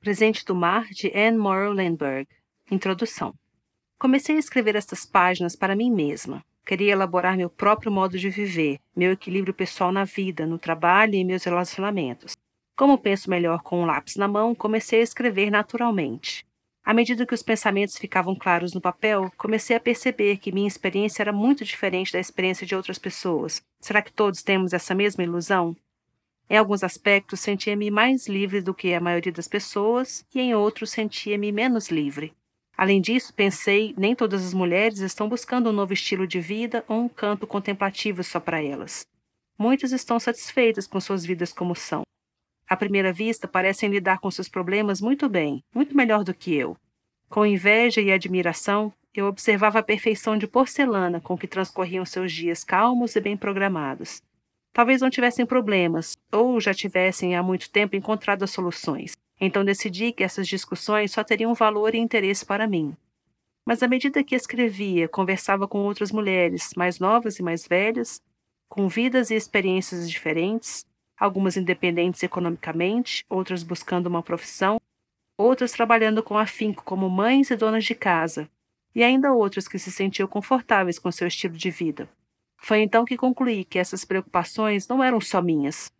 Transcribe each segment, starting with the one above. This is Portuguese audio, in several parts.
Presente do Mar, de Anne Morrow Lindbergh. Introdução. Comecei a escrever estas páginas para mim mesma. Queria elaborar meu próprio modo de viver, meu equilíbrio pessoal na vida, no trabalho e meus relacionamentos. Como penso melhor com um lápis na mão, comecei a escrever naturalmente. À medida que os pensamentos ficavam claros no papel, comecei a perceber que minha experiência era muito diferente da experiência de outras pessoas. Será que todos temos essa mesma ilusão? Em alguns aspectos, sentia-me mais livre do que a maioria das pessoas, e em outros, sentia-me menos livre. Além disso, pensei: nem todas as mulheres estão buscando um novo estilo de vida ou um canto contemplativo só para elas. Muitas estão satisfeitas com suas vidas como são. À primeira vista, parecem lidar com seus problemas muito bem, muito melhor do que eu. Com inveja e admiração, eu observava a perfeição de porcelana com que transcorriam seus dias calmos e bem programados. Talvez não tivessem problemas, ou já tivessem há muito tempo encontrado as soluções. Então decidi que essas discussões só teriam valor e interesse para mim. Mas à medida que escrevia, conversava com outras mulheres, mais novas e mais velhas, com vidas e experiências diferentes, algumas independentes economicamente, outras buscando uma profissão, outras trabalhando com afinco como mães e donas de casa, e ainda outras que se sentiam confortáveis com seu estilo de vida. Foi então que concluí que essas preocupações não eram só minhas.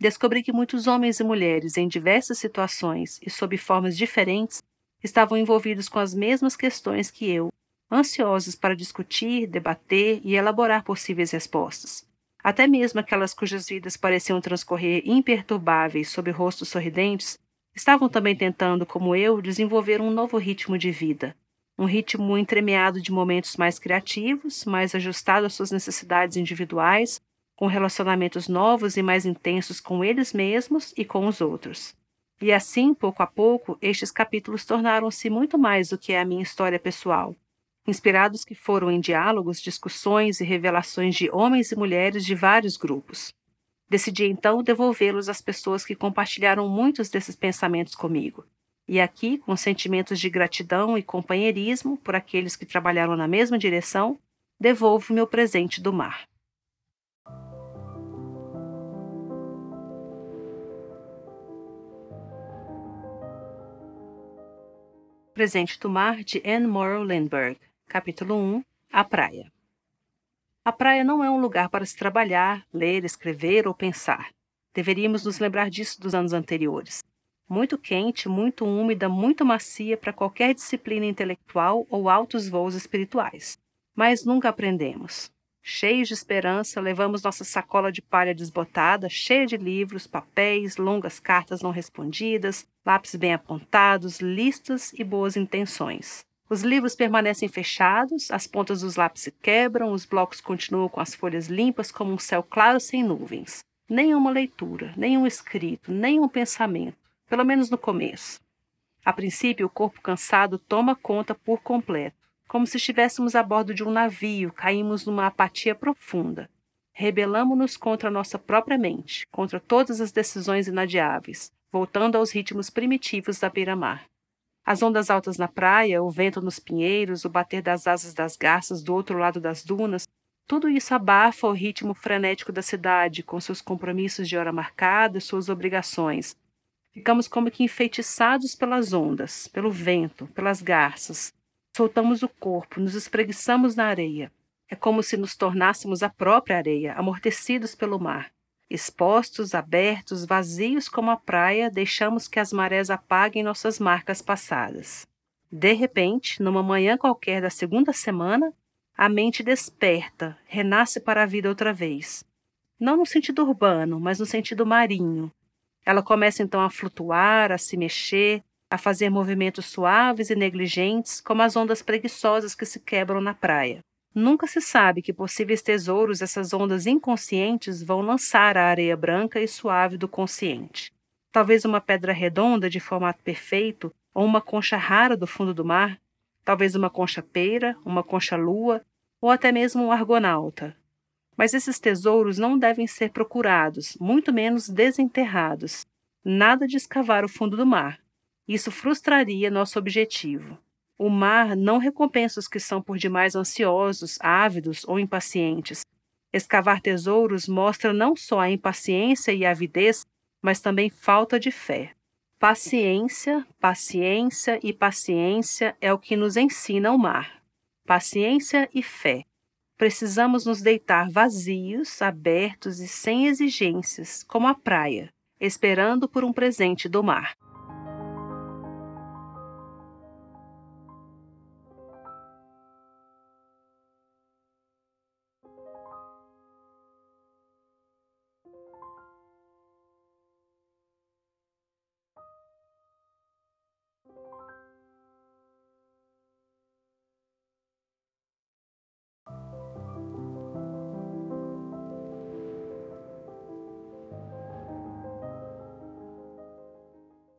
Descobri que muitos homens e mulheres, em diversas situações e sob formas diferentes, estavam envolvidos com as mesmas questões que eu, ansiosos para discutir, debater e elaborar possíveis respostas. Até mesmo aquelas cujas vidas pareciam transcorrer imperturbáveis sob rostos sorridentes, estavam também tentando, como eu, desenvolver um novo ritmo de vida, um ritmo entremeado de momentos mais criativos, mais ajustado às suas necessidades individuais, com relacionamentos novos e mais intensos com eles mesmos e com os outros. E assim, pouco a pouco, estes capítulos tornaram-se muito mais do que a minha história pessoal, inspirados que foram em diálogos, discussões e revelações de homens e mulheres de vários grupos. Decidi então devolvê-los às pessoas que compartilharam muitos desses pensamentos comigo, e aqui, com sentimentos de gratidão e companheirismo por aqueles que trabalharam na mesma direção, devolvo meu presente do mar. Presente do Mar de Anne Morrow Lindbergh, capítulo 1 A Praia. A praia não é um lugar para se trabalhar, ler, escrever ou pensar. Deveríamos nos lembrar disso dos anos anteriores muito quente, muito úmida, muito macia para qualquer disciplina intelectual ou altos voos espirituais. Mas nunca aprendemos. Cheios de esperança, levamos nossa sacola de palha desbotada, cheia de livros, papéis, longas cartas não respondidas, lápis bem apontados, listas e boas intenções. Os livros permanecem fechados, as pontas dos lápis se quebram, os blocos continuam com as folhas limpas como um céu claro sem nuvens. Nenhuma leitura, nenhum escrito, nenhum pensamento pelo menos no começo. A princípio, o corpo cansado toma conta por completo. Como se estivéssemos a bordo de um navio, caímos numa apatia profunda. Rebelamos-nos contra a nossa própria mente, contra todas as decisões inadiáveis, voltando aos ritmos primitivos da beira-mar. As ondas altas na praia, o vento nos pinheiros, o bater das asas das garças do outro lado das dunas, tudo isso abafa o ritmo frenético da cidade, com seus compromissos de hora marcada, suas obrigações, Ficamos como que enfeitiçados pelas ondas, pelo vento, pelas garças. Soltamos o corpo, nos espreguiçamos na areia. É como se nos tornássemos a própria areia, amortecidos pelo mar. Expostos, abertos, vazios como a praia, deixamos que as marés apaguem nossas marcas passadas. De repente, numa manhã qualquer da segunda semana, a mente desperta, renasce para a vida outra vez. Não no sentido urbano, mas no sentido marinho, ela começa então a flutuar, a se mexer, a fazer movimentos suaves e negligentes, como as ondas preguiçosas que se quebram na praia. Nunca se sabe que possíveis tesouros essas ondas inconscientes vão lançar à areia branca e suave do consciente. Talvez uma pedra redonda de formato perfeito ou uma concha rara do fundo do mar, talvez uma concha peira, uma concha lua ou até mesmo um argonauta, mas esses tesouros não devem ser procurados, muito menos desenterrados. Nada de escavar o fundo do mar. Isso frustraria nosso objetivo. O mar não recompensa os que são por demais ansiosos, ávidos ou impacientes. Escavar tesouros mostra não só a impaciência e a avidez, mas também falta de fé. Paciência, paciência e paciência é o que nos ensina o mar. Paciência e fé. Precisamos nos deitar vazios, abertos e sem exigências, como a praia, esperando por um presente do mar.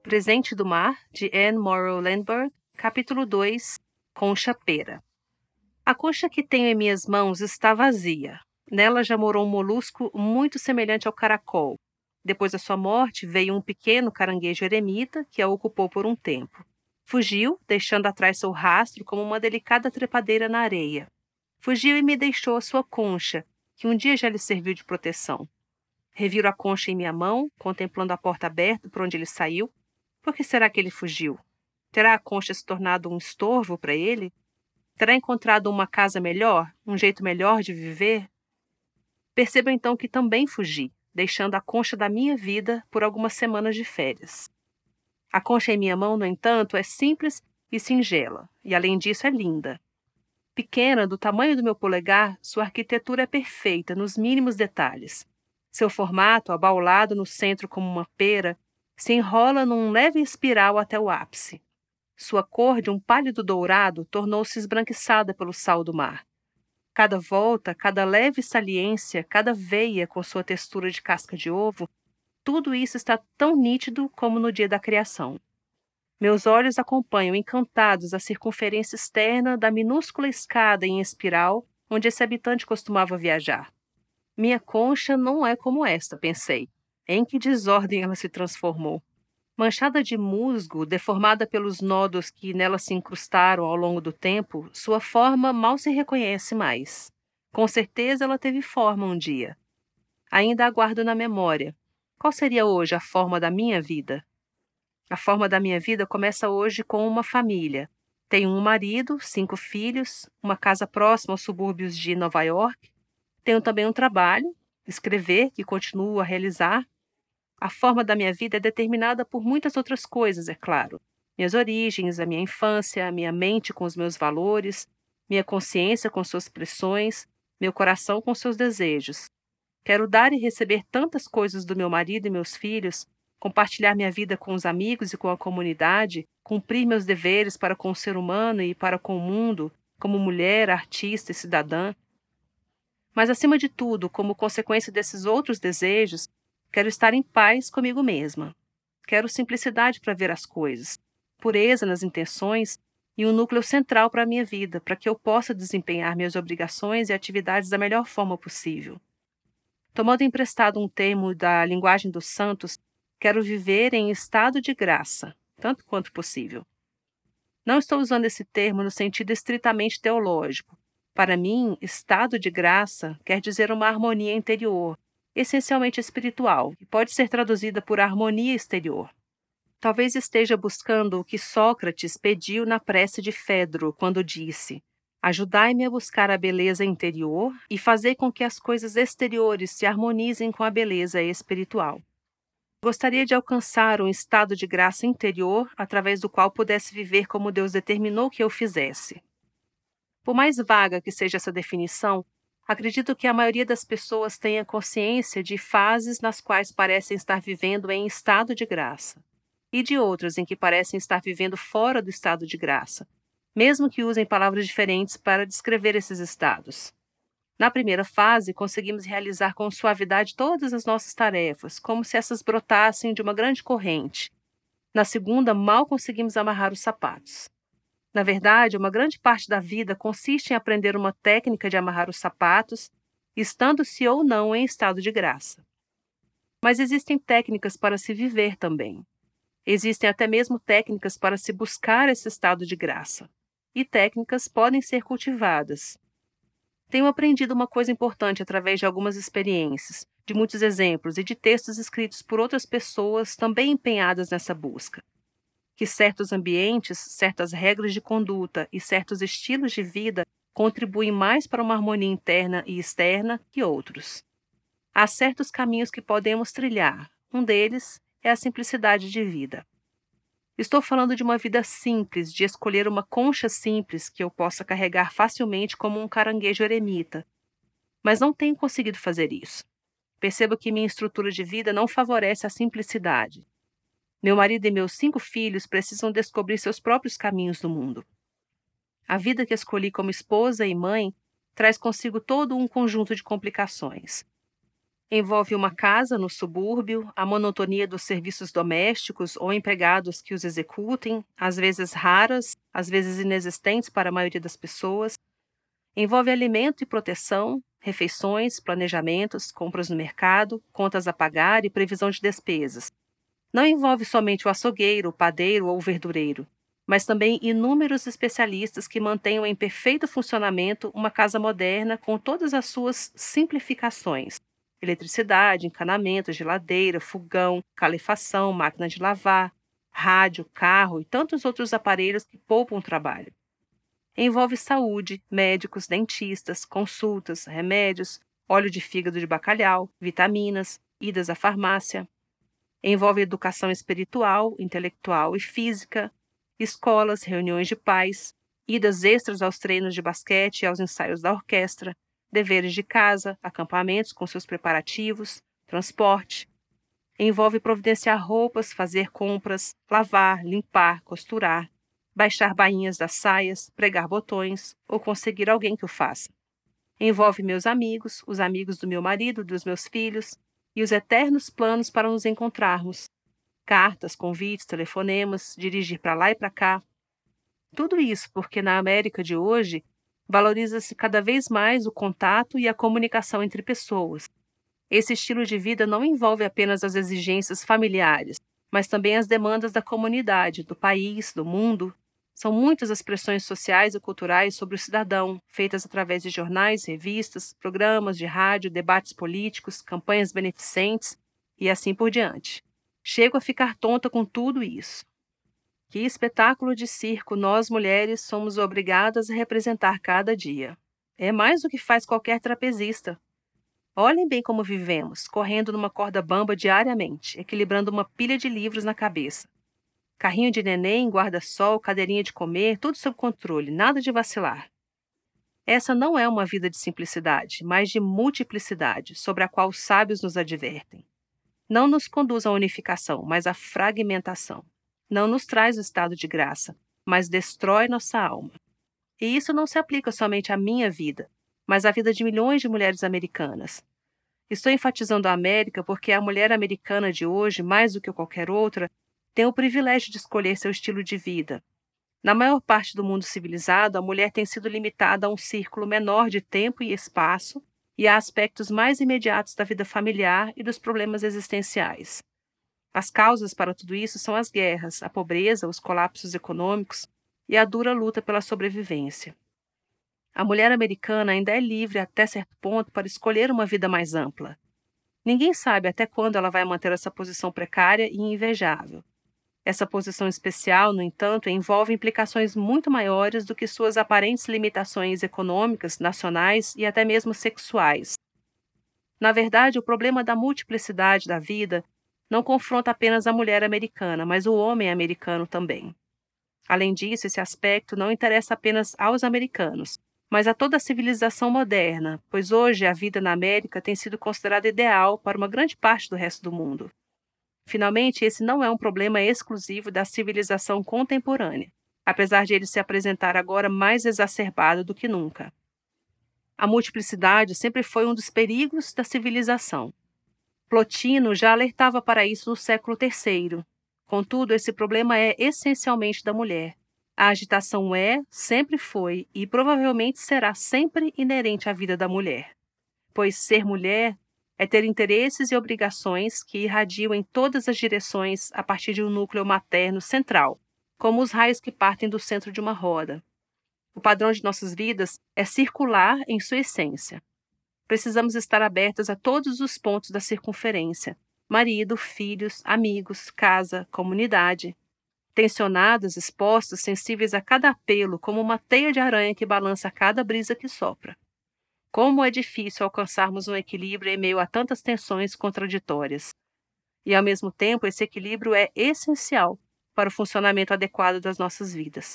Presente do Mar, de Anne Morrow Landberg, capítulo 2 Concha Pera. A concha que tenho em minhas mãos está vazia. Nela já morou um molusco muito semelhante ao caracol. Depois da sua morte, veio um pequeno caranguejo eremita que a ocupou por um tempo. Fugiu, deixando atrás seu rastro como uma delicada trepadeira na areia. Fugiu e me deixou a sua concha, que um dia já lhe serviu de proteção. Reviro a concha em minha mão, contemplando a porta aberta por onde ele saiu, por que será que ele fugiu? Terá a concha se tornado um estorvo para ele? Terá encontrado uma casa melhor, um jeito melhor de viver? Percebo então que também fugi, deixando a concha da minha vida por algumas semanas de férias. A concha em minha mão, no entanto, é simples e singela, e além disso é linda. Pequena, do tamanho do meu polegar, sua arquitetura é perfeita nos mínimos detalhes. Seu formato, abaulado no centro como uma pera, se enrola num leve espiral até o ápice. Sua cor de um pálido dourado tornou-se esbranquiçada pelo sal do mar. Cada volta, cada leve saliência, cada veia com sua textura de casca de ovo, tudo isso está tão nítido como no dia da criação. Meus olhos acompanham encantados a circunferência externa da minúscula escada em espiral onde esse habitante costumava viajar. Minha concha não é como esta, pensei. Em que desordem ela se transformou? Manchada de musgo, deformada pelos nodos que nela se incrustaram ao longo do tempo, sua forma mal se reconhece mais. Com certeza ela teve forma um dia. Ainda aguardo na memória. Qual seria hoje a forma da minha vida? A forma da minha vida começa hoje com uma família. Tenho um marido, cinco filhos, uma casa próxima aos subúrbios de Nova York. Tenho também um trabalho, escrever, que continuo a realizar, a forma da minha vida é determinada por muitas outras coisas, é claro. Minhas origens, a minha infância, a minha mente com os meus valores, minha consciência com suas pressões, meu coração com seus desejos. Quero dar e receber tantas coisas do meu marido e meus filhos, compartilhar minha vida com os amigos e com a comunidade, cumprir meus deveres para com o ser humano e para com o mundo, como mulher, artista e cidadã. Mas, acima de tudo, como consequência desses outros desejos, Quero estar em paz comigo mesma. Quero simplicidade para ver as coisas, pureza nas intenções e um núcleo central para a minha vida, para que eu possa desempenhar minhas obrigações e atividades da melhor forma possível. Tomando emprestado um termo da linguagem dos santos, quero viver em estado de graça, tanto quanto possível. Não estou usando esse termo no sentido estritamente teológico. Para mim, estado de graça quer dizer uma harmonia interior, essencialmente espiritual e pode ser traduzida por harmonia exterior. Talvez esteja buscando o que Sócrates pediu na prece de Fedro quando disse: Ajudai-me a buscar a beleza interior e fazer com que as coisas exteriores se harmonizem com a beleza espiritual. Gostaria de alcançar um estado de graça interior através do qual pudesse viver como Deus determinou que eu fizesse. Por mais vaga que seja essa definição, Acredito que a maioria das pessoas tenha consciência de fases nas quais parecem estar vivendo em estado de graça e de outras em que parecem estar vivendo fora do estado de graça, mesmo que usem palavras diferentes para descrever esses estados. Na primeira fase, conseguimos realizar com suavidade todas as nossas tarefas, como se essas brotassem de uma grande corrente. Na segunda, mal conseguimos amarrar os sapatos. Na verdade, uma grande parte da vida consiste em aprender uma técnica de amarrar os sapatos, estando-se ou não em estado de graça. Mas existem técnicas para se viver também. Existem até mesmo técnicas para se buscar esse estado de graça. E técnicas podem ser cultivadas. Tenho aprendido uma coisa importante através de algumas experiências, de muitos exemplos e de textos escritos por outras pessoas também empenhadas nessa busca. Que certos ambientes, certas regras de conduta e certos estilos de vida contribuem mais para uma harmonia interna e externa que outros. Há certos caminhos que podemos trilhar. Um deles é a simplicidade de vida. Estou falando de uma vida simples, de escolher uma concha simples que eu possa carregar facilmente como um caranguejo eremita. Mas não tenho conseguido fazer isso. Percebo que minha estrutura de vida não favorece a simplicidade. Meu marido e meus cinco filhos precisam descobrir seus próprios caminhos no mundo. A vida que escolhi como esposa e mãe traz consigo todo um conjunto de complicações. Envolve uma casa no subúrbio, a monotonia dos serviços domésticos ou empregados que os executem, às vezes raras, às vezes inexistentes para a maioria das pessoas. Envolve alimento e proteção, refeições, planejamentos, compras no mercado, contas a pagar e previsão de despesas. Não envolve somente o açougueiro, o padeiro ou o verdureiro, mas também inúmeros especialistas que mantenham em perfeito funcionamento uma casa moderna com todas as suas simplificações eletricidade, encanamento, geladeira, fogão, calefação, máquina de lavar, rádio, carro e tantos outros aparelhos que poupam trabalho. Envolve saúde, médicos, dentistas, consultas, remédios, óleo de fígado de bacalhau, vitaminas, idas à farmácia. Envolve educação espiritual, intelectual e física, escolas, reuniões de pais, idas extras aos treinos de basquete e aos ensaios da orquestra, deveres de casa, acampamentos com seus preparativos, transporte. Envolve providenciar roupas, fazer compras, lavar, limpar, costurar, baixar bainhas das saias, pregar botões ou conseguir alguém que o faça. Envolve meus amigos, os amigos do meu marido, dos meus filhos e os eternos planos para nos encontrarmos. Cartas, convites, telefonemas, dirigir para lá e para cá. Tudo isso porque na América de hoje valoriza-se cada vez mais o contato e a comunicação entre pessoas. Esse estilo de vida não envolve apenas as exigências familiares, mas também as demandas da comunidade, do país, do mundo. São muitas as pressões sociais e culturais sobre o cidadão, feitas através de jornais, revistas, programas de rádio, debates políticos, campanhas beneficentes e assim por diante. Chego a ficar tonta com tudo isso. Que espetáculo de circo nós mulheres somos obrigadas a representar cada dia. É mais do que faz qualquer trapezista. Olhem bem como vivemos, correndo numa corda bamba diariamente, equilibrando uma pilha de livros na cabeça. Carrinho de neném, guarda-sol, cadeirinha de comer, tudo sob controle, nada de vacilar. Essa não é uma vida de simplicidade, mas de multiplicidade, sobre a qual os sábios nos advertem. Não nos conduz à unificação, mas à fragmentação não nos traz o estado de graça, mas destrói nossa alma. E isso não se aplica somente à minha vida, mas à vida de milhões de mulheres americanas. Estou enfatizando a América porque a mulher americana de hoje, mais do que qualquer outra, tem o privilégio de escolher seu estilo de vida. Na maior parte do mundo civilizado, a mulher tem sido limitada a um círculo menor de tempo e espaço e a aspectos mais imediatos da vida familiar e dos problemas existenciais. As causas para tudo isso são as guerras, a pobreza, os colapsos econômicos e a dura luta pela sobrevivência. A mulher americana ainda é livre até certo ponto para escolher uma vida mais ampla. Ninguém sabe até quando ela vai manter essa posição precária e invejável. Essa posição especial, no entanto, envolve implicações muito maiores do que suas aparentes limitações econômicas, nacionais e até mesmo sexuais. Na verdade, o problema da multiplicidade da vida não confronta apenas a mulher americana, mas o homem americano também. Além disso, esse aspecto não interessa apenas aos americanos, mas a toda a civilização moderna, pois hoje a vida na América tem sido considerada ideal para uma grande parte do resto do mundo. Finalmente, esse não é um problema exclusivo da civilização contemporânea, apesar de ele se apresentar agora mais exacerbado do que nunca. A multiplicidade sempre foi um dos perigos da civilização. Plotino já alertava para isso no século III. Contudo, esse problema é essencialmente da mulher. A agitação é, sempre foi e provavelmente será sempre inerente à vida da mulher. Pois ser mulher é ter interesses e obrigações que irradiam em todas as direções a partir de um núcleo materno central, como os raios que partem do centro de uma roda. O padrão de nossas vidas é circular em sua essência. Precisamos estar abertas a todos os pontos da circunferência: marido, filhos, amigos, casa, comunidade. Tensionadas, expostas, sensíveis a cada apelo, como uma teia de aranha que balança a cada brisa que sopra. Como é difícil alcançarmos um equilíbrio em meio a tantas tensões contraditórias. E, ao mesmo tempo, esse equilíbrio é essencial para o funcionamento adequado das nossas vidas.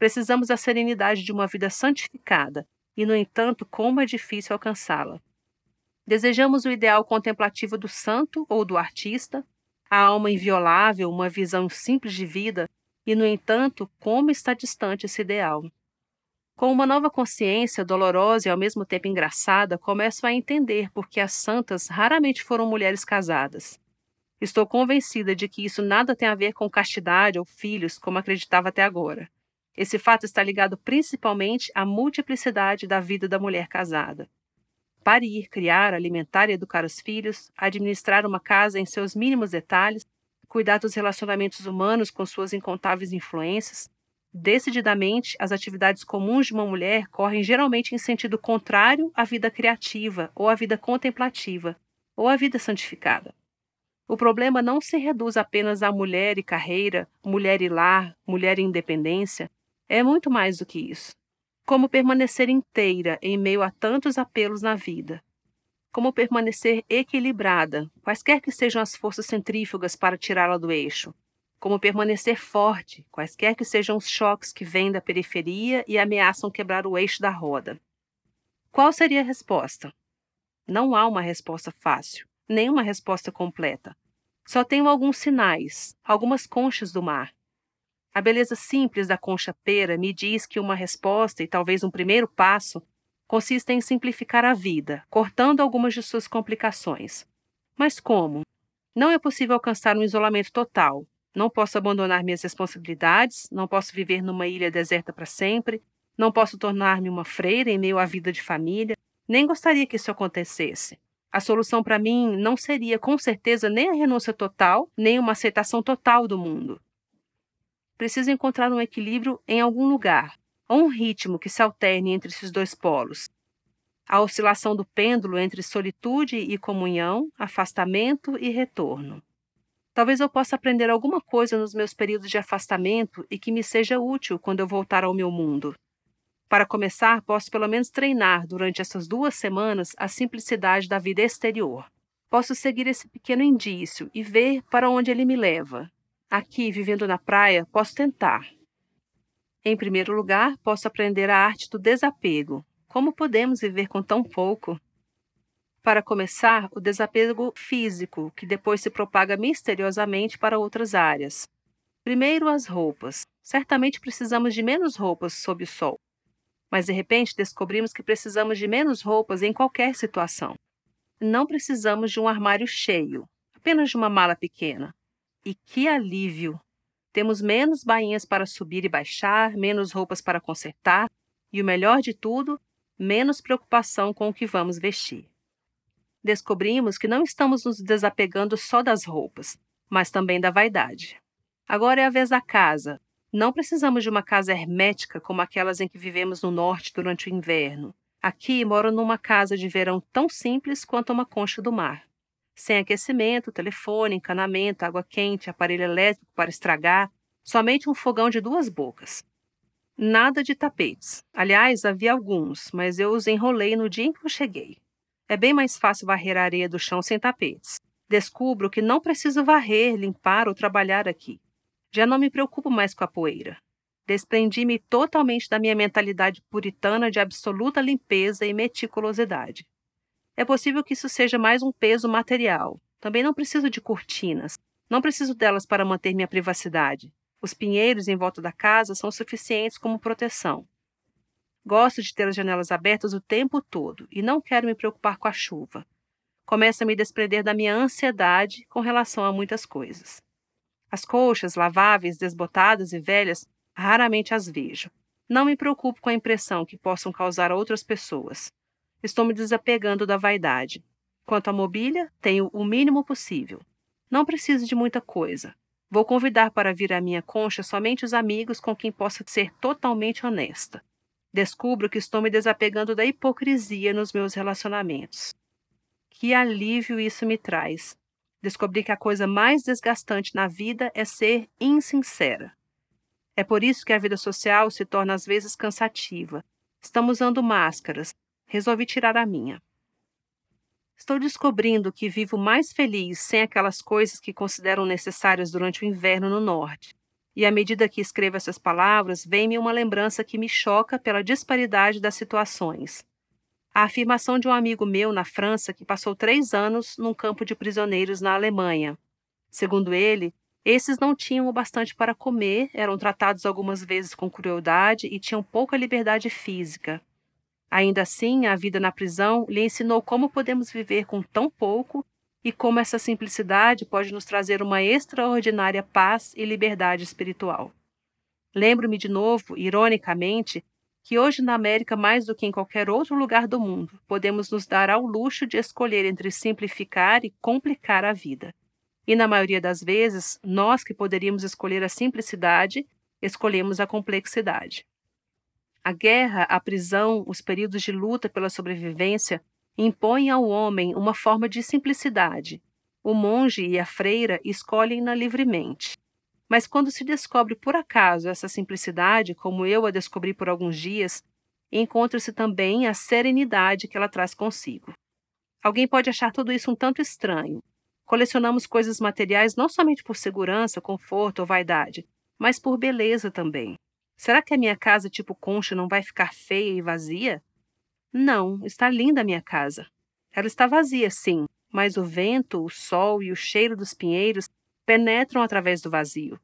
Precisamos da serenidade de uma vida santificada, e, no entanto, como é difícil alcançá-la. Desejamos o ideal contemplativo do santo ou do artista, a alma inviolável, uma visão simples de vida, e, no entanto, como está distante esse ideal. Com uma nova consciência, dolorosa e ao mesmo tempo engraçada, começo a entender por que as santas raramente foram mulheres casadas. Estou convencida de que isso nada tem a ver com castidade ou filhos, como acreditava até agora. Esse fato está ligado principalmente à multiplicidade da vida da mulher casada. Parir, criar, alimentar e educar os filhos, administrar uma casa em seus mínimos detalhes, cuidar dos relacionamentos humanos com suas incontáveis influências. Decididamente, as atividades comuns de uma mulher correm geralmente em sentido contrário à vida criativa, ou à vida contemplativa, ou à vida santificada. O problema não se reduz apenas à mulher e carreira, mulher e lar, mulher e independência, é muito mais do que isso. Como permanecer inteira em meio a tantos apelos na vida. Como permanecer equilibrada, quaisquer que sejam as forças centrífugas para tirá-la do eixo. Como permanecer forte, quaisquer que sejam os choques que vêm da periferia e ameaçam quebrar o eixo da roda. Qual seria a resposta? Não há uma resposta fácil, nem uma resposta completa. Só tenho alguns sinais, algumas conchas do mar, a beleza simples da concha pera me diz que uma resposta e talvez um primeiro passo consiste em simplificar a vida, cortando algumas de suas complicações. Mas como? Não é possível alcançar um isolamento total. Não posso abandonar minhas responsabilidades, não posso viver numa ilha deserta para sempre, não posso tornar-me uma freira em meio à vida de família. Nem gostaria que isso acontecesse. A solução para mim não seria, com certeza, nem a renúncia total, nem uma aceitação total do mundo preciso encontrar um equilíbrio em algum lugar, ou um ritmo que se alterne entre esses dois polos. A oscilação do pêndulo entre solitude e comunhão, afastamento e retorno. Talvez eu possa aprender alguma coisa nos meus períodos de afastamento e que me seja útil quando eu voltar ao meu mundo. Para começar, posso pelo menos treinar durante essas duas semanas a simplicidade da vida exterior. Posso seguir esse pequeno indício e ver para onde ele me leva, Aqui, vivendo na praia, posso tentar. Em primeiro lugar, posso aprender a arte do desapego. Como podemos viver com tão pouco? Para começar, o desapego físico, que depois se propaga misteriosamente para outras áreas. Primeiro, as roupas. Certamente precisamos de menos roupas sob o sol. Mas de repente descobrimos que precisamos de menos roupas em qualquer situação. Não precisamos de um armário cheio, apenas de uma mala pequena. E que alívio! Temos menos bainhas para subir e baixar, menos roupas para consertar e, o melhor de tudo, menos preocupação com o que vamos vestir. Descobrimos que não estamos nos desapegando só das roupas, mas também da vaidade. Agora é a vez da casa. Não precisamos de uma casa hermética como aquelas em que vivemos no norte durante o inverno. Aqui moro numa casa de verão tão simples quanto uma concha do mar sem aquecimento, telefone, encanamento, água quente, aparelho elétrico para estragar, somente um fogão de duas bocas. Nada de tapetes. Aliás, havia alguns, mas eu os enrolei no dia em que eu cheguei. É bem mais fácil varrer a areia do chão sem tapetes. Descubro que não preciso varrer, limpar ou trabalhar aqui. Já não me preocupo mais com a poeira. Desprendi-me totalmente da minha mentalidade puritana de absoluta limpeza e meticulosidade. É possível que isso seja mais um peso material. Também não preciso de cortinas. Não preciso delas para manter minha privacidade. Os pinheiros em volta da casa são suficientes como proteção. Gosto de ter as janelas abertas o tempo todo e não quero me preocupar com a chuva. Começo a me desprender da minha ansiedade com relação a muitas coisas. As colchas laváveis, desbotadas e velhas, raramente as vejo. Não me preocupo com a impressão que possam causar a outras pessoas. Estou me desapegando da vaidade. Quanto à mobília, tenho o mínimo possível. Não preciso de muita coisa. Vou convidar para vir à minha concha somente os amigos com quem possa ser totalmente honesta. Descubro que estou me desapegando da hipocrisia nos meus relacionamentos. Que alívio isso me traz. Descobri que a coisa mais desgastante na vida é ser insincera. É por isso que a vida social se torna às vezes cansativa. Estamos usando máscaras. Resolvi tirar a minha. Estou descobrindo que vivo mais feliz sem aquelas coisas que considero necessárias durante o inverno no norte. E à medida que escrevo essas palavras, vem-me uma lembrança que me choca pela disparidade das situações. A afirmação de um amigo meu na França que passou três anos num campo de prisioneiros na Alemanha. Segundo ele, esses não tinham o bastante para comer, eram tratados algumas vezes com crueldade e tinham pouca liberdade física. Ainda assim, a vida na prisão lhe ensinou como podemos viver com tão pouco e como essa simplicidade pode nos trazer uma extraordinária paz e liberdade espiritual. Lembro-me de novo, ironicamente, que hoje na América, mais do que em qualquer outro lugar do mundo, podemos nos dar ao luxo de escolher entre simplificar e complicar a vida. E na maioria das vezes, nós que poderíamos escolher a simplicidade, escolhemos a complexidade. A guerra, a prisão, os períodos de luta pela sobrevivência impõem ao homem uma forma de simplicidade. O monge e a freira escolhem-na livremente. Mas quando se descobre por acaso essa simplicidade, como eu a descobri por alguns dias, encontra-se também a serenidade que ela traz consigo. Alguém pode achar tudo isso um tanto estranho. Colecionamos coisas materiais não somente por segurança, conforto ou vaidade, mas por beleza também. Será que a minha casa tipo concha não vai ficar feia e vazia? Não, está linda a minha casa. Ela está vazia, sim, mas o vento, o sol e o cheiro dos pinheiros penetram através do vazio.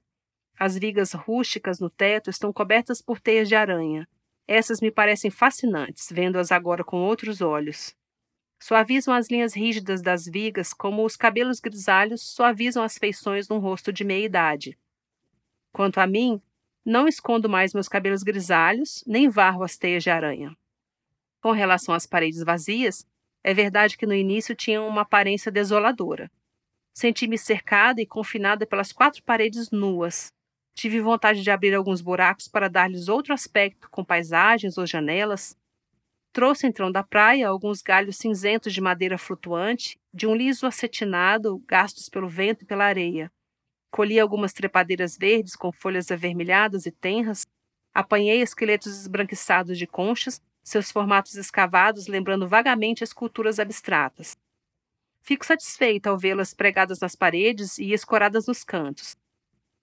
As vigas rústicas no teto estão cobertas por teias de aranha. Essas me parecem fascinantes, vendo-as agora com outros olhos. Suavizam as linhas rígidas das vigas como os cabelos grisalhos suavizam as feições num rosto de meia-idade. Quanto a mim, não escondo mais meus cabelos grisalhos, nem varro as teias de aranha. Com relação às paredes vazias, é verdade que no início tinham uma aparência desoladora. Senti-me cercada e confinada pelas quatro paredes nuas. Tive vontade de abrir alguns buracos para dar-lhes outro aspecto, com paisagens ou janelas. Trouxe então da praia alguns galhos cinzentos de madeira flutuante, de um liso acetinado, gastos pelo vento e pela areia. Colhi algumas trepadeiras verdes com folhas avermelhadas e tenras. Apanhei esqueletos esbranquiçados de conchas, seus formatos escavados lembrando vagamente esculturas abstratas. Fico satisfeita ao vê-las pregadas nas paredes e escoradas nos cantos.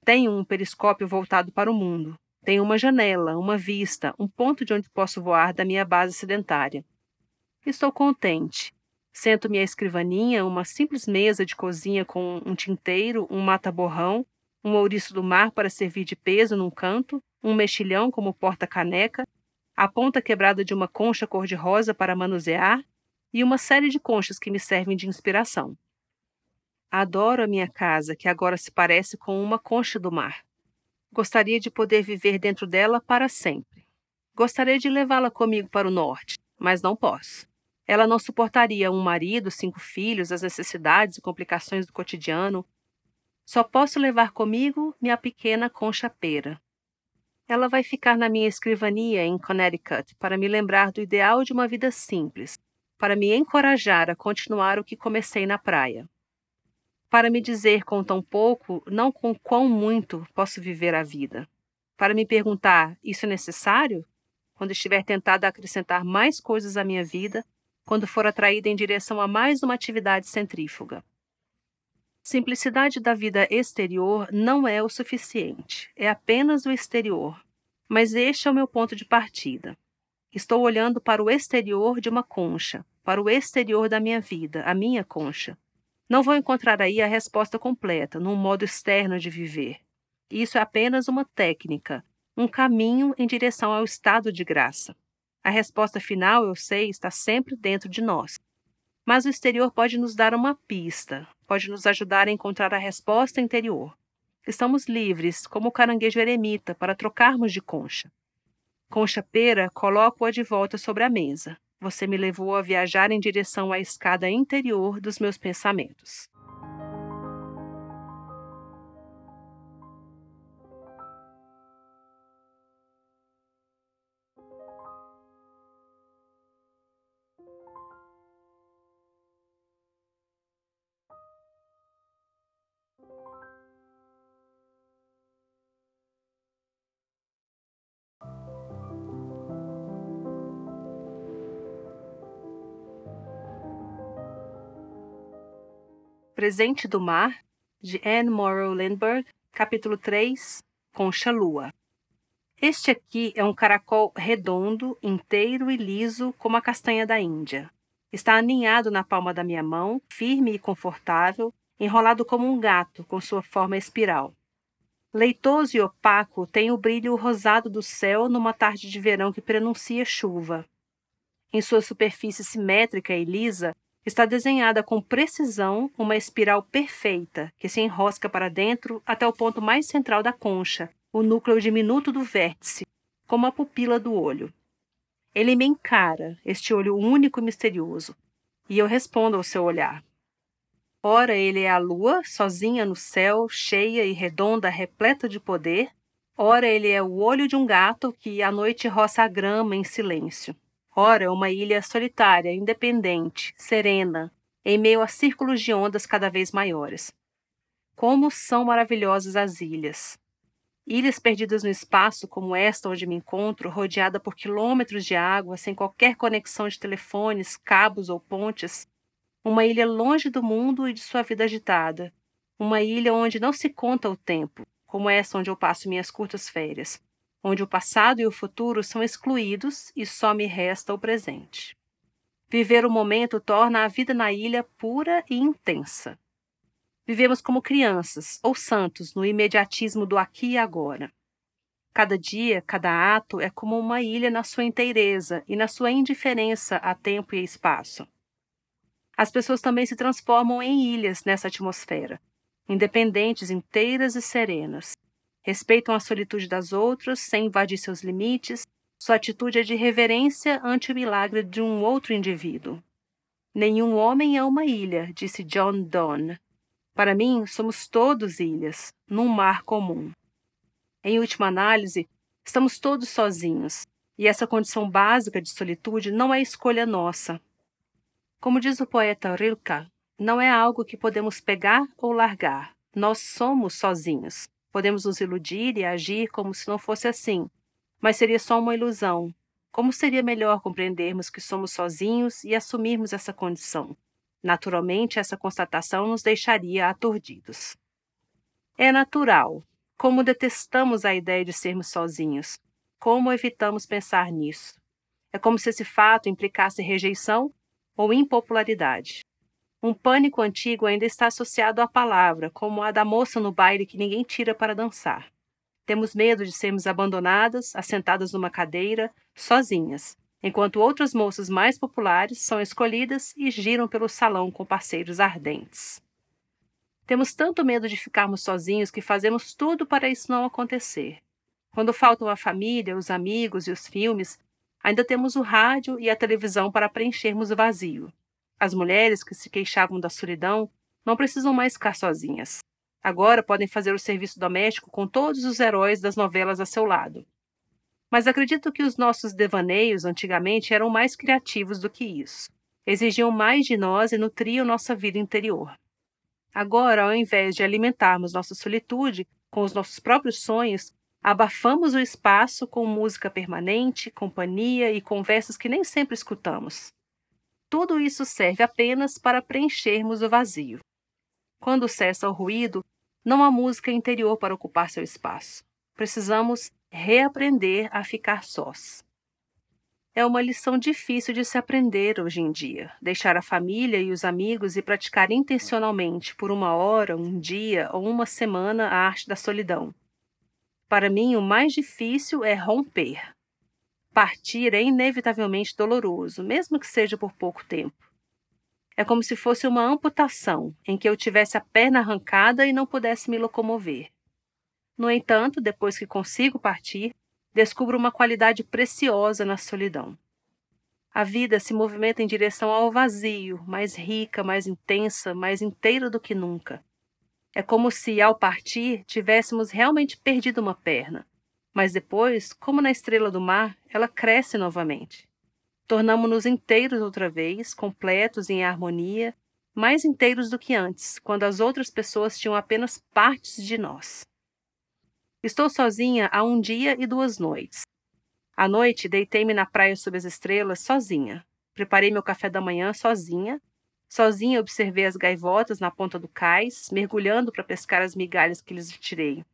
Tenho um periscópio voltado para o mundo. Tenho uma janela, uma vista, um ponto de onde posso voar da minha base sedentária. Estou contente. Sento-me à escrivaninha, uma simples mesa de cozinha com um tinteiro, um mata-borrão, um ouriço do mar para servir de peso num canto, um mexilhão como porta-caneca, a ponta quebrada de uma concha cor-de-rosa para manusear e uma série de conchas que me servem de inspiração. Adoro a minha casa, que agora se parece com uma concha do mar. Gostaria de poder viver dentro dela para sempre. Gostaria de levá-la comigo para o norte, mas não posso. Ela não suportaria um marido, cinco filhos, as necessidades e complicações do cotidiano. Só posso levar comigo minha pequena concha pera. Ela vai ficar na minha escrivania em Connecticut para me lembrar do ideal de uma vida simples, para me encorajar a continuar o que comecei na praia. Para me dizer com tão pouco, não com quão muito posso viver a vida. Para me perguntar: isso é necessário? Quando estiver tentada a acrescentar mais coisas à minha vida, quando for atraída em direção a mais uma atividade centrífuga. Simplicidade da vida exterior não é o suficiente, é apenas o exterior. Mas este é o meu ponto de partida. Estou olhando para o exterior de uma concha, para o exterior da minha vida, a minha concha. Não vou encontrar aí a resposta completa, num modo externo de viver. Isso é apenas uma técnica, um caminho em direção ao estado de graça. A resposta final, eu sei, está sempre dentro de nós. Mas o exterior pode nos dar uma pista, pode nos ajudar a encontrar a resposta interior. Estamos livres, como o caranguejo eremita, para trocarmos de concha. Concha pera, coloco-a de volta sobre a mesa. Você me levou a viajar em direção à escada interior dos meus pensamentos. Presente do Mar, de Anne Morrow Lindbergh, capítulo 3, Concha Lua. Este aqui é um caracol redondo, inteiro e liso como a castanha da Índia. Está aninhado na palma da minha mão, firme e confortável, enrolado como um gato, com sua forma espiral. Leitoso e opaco, tem o brilho rosado do céu numa tarde de verão que prenuncia chuva. Em sua superfície simétrica e lisa, está desenhada com precisão uma espiral perfeita que se enrosca para dentro até o ponto mais central da concha, o núcleo diminuto do vértice, como a pupila do olho. Ele me encara, este olho único e misterioso, e eu respondo ao seu olhar. Ora, ele é a lua, sozinha no céu, cheia e redonda, repleta de poder. Ora, ele é o olho de um gato que à noite roça a grama em silêncio. Ora, uma ilha solitária, independente, serena, em meio a círculos de ondas cada vez maiores. Como são maravilhosas as ilhas! Ilhas perdidas no espaço, como esta onde me encontro, rodeada por quilômetros de água, sem qualquer conexão de telefones, cabos ou pontes, uma ilha longe do mundo e de sua vida agitada. Uma ilha onde não se conta o tempo, como essa onde eu passo minhas curtas férias, onde o passado e o futuro são excluídos e só me resta o presente. Viver o momento torna a vida na ilha pura e intensa. Vivemos como crianças ou santos no imediatismo do aqui e agora. Cada dia, cada ato é como uma ilha na sua inteireza e na sua indiferença a tempo e espaço. As pessoas também se transformam em ilhas nessa atmosfera, independentes, inteiras e serenas. Respeitam a solitude das outras sem invadir seus limites. Sua atitude é de reverência ante o milagre de um outro indivíduo. Nenhum homem é uma ilha, disse John Donne. Para mim, somos todos ilhas, num mar comum. Em última análise, estamos todos sozinhos, e essa condição básica de solitude não é escolha nossa, como diz o poeta Rilke, não é algo que podemos pegar ou largar. Nós somos sozinhos. Podemos nos iludir e agir como se não fosse assim, mas seria só uma ilusão. Como seria melhor compreendermos que somos sozinhos e assumirmos essa condição? Naturalmente, essa constatação nos deixaria aturdidos. É natural. Como detestamos a ideia de sermos sozinhos. Como evitamos pensar nisso? É como se esse fato implicasse rejeição ou impopularidade. Um pânico antigo ainda está associado à palavra, como a da moça no baile que ninguém tira para dançar. Temos medo de sermos abandonadas, assentadas numa cadeira, sozinhas, enquanto outras moças mais populares são escolhidas e giram pelo salão com parceiros ardentes. Temos tanto medo de ficarmos sozinhos que fazemos tudo para isso não acontecer. Quando faltam a família, os amigos e os filmes, Ainda temos o rádio e a televisão para preenchermos o vazio. As mulheres que se queixavam da solidão não precisam mais ficar sozinhas. Agora podem fazer o serviço doméstico com todos os heróis das novelas a seu lado. Mas acredito que os nossos devaneios antigamente eram mais criativos do que isso. Exigiam mais de nós e nutriam nossa vida interior. Agora, ao invés de alimentarmos nossa solitude com os nossos próprios sonhos, Abafamos o espaço com música permanente, companhia e conversas que nem sempre escutamos. Tudo isso serve apenas para preenchermos o vazio. Quando cessa o ruído, não há música interior para ocupar seu espaço. Precisamos reaprender a ficar sós. É uma lição difícil de se aprender hoje em dia. Deixar a família e os amigos e praticar intencionalmente por uma hora, um dia ou uma semana a arte da solidão. Para mim, o mais difícil é romper. Partir é inevitavelmente doloroso, mesmo que seja por pouco tempo. É como se fosse uma amputação, em que eu tivesse a perna arrancada e não pudesse me locomover. No entanto, depois que consigo partir, descubro uma qualidade preciosa na solidão. A vida se movimenta em direção ao vazio, mais rica, mais intensa, mais inteira do que nunca. É como se, ao partir, tivéssemos realmente perdido uma perna. Mas depois, como na estrela do mar, ela cresce novamente. Tornamo-nos inteiros outra vez, completos em harmonia, mais inteiros do que antes, quando as outras pessoas tinham apenas partes de nós. Estou sozinha há um dia e duas noites. À noite, deitei-me na praia sob as estrelas, sozinha. Preparei meu café da manhã sozinha, Sozinha observei as gaivotas na ponta do cais, mergulhando para pescar as migalhas que lhes tirei.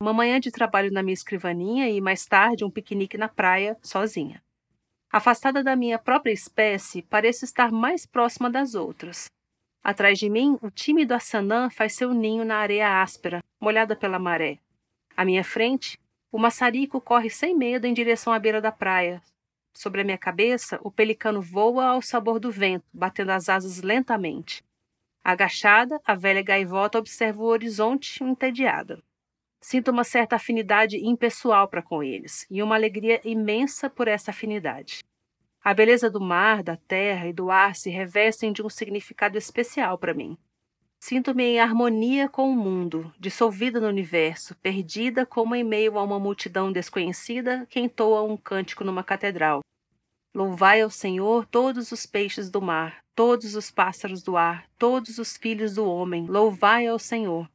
Uma manhã de trabalho na minha escrivaninha e mais tarde um piquenique na praia, sozinha. Afastada da minha própria espécie, pareço estar mais próxima das outras. Atrás de mim, o tímido assanã faz seu ninho na areia áspera, molhada pela maré. À minha frente, o maçarico corre sem medo em direção à beira da praia. Sobre a minha cabeça, o pelicano voa ao sabor do vento, batendo as asas lentamente. Agachada, a velha gaivota observa o horizonte entediada. Sinto uma certa afinidade impessoal para com eles e uma alegria imensa por essa afinidade. A beleza do mar, da terra e do ar se revestem de um significado especial para mim. Sinto-me em harmonia com o mundo, dissolvida no universo, perdida como em meio a uma multidão desconhecida que entoa um cântico numa catedral. Louvai ao Senhor todos os peixes do mar, todos os pássaros do ar, todos os filhos do homem, louvai ao Senhor.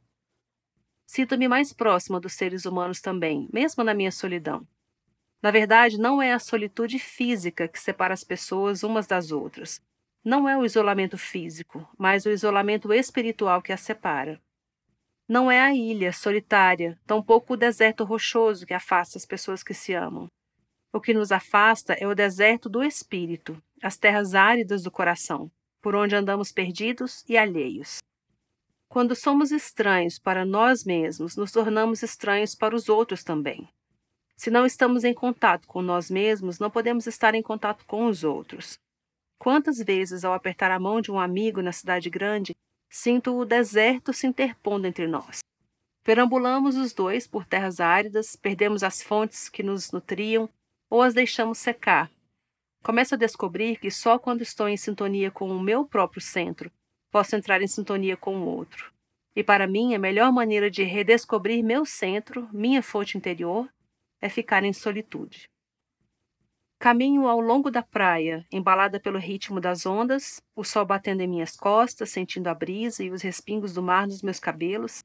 Sinto-me mais próxima dos seres humanos também, mesmo na minha solidão. Na verdade, não é a solitude física que separa as pessoas umas das outras. Não é o isolamento físico, mas o isolamento espiritual que as separa. Não é a ilha solitária, tampouco o deserto rochoso que afasta as pessoas que se amam. O que nos afasta é o deserto do espírito, as terras áridas do coração, por onde andamos perdidos e alheios. Quando somos estranhos para nós mesmos, nos tornamos estranhos para os outros também. Se não estamos em contato com nós mesmos, não podemos estar em contato com os outros. Quantas vezes, ao apertar a mão de um amigo na cidade grande, sinto o deserto se interpondo entre nós? Perambulamos os dois por terras áridas, perdemos as fontes que nos nutriam ou as deixamos secar. Começo a descobrir que só quando estou em sintonia com o meu próprio centro posso entrar em sintonia com o outro. E para mim, a melhor maneira de redescobrir meu centro, minha fonte interior, é ficar em solitude. Caminho ao longo da praia, embalada pelo ritmo das ondas, o sol batendo em minhas costas, sentindo a brisa e os respingos do mar nos meus cabelos.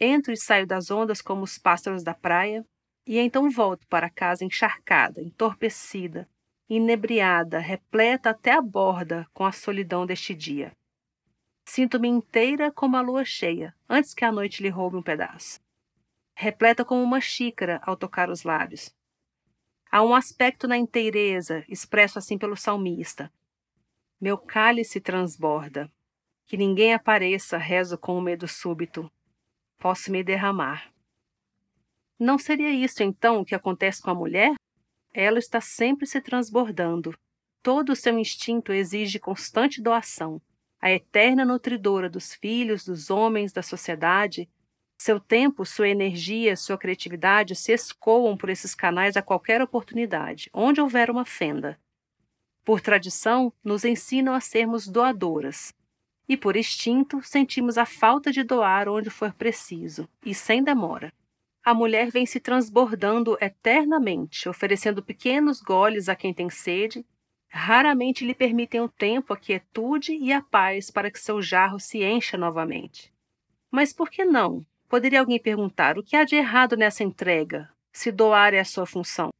Entro e saio das ondas como os pássaros da praia, e então volto para casa encharcada, entorpecida, inebriada, repleta até a borda com a solidão deste dia. Sinto-me inteira como a lua cheia, antes que a noite lhe roube um pedaço. Repleta como uma xícara ao tocar os lábios. Há um aspecto na inteireza, expresso assim pelo salmista. Meu cálice transborda. Que ninguém apareça, rezo com o medo súbito. Posso me derramar. Não seria isso então o que acontece com a mulher? Ela está sempre se transbordando. Todo o seu instinto exige constante doação a eterna nutridora dos filhos, dos homens, da sociedade, seu tempo, sua energia, sua criatividade se escoam por esses canais a qualquer oportunidade, onde houver uma fenda. Por tradição, nos ensinam a sermos doadoras. E por instinto, sentimos a falta de doar onde for preciso, e sem demora. A mulher vem se transbordando eternamente, oferecendo pequenos goles a quem tem sede raramente lhe permitem o tempo, a quietude e a paz para que seu jarro se encha novamente. Mas por que não? Poderia alguém perguntar o que há de errado nessa entrega, se doar é a sua função?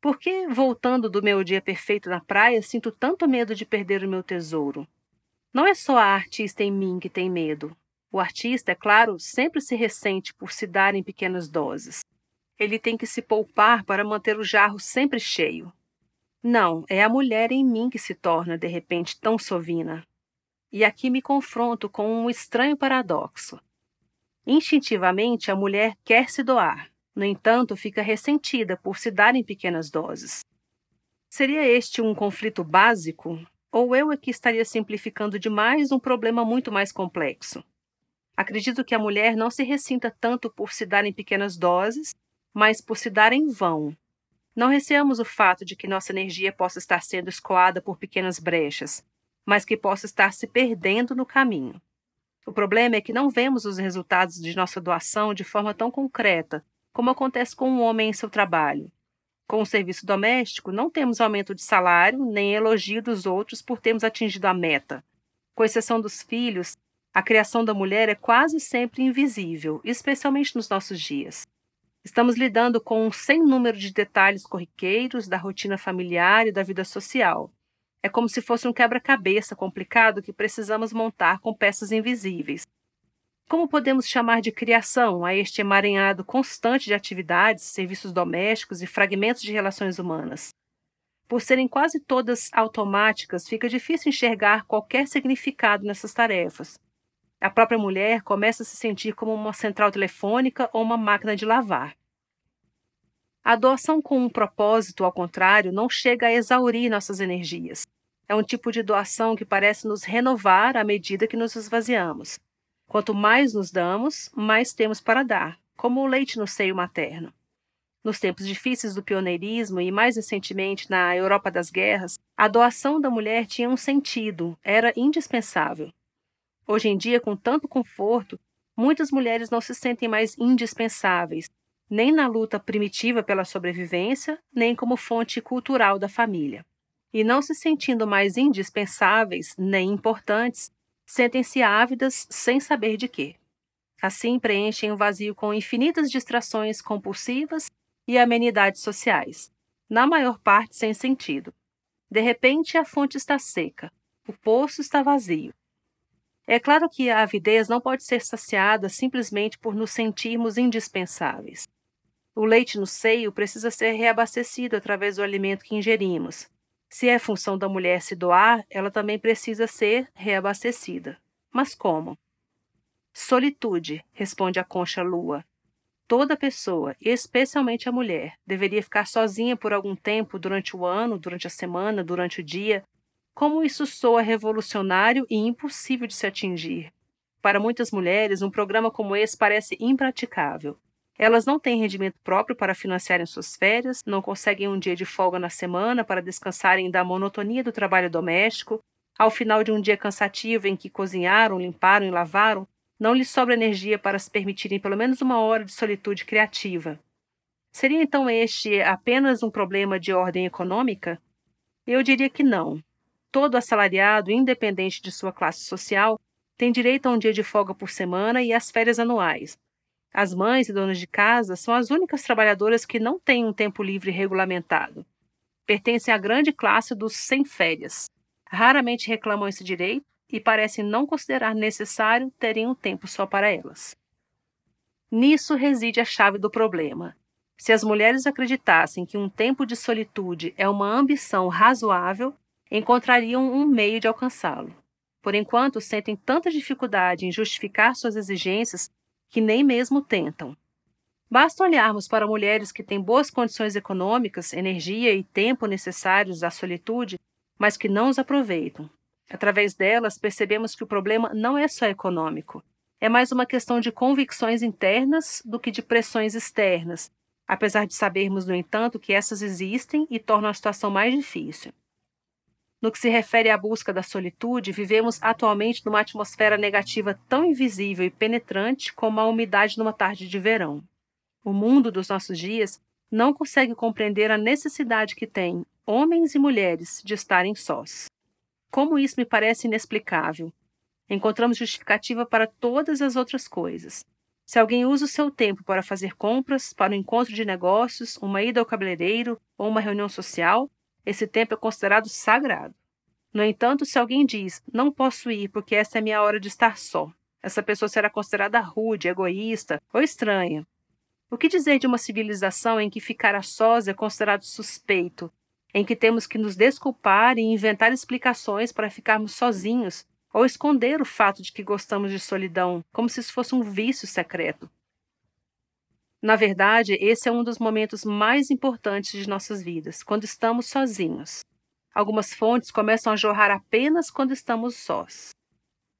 Por que, voltando do meu dia perfeito na praia, sinto tanto medo de perder o meu tesouro? Não é só a artista em mim que tem medo. O artista, é claro, sempre se ressente por se dar em pequenas doses. Ele tem que se poupar para manter o jarro sempre cheio. Não, é a mulher em mim que se torna, de repente, tão sovina. E aqui me confronto com um estranho paradoxo. Instintivamente, a mulher quer se doar, no entanto, fica ressentida por se dar em pequenas doses. Seria este um conflito básico? Ou eu aqui estaria simplificando demais um problema muito mais complexo? Acredito que a mulher não se ressinta tanto por se dar em pequenas doses, mas por se dar em vão, não receamos o fato de que nossa energia possa estar sendo escoada por pequenas brechas, mas que possa estar se perdendo no caminho. O problema é que não vemos os resultados de nossa doação de forma tão concreta, como acontece com um homem em seu trabalho. Com o serviço doméstico, não temos aumento de salário nem elogio dos outros por termos atingido a meta. Com exceção dos filhos, a criação da mulher é quase sempre invisível, especialmente nos nossos dias. Estamos lidando com um sem número de detalhes corriqueiros da rotina familiar e da vida social. É como se fosse um quebra-cabeça complicado que precisamos montar com peças invisíveis. Como podemos chamar de criação a este emaranhado constante de atividades, serviços domésticos e fragmentos de relações humanas? Por serem quase todas automáticas, fica difícil enxergar qualquer significado nessas tarefas. A própria mulher começa a se sentir como uma central telefônica ou uma máquina de lavar. A doação com um propósito, ao contrário, não chega a exaurir nossas energias. É um tipo de doação que parece nos renovar à medida que nos esvaziamos. Quanto mais nos damos, mais temos para dar, como o leite no seio materno. Nos tempos difíceis do pioneirismo e mais recentemente na Europa das guerras, a doação da mulher tinha um sentido, era indispensável. Hoje em dia, com tanto conforto, muitas mulheres não se sentem mais indispensáveis, nem na luta primitiva pela sobrevivência, nem como fonte cultural da família. E não se sentindo mais indispensáveis nem importantes, sentem-se ávidas sem saber de quê. Assim preenchem o vazio com infinitas distrações compulsivas e amenidades sociais, na maior parte sem sentido. De repente, a fonte está seca, o poço está vazio. É claro que a avidez não pode ser saciada simplesmente por nos sentirmos indispensáveis. O leite no seio precisa ser reabastecido através do alimento que ingerimos. Se é função da mulher se doar, ela também precisa ser reabastecida. Mas como? Solitude, responde a concha lua. Toda pessoa, especialmente a mulher, deveria ficar sozinha por algum tempo durante o ano, durante a semana, durante o dia. Como isso soa revolucionário e impossível de se atingir. Para muitas mulheres, um programa como esse parece impraticável. Elas não têm rendimento próprio para financiarem suas férias, não conseguem um dia de folga na semana para descansarem da monotonia do trabalho doméstico. Ao final de um dia cansativo em que cozinharam, limparam e lavaram, não lhes sobra energia para se permitirem pelo menos uma hora de solitude criativa. Seria então este apenas um problema de ordem econômica? Eu diria que não. Todo assalariado, independente de sua classe social, tem direito a um dia de folga por semana e às férias anuais, as mães e donas de casa são as únicas trabalhadoras que não têm um tempo livre regulamentado. Pertencem à grande classe dos sem férias. Raramente reclamam esse direito e parecem não considerar necessário terem um tempo só para elas. Nisso reside a chave do problema. Se as mulheres acreditassem que um tempo de solitude é uma ambição razoável, encontrariam um meio de alcançá-lo. Por enquanto, sentem tanta dificuldade em justificar suas exigências que nem mesmo tentam. Basta olharmos para mulheres que têm boas condições econômicas, energia e tempo necessários à solitude, mas que não os aproveitam. Através delas, percebemos que o problema não é só econômico. É mais uma questão de convicções internas do que de pressões externas, apesar de sabermos, no entanto, que essas existem e tornam a situação mais difícil. No que se refere à busca da solitude, vivemos atualmente numa atmosfera negativa tão invisível e penetrante como a umidade numa tarde de verão. O mundo dos nossos dias não consegue compreender a necessidade que tem homens e mulheres de estarem sós. Como isso me parece inexplicável. Encontramos justificativa para todas as outras coisas. Se alguém usa o seu tempo para fazer compras, para um encontro de negócios, uma ida ao cabeleireiro ou uma reunião social, esse tempo é considerado sagrado. No entanto, se alguém diz, não posso ir porque esta é minha hora de estar só, essa pessoa será considerada rude, egoísta ou estranha. O que dizer de uma civilização em que ficar a sós é considerado suspeito, em que temos que nos desculpar e inventar explicações para ficarmos sozinhos, ou esconder o fato de que gostamos de solidão, como se isso fosse um vício secreto? Na verdade, esse é um dos momentos mais importantes de nossas vidas, quando estamos sozinhos. Algumas fontes começam a jorrar apenas quando estamos sós.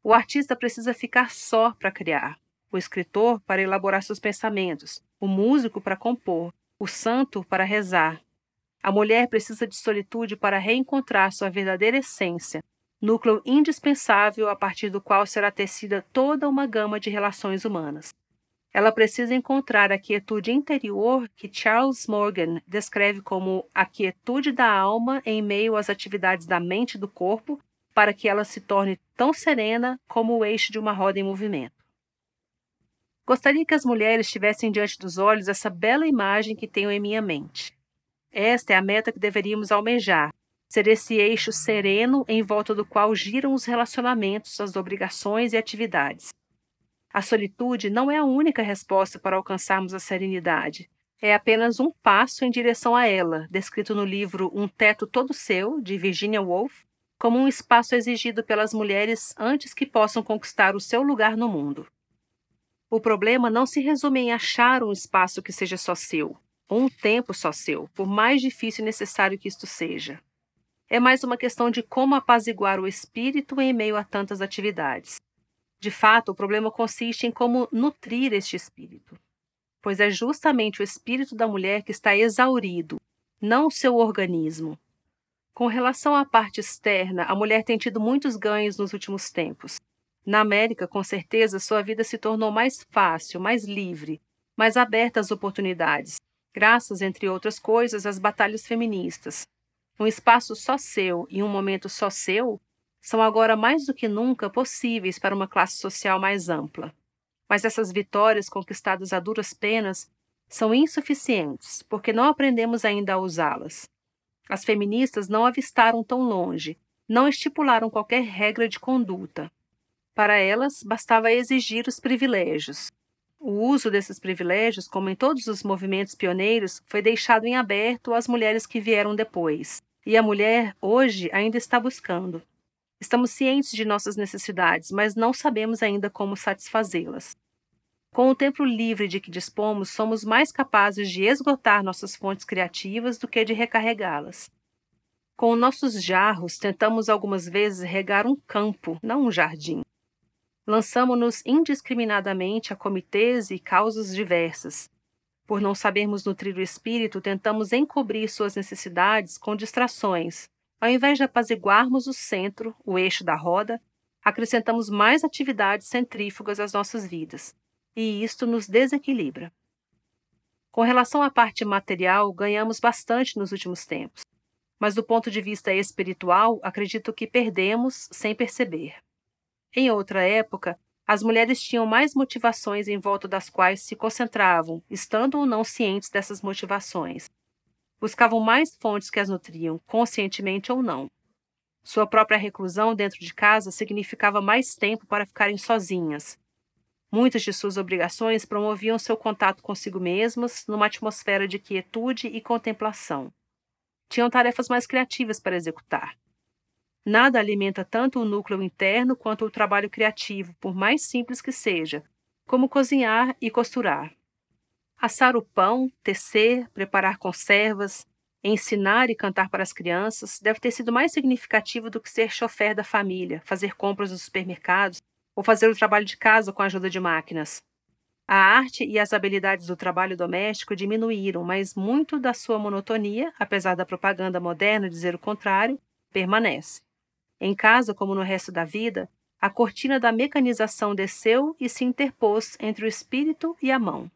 O artista precisa ficar só para criar, o escritor para elaborar seus pensamentos, o músico para compor, o santo para rezar. A mulher precisa de solitude para reencontrar sua verdadeira essência, núcleo indispensável a partir do qual será tecida toda uma gama de relações humanas. Ela precisa encontrar a quietude interior que Charles Morgan descreve como a quietude da alma em meio às atividades da mente e do corpo, para que ela se torne tão serena como o eixo de uma roda em movimento. Gostaria que as mulheres tivessem diante dos olhos essa bela imagem que tenho em minha mente. Esta é a meta que deveríamos almejar, ser esse eixo sereno em volta do qual giram os relacionamentos, as obrigações e atividades. A solitude não é a única resposta para alcançarmos a serenidade. É apenas um passo em direção a ela, descrito no livro Um Teto Todo Seu, de Virginia Woolf, como um espaço exigido pelas mulheres antes que possam conquistar o seu lugar no mundo. O problema não se resume em achar um espaço que seja só seu, ou um tempo só seu, por mais difícil e necessário que isto seja. É mais uma questão de como apaziguar o espírito em meio a tantas atividades. De fato, o problema consiste em como nutrir este espírito, pois é justamente o espírito da mulher que está exaurido, não o seu organismo. Com relação à parte externa, a mulher tem tido muitos ganhos nos últimos tempos. Na América, com certeza, sua vida se tornou mais fácil, mais livre, mais aberta às oportunidades, graças, entre outras coisas, às batalhas feministas. Um espaço só seu e um momento só seu são agora mais do que nunca possíveis para uma classe social mais ampla. Mas essas vitórias conquistadas a duras penas são insuficientes, porque não aprendemos ainda a usá-las. As feministas não avistaram tão longe, não estipularam qualquer regra de conduta. Para elas, bastava exigir os privilégios. O uso desses privilégios, como em todos os movimentos pioneiros, foi deixado em aberto às mulheres que vieram depois. E a mulher, hoje, ainda está buscando. Estamos cientes de nossas necessidades, mas não sabemos ainda como satisfazê-las. Com o tempo livre de que dispomos, somos mais capazes de esgotar nossas fontes criativas do que de recarregá-las. Com nossos jarros, tentamos algumas vezes regar um campo, não um jardim. Lançamo-nos indiscriminadamente a comitês e causas diversas. Por não sabermos nutrir o espírito, tentamos encobrir suas necessidades com distrações, ao invés de apaziguarmos o centro, o eixo da roda, acrescentamos mais atividades centrífugas às nossas vidas, e isto nos desequilibra. Com relação à parte material, ganhamos bastante nos últimos tempos, mas do ponto de vista espiritual, acredito que perdemos sem perceber. Em outra época, as mulheres tinham mais motivações em volta das quais se concentravam, estando ou não cientes dessas motivações buscavam mais fontes que as nutriam, conscientemente ou não. Sua própria reclusão dentro de casa significava mais tempo para ficarem sozinhas. Muitas de suas obrigações promoviam seu contato consigo mesmas numa atmosfera de quietude e contemplação. Tinham tarefas mais criativas para executar. Nada alimenta tanto o núcleo interno quanto o trabalho criativo, por mais simples que seja, como cozinhar e costurar. Assar o pão, tecer, preparar conservas, ensinar e cantar para as crianças deve ter sido mais significativo do que ser chofer da família, fazer compras nos supermercados ou fazer o trabalho de casa com a ajuda de máquinas. A arte e as habilidades do trabalho doméstico diminuíram, mas muito da sua monotonia, apesar da propaganda moderna dizer o contrário, permanece. Em casa, como no resto da vida, a cortina da mecanização desceu e se interpôs entre o espírito e a mão.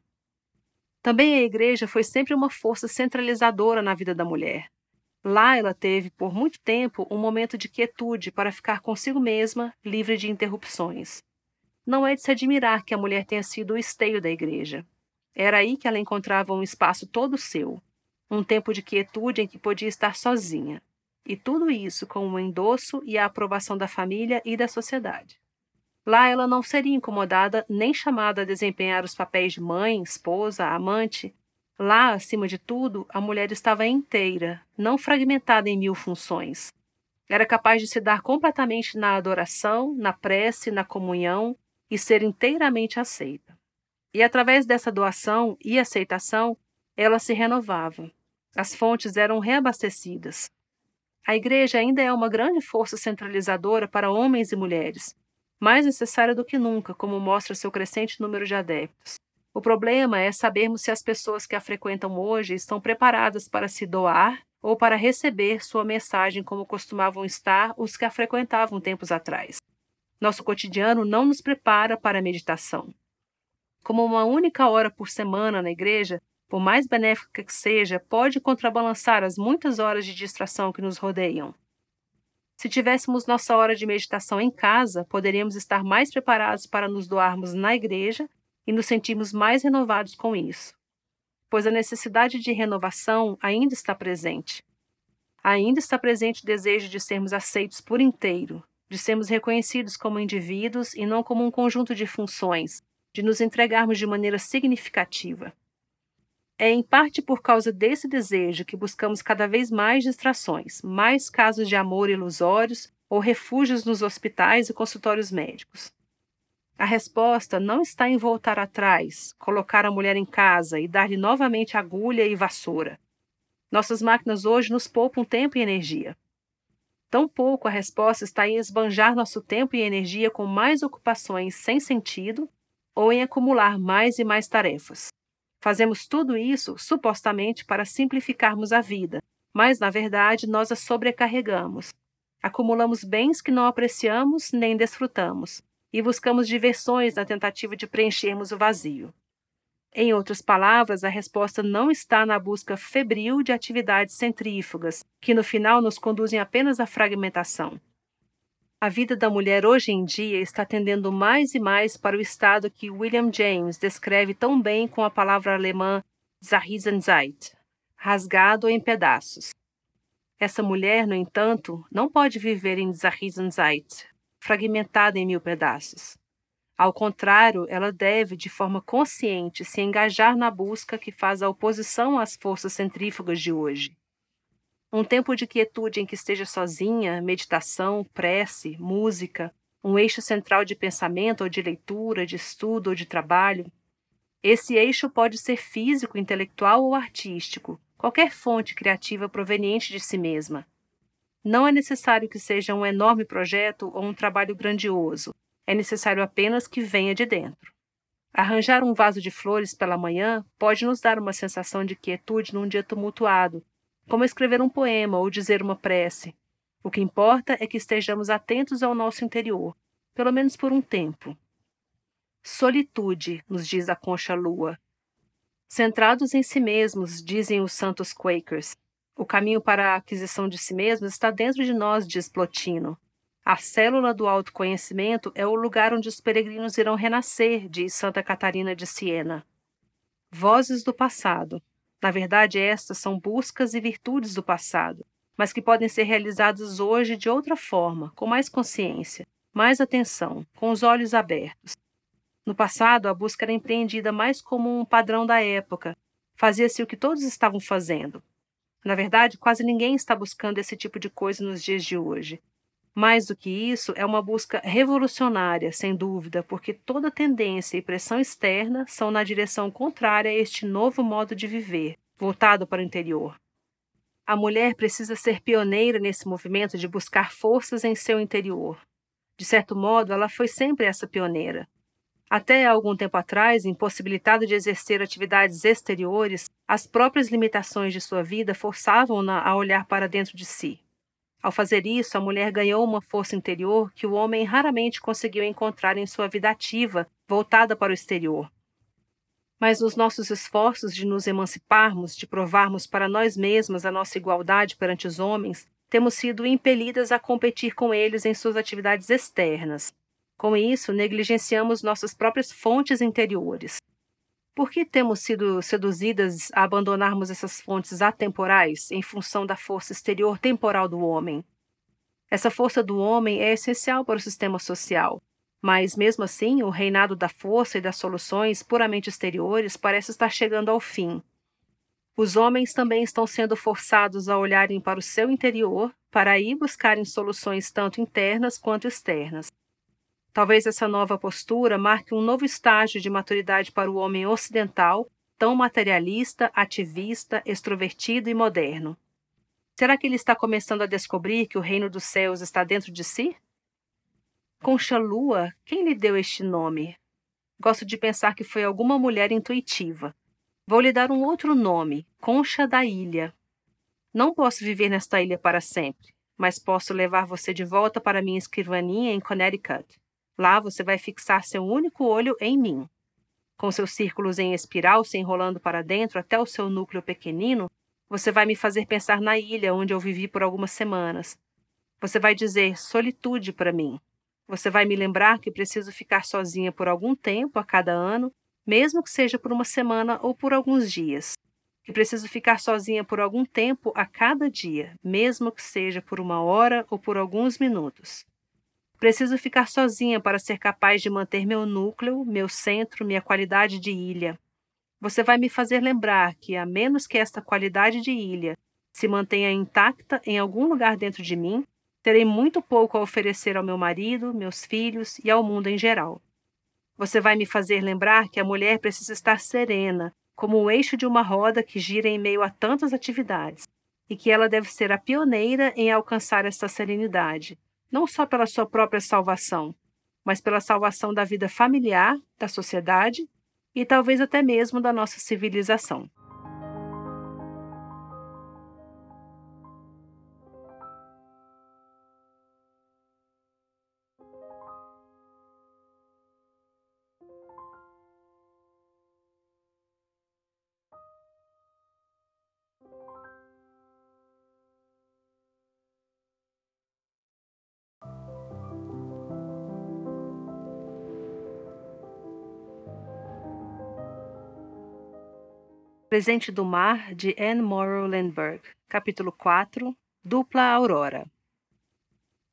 Também a igreja foi sempre uma força centralizadora na vida da mulher. Lá ela teve, por muito tempo, um momento de quietude para ficar consigo mesma, livre de interrupções. Não é de se admirar que a mulher tenha sido o esteio da igreja. Era aí que ela encontrava um espaço todo seu, um tempo de quietude em que podia estar sozinha. E tudo isso com o endosso e a aprovação da família e da sociedade. Lá ela não seria incomodada nem chamada a desempenhar os papéis de mãe, esposa, amante. Lá, acima de tudo, a mulher estava inteira, não fragmentada em mil funções. Era capaz de se dar completamente na adoração, na prece, na comunhão e ser inteiramente aceita. E através dessa doação e aceitação, ela se renovava. As fontes eram reabastecidas. A igreja ainda é uma grande força centralizadora para homens e mulheres, mais necessária do que nunca, como mostra seu crescente número de adeptos. O problema é sabermos se as pessoas que a frequentam hoje estão preparadas para se doar ou para receber sua mensagem como costumavam estar os que a frequentavam tempos atrás. Nosso cotidiano não nos prepara para a meditação. Como uma única hora por semana na igreja, por mais benéfica que seja, pode contrabalançar as muitas horas de distração que nos rodeiam. Se tivéssemos nossa hora de meditação em casa, poderíamos estar mais preparados para nos doarmos na igreja e nos sentirmos mais renovados com isso. Pois a necessidade de renovação ainda está presente. ainda está presente o desejo de sermos aceitos por inteiro, de sermos reconhecidos como indivíduos e não como um conjunto de funções, de nos entregarmos de maneira significativa. É em parte por causa desse desejo que buscamos cada vez mais distrações, mais casos de amor ilusórios ou refúgios nos hospitais e consultórios médicos. A resposta não está em voltar atrás, colocar a mulher em casa e dar-lhe novamente agulha e vassoura. Nossas máquinas hoje nos poupam tempo e energia. Tampouco a resposta está em esbanjar nosso tempo e energia com mais ocupações sem sentido ou em acumular mais e mais tarefas. Fazemos tudo isso supostamente para simplificarmos a vida, mas na verdade nós a sobrecarregamos. Acumulamos bens que não apreciamos nem desfrutamos e buscamos diversões na tentativa de preenchermos o vazio. Em outras palavras, a resposta não está na busca febril de atividades centrífugas, que no final nos conduzem apenas à fragmentação. A vida da mulher hoje em dia está tendendo mais e mais para o estado que William James descreve tão bem com a palavra alemã Zerrissenheit, rasgado em pedaços. Essa mulher, no entanto, não pode viver em Zerrissenheit, fragmentada em mil pedaços. Ao contrário, ela deve, de forma consciente, se engajar na busca que faz a oposição às forças centrífugas de hoje. Um tempo de quietude em que esteja sozinha, meditação, prece, música, um eixo central de pensamento ou de leitura, de estudo ou de trabalho. Esse eixo pode ser físico, intelectual ou artístico, qualquer fonte criativa proveniente de si mesma. Não é necessário que seja um enorme projeto ou um trabalho grandioso, é necessário apenas que venha de dentro. Arranjar um vaso de flores pela manhã pode nos dar uma sensação de quietude num dia tumultuado, como escrever um poema ou dizer uma prece. O que importa é que estejamos atentos ao nosso interior, pelo menos por um tempo. Solitude, nos diz a concha lua. Centrados em si mesmos, dizem os santos Quakers. O caminho para a aquisição de si mesmos está dentro de nós, diz Plotino. A célula do autoconhecimento é o lugar onde os peregrinos irão renascer, diz Santa Catarina de Siena. Vozes do passado. Na verdade, estas são buscas e virtudes do passado, mas que podem ser realizadas hoje de outra forma, com mais consciência, mais atenção, com os olhos abertos. No passado, a busca era empreendida mais como um padrão da época. Fazia-se o que todos estavam fazendo. Na verdade, quase ninguém está buscando esse tipo de coisa nos dias de hoje. Mais do que isso, é uma busca revolucionária, sem dúvida, porque toda tendência e pressão externa são na direção contrária a este novo modo de viver, voltado para o interior. A mulher precisa ser pioneira nesse movimento de buscar forças em seu interior. De certo modo, ela foi sempre essa pioneira. Até algum tempo atrás, impossibilitada de exercer atividades exteriores, as próprias limitações de sua vida forçavam-na a olhar para dentro de si. Ao fazer isso, a mulher ganhou uma força interior que o homem raramente conseguiu encontrar em sua vida ativa, voltada para o exterior. Mas nos nossos esforços de nos emanciparmos, de provarmos para nós mesmas a nossa igualdade perante os homens, temos sido impelidas a competir com eles em suas atividades externas. Com isso, negligenciamos nossas próprias fontes interiores. Por que temos sido seduzidas a abandonarmos essas fontes atemporais em função da força exterior temporal do homem? Essa força do homem é essencial para o sistema social, mas mesmo assim, o reinado da força e das soluções puramente exteriores parece estar chegando ao fim. Os homens também estão sendo forçados a olharem para o seu interior para aí buscarem soluções tanto internas quanto externas. Talvez essa nova postura marque um novo estágio de maturidade para o homem ocidental, tão materialista, ativista, extrovertido e moderno. Será que ele está começando a descobrir que o reino dos céus está dentro de si? Concha Lua, quem lhe deu este nome? Gosto de pensar que foi alguma mulher intuitiva. Vou lhe dar um outro nome, Concha da Ilha. Não posso viver nesta ilha para sempre, mas posso levar você de volta para minha escrivaninha em Connecticut. Lá você vai fixar seu único olho em mim. Com seus círculos em espiral se enrolando para dentro até o seu núcleo pequenino, você vai me fazer pensar na ilha onde eu vivi por algumas semanas. Você vai dizer solitude para mim. Você vai me lembrar que preciso ficar sozinha por algum tempo a cada ano, mesmo que seja por uma semana ou por alguns dias. que preciso ficar sozinha por algum tempo a cada dia, mesmo que seja por uma hora ou por alguns minutos. Preciso ficar sozinha para ser capaz de manter meu núcleo, meu centro, minha qualidade de ilha. Você vai me fazer lembrar que, a menos que esta qualidade de ilha se mantenha intacta em algum lugar dentro de mim, terei muito pouco a oferecer ao meu marido, meus filhos e ao mundo em geral. Você vai me fazer lembrar que a mulher precisa estar serena, como o eixo de uma roda que gira em meio a tantas atividades, e que ela deve ser a pioneira em alcançar esta serenidade, não só pela sua própria salvação, mas pela salvação da vida familiar, da sociedade e talvez até mesmo da nossa civilização. Presente do Mar, de Anne Morrow capítulo 4 Dupla Aurora.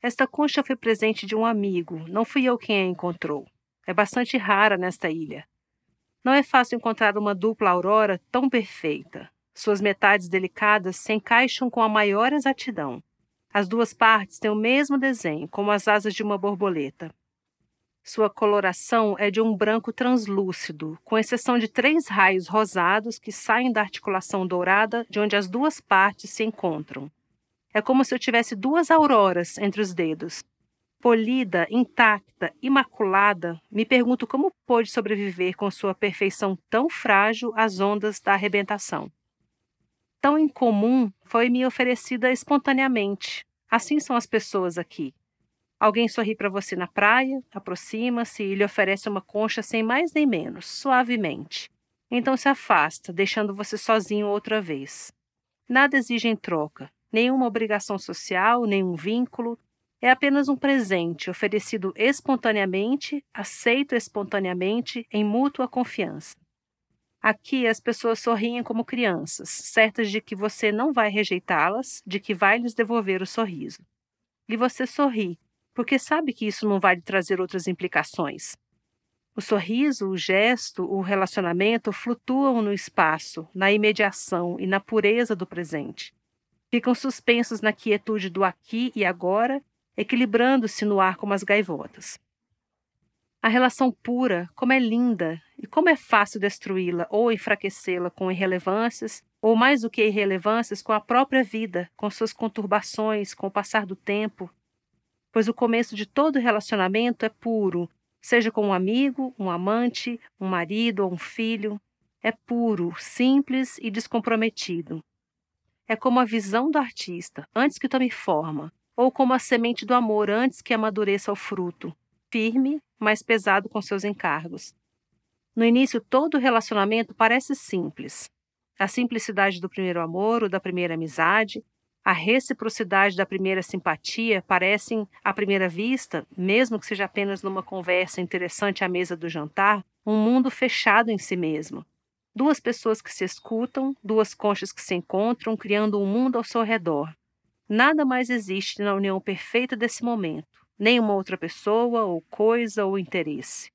Esta concha foi presente de um amigo, não fui eu quem a encontrou. É bastante rara nesta ilha. Não é fácil encontrar uma dupla aurora tão perfeita. Suas metades delicadas se encaixam com a maior exatidão. As duas partes têm o mesmo desenho, como as asas de uma borboleta. Sua coloração é de um branco translúcido, com exceção de três raios rosados que saem da articulação dourada de onde as duas partes se encontram. É como se eu tivesse duas auroras entre os dedos. Polida, intacta, imaculada, me pergunto como pôde sobreviver com sua perfeição tão frágil às ondas da arrebentação. Tão incomum foi-me oferecida espontaneamente. Assim são as pessoas aqui. Alguém sorri para você na praia, aproxima-se e lhe oferece uma concha sem mais nem menos, suavemente. Então se afasta, deixando você sozinho outra vez. Nada exige em troca, nenhuma obrigação social, nenhum vínculo. É apenas um presente oferecido espontaneamente, aceito espontaneamente, em mútua confiança. Aqui as pessoas sorriem como crianças, certas de que você não vai rejeitá-las, de que vai lhes devolver o sorriso. E você sorri, porque sabe que isso não vai lhe trazer outras implicações. O sorriso, o gesto, o relacionamento flutuam no espaço, na imediação e na pureza do presente. Ficam suspensos na quietude do aqui e agora, equilibrando-se no ar como as gaivotas. A relação pura, como é linda e como é fácil destruí-la ou enfraquecê-la com irrelevâncias, ou mais do que irrelevâncias, com a própria vida, com suas conturbações, com o passar do tempo, pois o começo de todo relacionamento é puro, seja com um amigo, um amante, um marido ou um filho. É puro, simples e descomprometido. É como a visão do artista antes que tome forma, ou como a semente do amor antes que amadureça o fruto, firme, mas pesado com seus encargos. No início, todo relacionamento parece simples. A simplicidade do primeiro amor ou da primeira amizade, a reciprocidade da primeira simpatia parecem, à primeira vista, mesmo que seja apenas numa conversa interessante à mesa do jantar, um mundo fechado em si mesmo. Duas pessoas que se escutam, duas conchas que se encontram, criando um mundo ao seu redor. Nada mais existe na união perfeita desse momento, nem uma outra pessoa, ou coisa, ou interesse.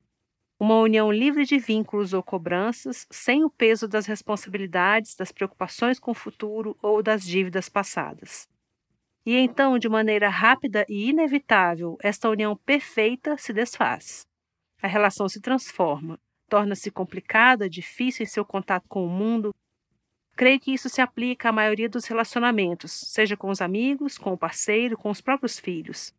Uma união livre de vínculos ou cobranças, sem o peso das responsabilidades, das preocupações com o futuro ou das dívidas passadas. E então, de maneira rápida e inevitável, esta união perfeita se desfaz. A relação se transforma, torna-se complicada, difícil em seu contato com o mundo. Creio que isso se aplica à maioria dos relacionamentos, seja com os amigos, com o parceiro, com os próprios filhos.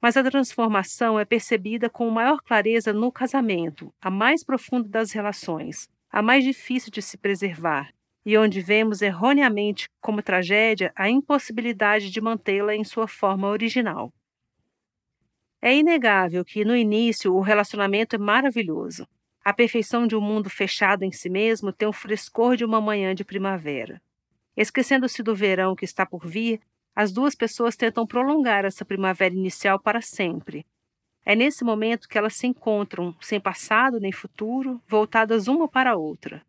Mas a transformação é percebida com maior clareza no casamento, a mais profunda das relações, a mais difícil de se preservar, e onde vemos erroneamente como tragédia a impossibilidade de mantê-la em sua forma original. É inegável que, no início, o relacionamento é maravilhoso. A perfeição de um mundo fechado em si mesmo tem o frescor de uma manhã de primavera. Esquecendo-se do verão que está por vir, as duas pessoas tentam prolongar essa primavera inicial para sempre. É nesse momento que elas se encontram, sem passado nem futuro, voltadas uma para a outra.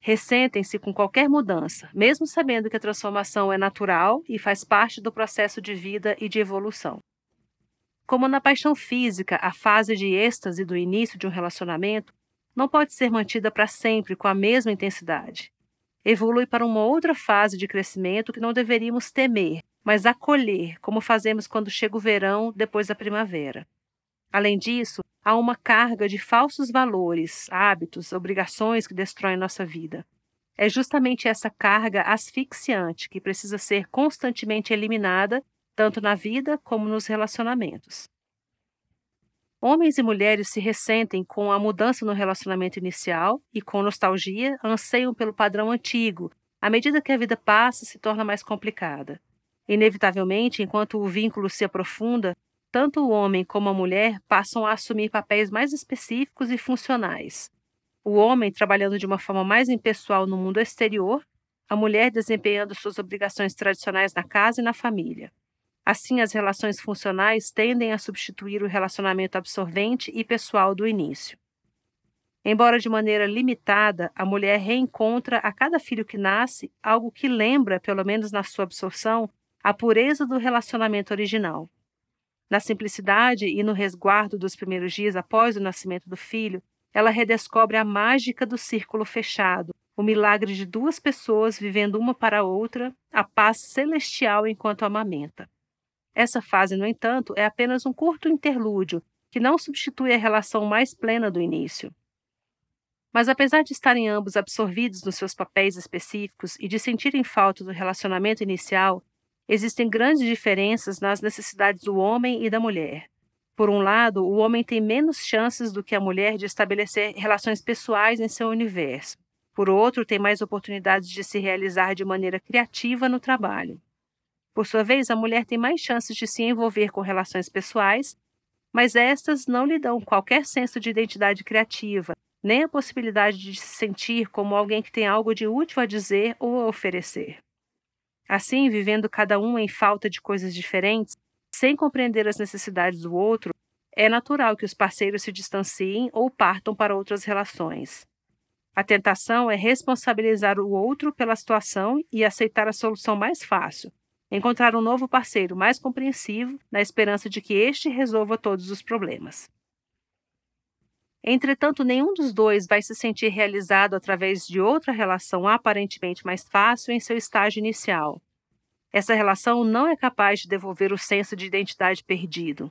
ressentem-se com qualquer mudança, mesmo sabendo que a transformação é natural e faz parte do processo de vida e de evolução. Como na paixão física, a fase de êxtase do início de um relacionamento não pode ser mantida para sempre com a mesma intensidade. Evolui para uma outra fase de crescimento que não deveríamos temer, mas acolher, como fazemos quando chega o verão depois da primavera. Além disso, há uma carga de falsos valores, hábitos, obrigações que destroem nossa vida. É justamente essa carga asfixiante que precisa ser constantemente eliminada, tanto na vida como nos relacionamentos. Homens e mulheres se ressentem com a mudança no relacionamento inicial e, com nostalgia, anseiam pelo padrão antigo, à medida que a vida passa se torna mais complicada. Inevitavelmente, enquanto o vínculo se aprofunda, tanto o homem como a mulher passam a assumir papéis mais específicos e funcionais. O homem trabalhando de uma forma mais impessoal no mundo exterior, a mulher desempenhando suas obrigações tradicionais na casa e na família. Assim, as relações funcionais tendem a substituir o relacionamento absorvente e pessoal do início. Embora de maneira limitada, a mulher reencontra a cada filho que nasce algo que lembra, pelo menos na sua absorção, a pureza do relacionamento original. Na simplicidade e no resguardo dos primeiros dias após o nascimento do filho, ela redescobre a mágica do círculo fechado, o milagre de duas pessoas vivendo uma para a outra, a paz celestial enquanto amamenta. Essa fase, no entanto, é apenas um curto interlúdio que não substitui a relação mais plena do início. Mas apesar de estarem ambos absorvidos nos seus papéis específicos e de sentirem falta do relacionamento inicial, Existem grandes diferenças nas necessidades do homem e da mulher. Por um lado, o homem tem menos chances do que a mulher de estabelecer relações pessoais em seu universo. Por outro, tem mais oportunidades de se realizar de maneira criativa no trabalho. Por sua vez, a mulher tem mais chances de se envolver com relações pessoais, mas estas não lhe dão qualquer senso de identidade criativa, nem a possibilidade de se sentir como alguém que tem algo de útil a dizer ou a oferecer. Assim, vivendo cada um em falta de coisas diferentes, sem compreender as necessidades do outro, é natural que os parceiros se distanciem ou partam para outras relações. A tentação é responsabilizar o outro pela situação e aceitar a solução mais fácil, encontrar um novo parceiro mais compreensivo, na esperança de que este resolva todos os problemas. Entretanto, nenhum dos dois vai se sentir realizado através de outra relação aparentemente mais fácil em seu estágio inicial. Essa relação não é capaz de devolver o senso de identidade perdido.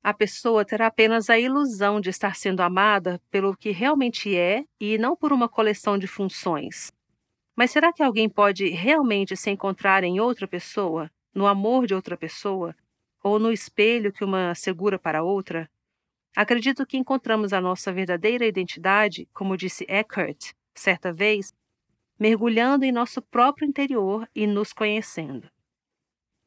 A pessoa terá apenas a ilusão de estar sendo amada pelo que realmente é e não por uma coleção de funções. Mas será que alguém pode realmente se encontrar em outra pessoa, no amor de outra pessoa, ou no espelho que uma segura para outra? Acredito que encontramos a nossa verdadeira identidade, como disse Eckhart certa vez, mergulhando em nosso próprio interior e nos conhecendo.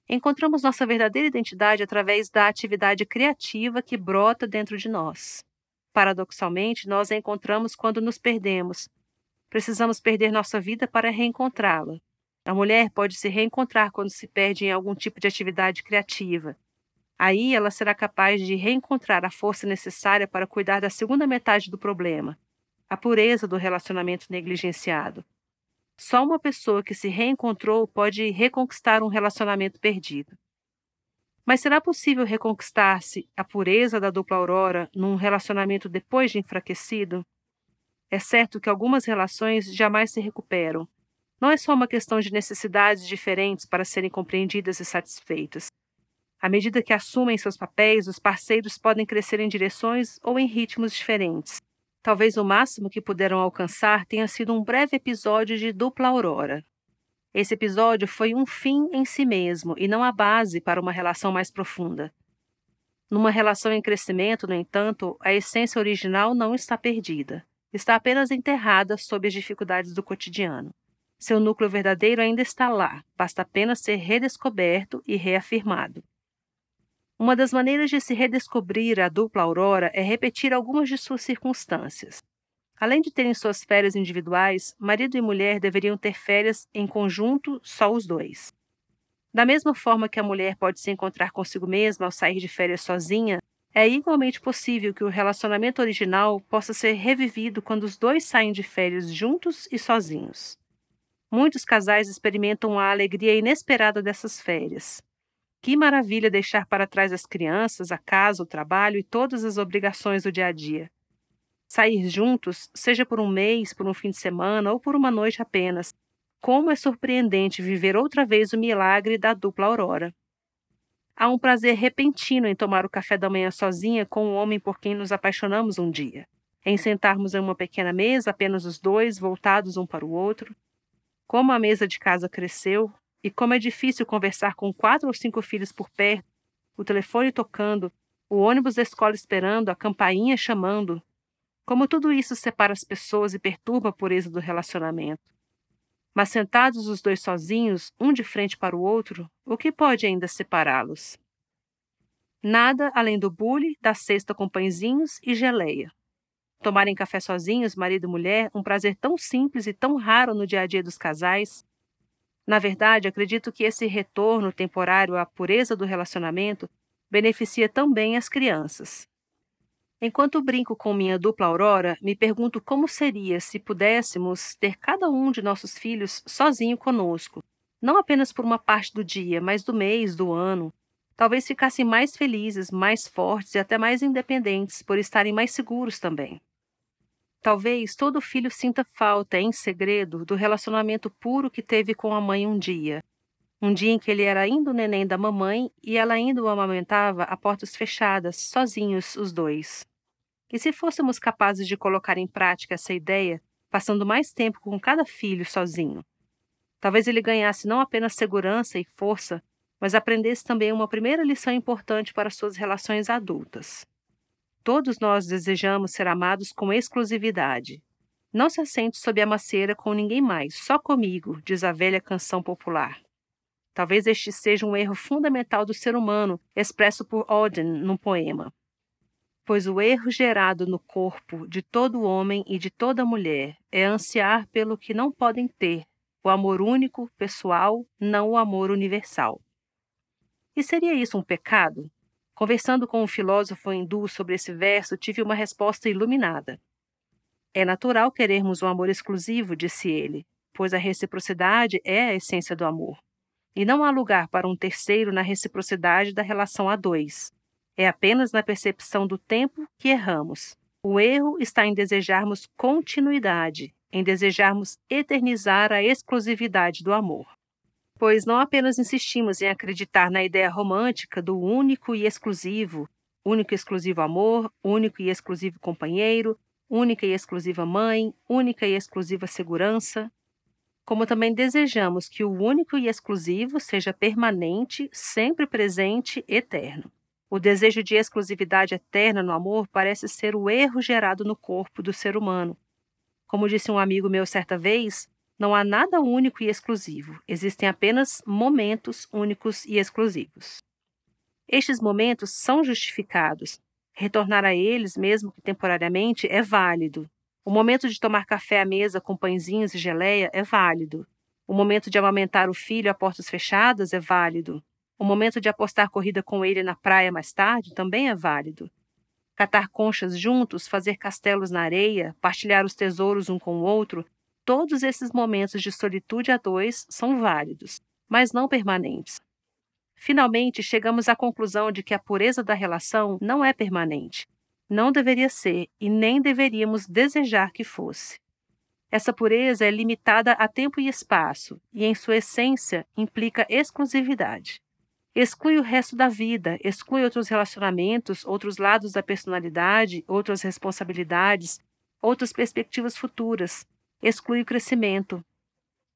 Encontramos nossa verdadeira identidade através da atividade criativa que brota dentro de nós. Paradoxalmente, nós a encontramos quando nos perdemos. Precisamos perder nossa vida para reencontrá-la. A mulher pode se reencontrar quando se perde em algum tipo de atividade criativa. Aí ela será capaz de reencontrar a força necessária para cuidar da segunda metade do problema, a pureza do relacionamento negligenciado. Só uma pessoa que se reencontrou pode reconquistar um relacionamento perdido. Mas será possível reconquistar-se a pureza da dupla aurora num relacionamento depois de enfraquecido? É certo que algumas relações jamais se recuperam. Não é só uma questão de necessidades diferentes para serem compreendidas e satisfeitas. À medida que assumem seus papéis, os parceiros podem crescer em direções ou em ritmos diferentes. Talvez o máximo que puderam alcançar tenha sido um breve episódio de dupla aurora. Esse episódio foi um fim em si mesmo e não a base para uma relação mais profunda. Numa relação em crescimento, no entanto, a essência original não está perdida. Está apenas enterrada sob as dificuldades do cotidiano. Seu núcleo verdadeiro ainda está lá, basta apenas ser redescoberto e reafirmado. Uma das maneiras de se redescobrir a dupla aurora é repetir algumas de suas circunstâncias. Além de terem suas férias individuais, marido e mulher deveriam ter férias em conjunto, só os dois. Da mesma forma que a mulher pode se encontrar consigo mesma ao sair de férias sozinha, É igualmente possível que o relacionamento original possa ser revivido quando os dois saem de férias juntos e sozinhos. Muitos casais experimentam a alegria inesperada dessas férias. Que maravilha deixar para trás as crianças, a casa, o trabalho e todas as obrigações do dia a dia. Sair juntos, seja por um mês, por um fim de semana ou por uma noite apenas. Como é surpreendente viver outra vez o milagre da dupla aurora. Há um prazer repentino em tomar o café da manhã sozinha com o homem por quem nos apaixonamos um dia, em sentarmos em uma pequena mesa, apenas os dois, voltados um para o outro. Como a mesa de casa cresceu, e como é difícil conversar com quatro ou cinco filhos por perto, o telefone tocando, o ônibus da escola esperando, a campainha chamando. Como tudo isso separa as pessoas e perturba a pureza do relacionamento. Mas sentados os dois sozinhos, um de frente para o outro, o que pode ainda separá-los? Nada além do bule, da cesta com pãezinhos e geleia. Tomarem café sozinhos, marido e mulher, um prazer tão simples e tão raro no dia a dia dos casais. Na verdade, acredito que esse retorno temporário à pureza do relacionamento beneficia também as crianças. Enquanto brinco com minha dupla Aurora, me pergunto como seria se pudéssemos ter cada um de nossos filhos sozinho conosco, não apenas por uma parte do dia, mas do mês, do ano. Talvez ficassem mais felizes, mais fortes e até mais independentes por estarem mais seguros também. Talvez todo filho sinta falta, em segredo, do relacionamento puro que teve com a mãe um dia. Um dia em que ele era ainda o neném da mamãe e ela ainda o amamentava a portas fechadas, sozinhos os dois. E se fôssemos capazes de colocar em prática essa ideia, passando mais tempo com cada filho sozinho? Talvez ele ganhasse não apenas segurança e força, mas aprendesse também uma primeira lição importante para suas relações adultas. Todos nós desejamos ser amados com exclusividade. Não se assente sob a macieira com ninguém mais, só comigo, diz a velha canção popular. Talvez este seja um erro fundamental do ser humano, expresso por Auden num poema pois o erro gerado no corpo de todo homem e de toda mulher é ansiar pelo que não podem ter, o amor único, pessoal, não o amor universal. E seria isso um pecado? Conversando com um filósofo hindu sobre esse verso, tive uma resposta iluminada. É natural querermos um amor exclusivo, disse ele, pois a reciprocidade é a essência do amor. E não há lugar para um terceiro na reciprocidade da relação a dois. É apenas na percepção do tempo que erramos. O erro está em desejarmos continuidade, em desejarmos eternizar a exclusividade do amor. Pois não apenas insistimos em acreditar na ideia romântica do único e exclusivo, único e exclusivo amor, único e exclusivo companheiro, única e exclusiva mãe, única e exclusiva segurança, como também desejamos que o único e exclusivo seja permanente, sempre presente, eterno. O desejo de exclusividade eterna no amor parece ser o erro gerado no corpo do ser humano. Como disse um amigo meu certa vez, não há nada único e exclusivo, existem apenas momentos únicos e exclusivos. Estes momentos são justificados. Retornar a eles, mesmo que temporariamente, é válido. O momento de tomar café à mesa com pãezinhos e geleia é válido. O momento de amamentar o filho a portas fechadas é válido. O momento de apostar corrida com ele na praia mais tarde também é válido. Catar conchas juntos, fazer castelos na areia, partilhar os tesouros um com o outro, todos esses momentos de solitude a dois são válidos, mas não permanentes. Finalmente, chegamos à conclusão de que a pureza da relação não é permanente. Não deveria ser e nem deveríamos desejar que fosse. Essa pureza é limitada a tempo e espaço e, em sua essência, implica exclusividade. Exclui o resto da vida, exclui outros relacionamentos, outros lados da personalidade, outras responsabilidades, outras perspectivas futuras. Exclui o crescimento.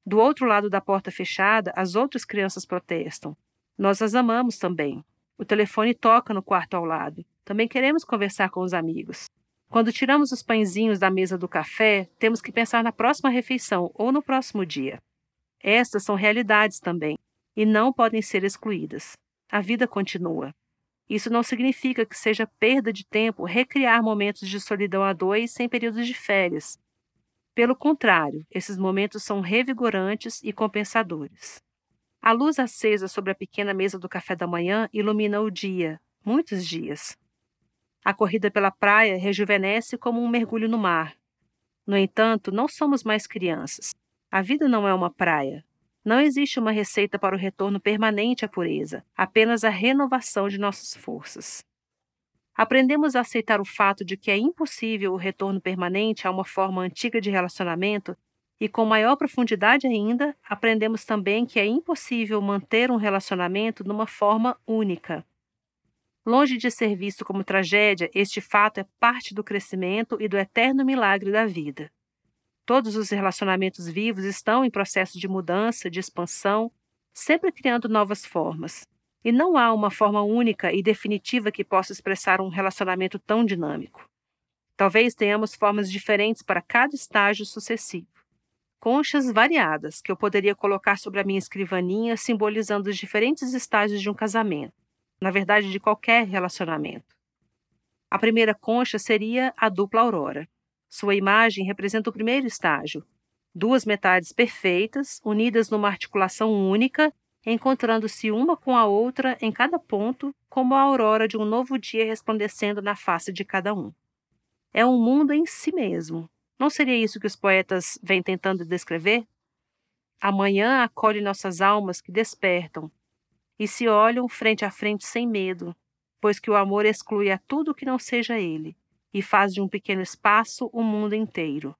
Do outro lado da porta fechada, as outras crianças protestam. Nós as amamos também. O telefone toca no quarto ao lado. Também queremos conversar com os amigos. Quando tiramos os pãezinhos da mesa do café, temos que pensar na próxima refeição ou no próximo dia. Estas são realidades também e não podem ser excluídas. A vida continua. Isso não significa que seja perda de tempo recriar momentos de solidão a dois sem períodos de férias. Pelo contrário, esses momentos são revigorantes e compensadores. A luz acesa sobre a pequena mesa do café da manhã ilumina o dia, muitos dias. A corrida pela praia rejuvenesce como um mergulho no mar. No entanto, não somos mais crianças. A vida não é uma praia. Não existe uma receita para o retorno permanente à pureza, apenas a renovação de nossas forças. Aprendemos a aceitar o fato de que é impossível o retorno permanente a uma forma antiga de relacionamento e, com maior profundidade ainda, aprendemos também que é impossível manter um relacionamento numa forma única. Longe de ser visto como tragédia, este fato é parte do crescimento e do eterno milagre da vida. Todos os relacionamentos vivos estão em processo de mudança, de expansão, sempre criando novas formas. E não há uma forma única e definitiva que possa expressar um relacionamento tão dinâmico. Talvez tenhamos formas diferentes para cada estágio sucessivo. Conchas variadas que eu poderia colocar sobre a minha escrivaninha, simbolizando os diferentes estágios de um casamento na verdade, de qualquer relacionamento. A primeira concha seria a dupla aurora. Sua imagem representa o primeiro estágio, duas metades perfeitas, unidas numa articulação única, encontrando-se uma com a outra em cada ponto, como a aurora de um novo dia resplandecendo na face de cada um. É um mundo em si mesmo. Não seria isso que os poetas vêm tentando descrever? Amanhã acolhe nossas almas que despertam, e se olham frente a frente sem medo, pois que o amor exclui a tudo que não seja ele, e faz de um pequeno espaço o mundo inteiro.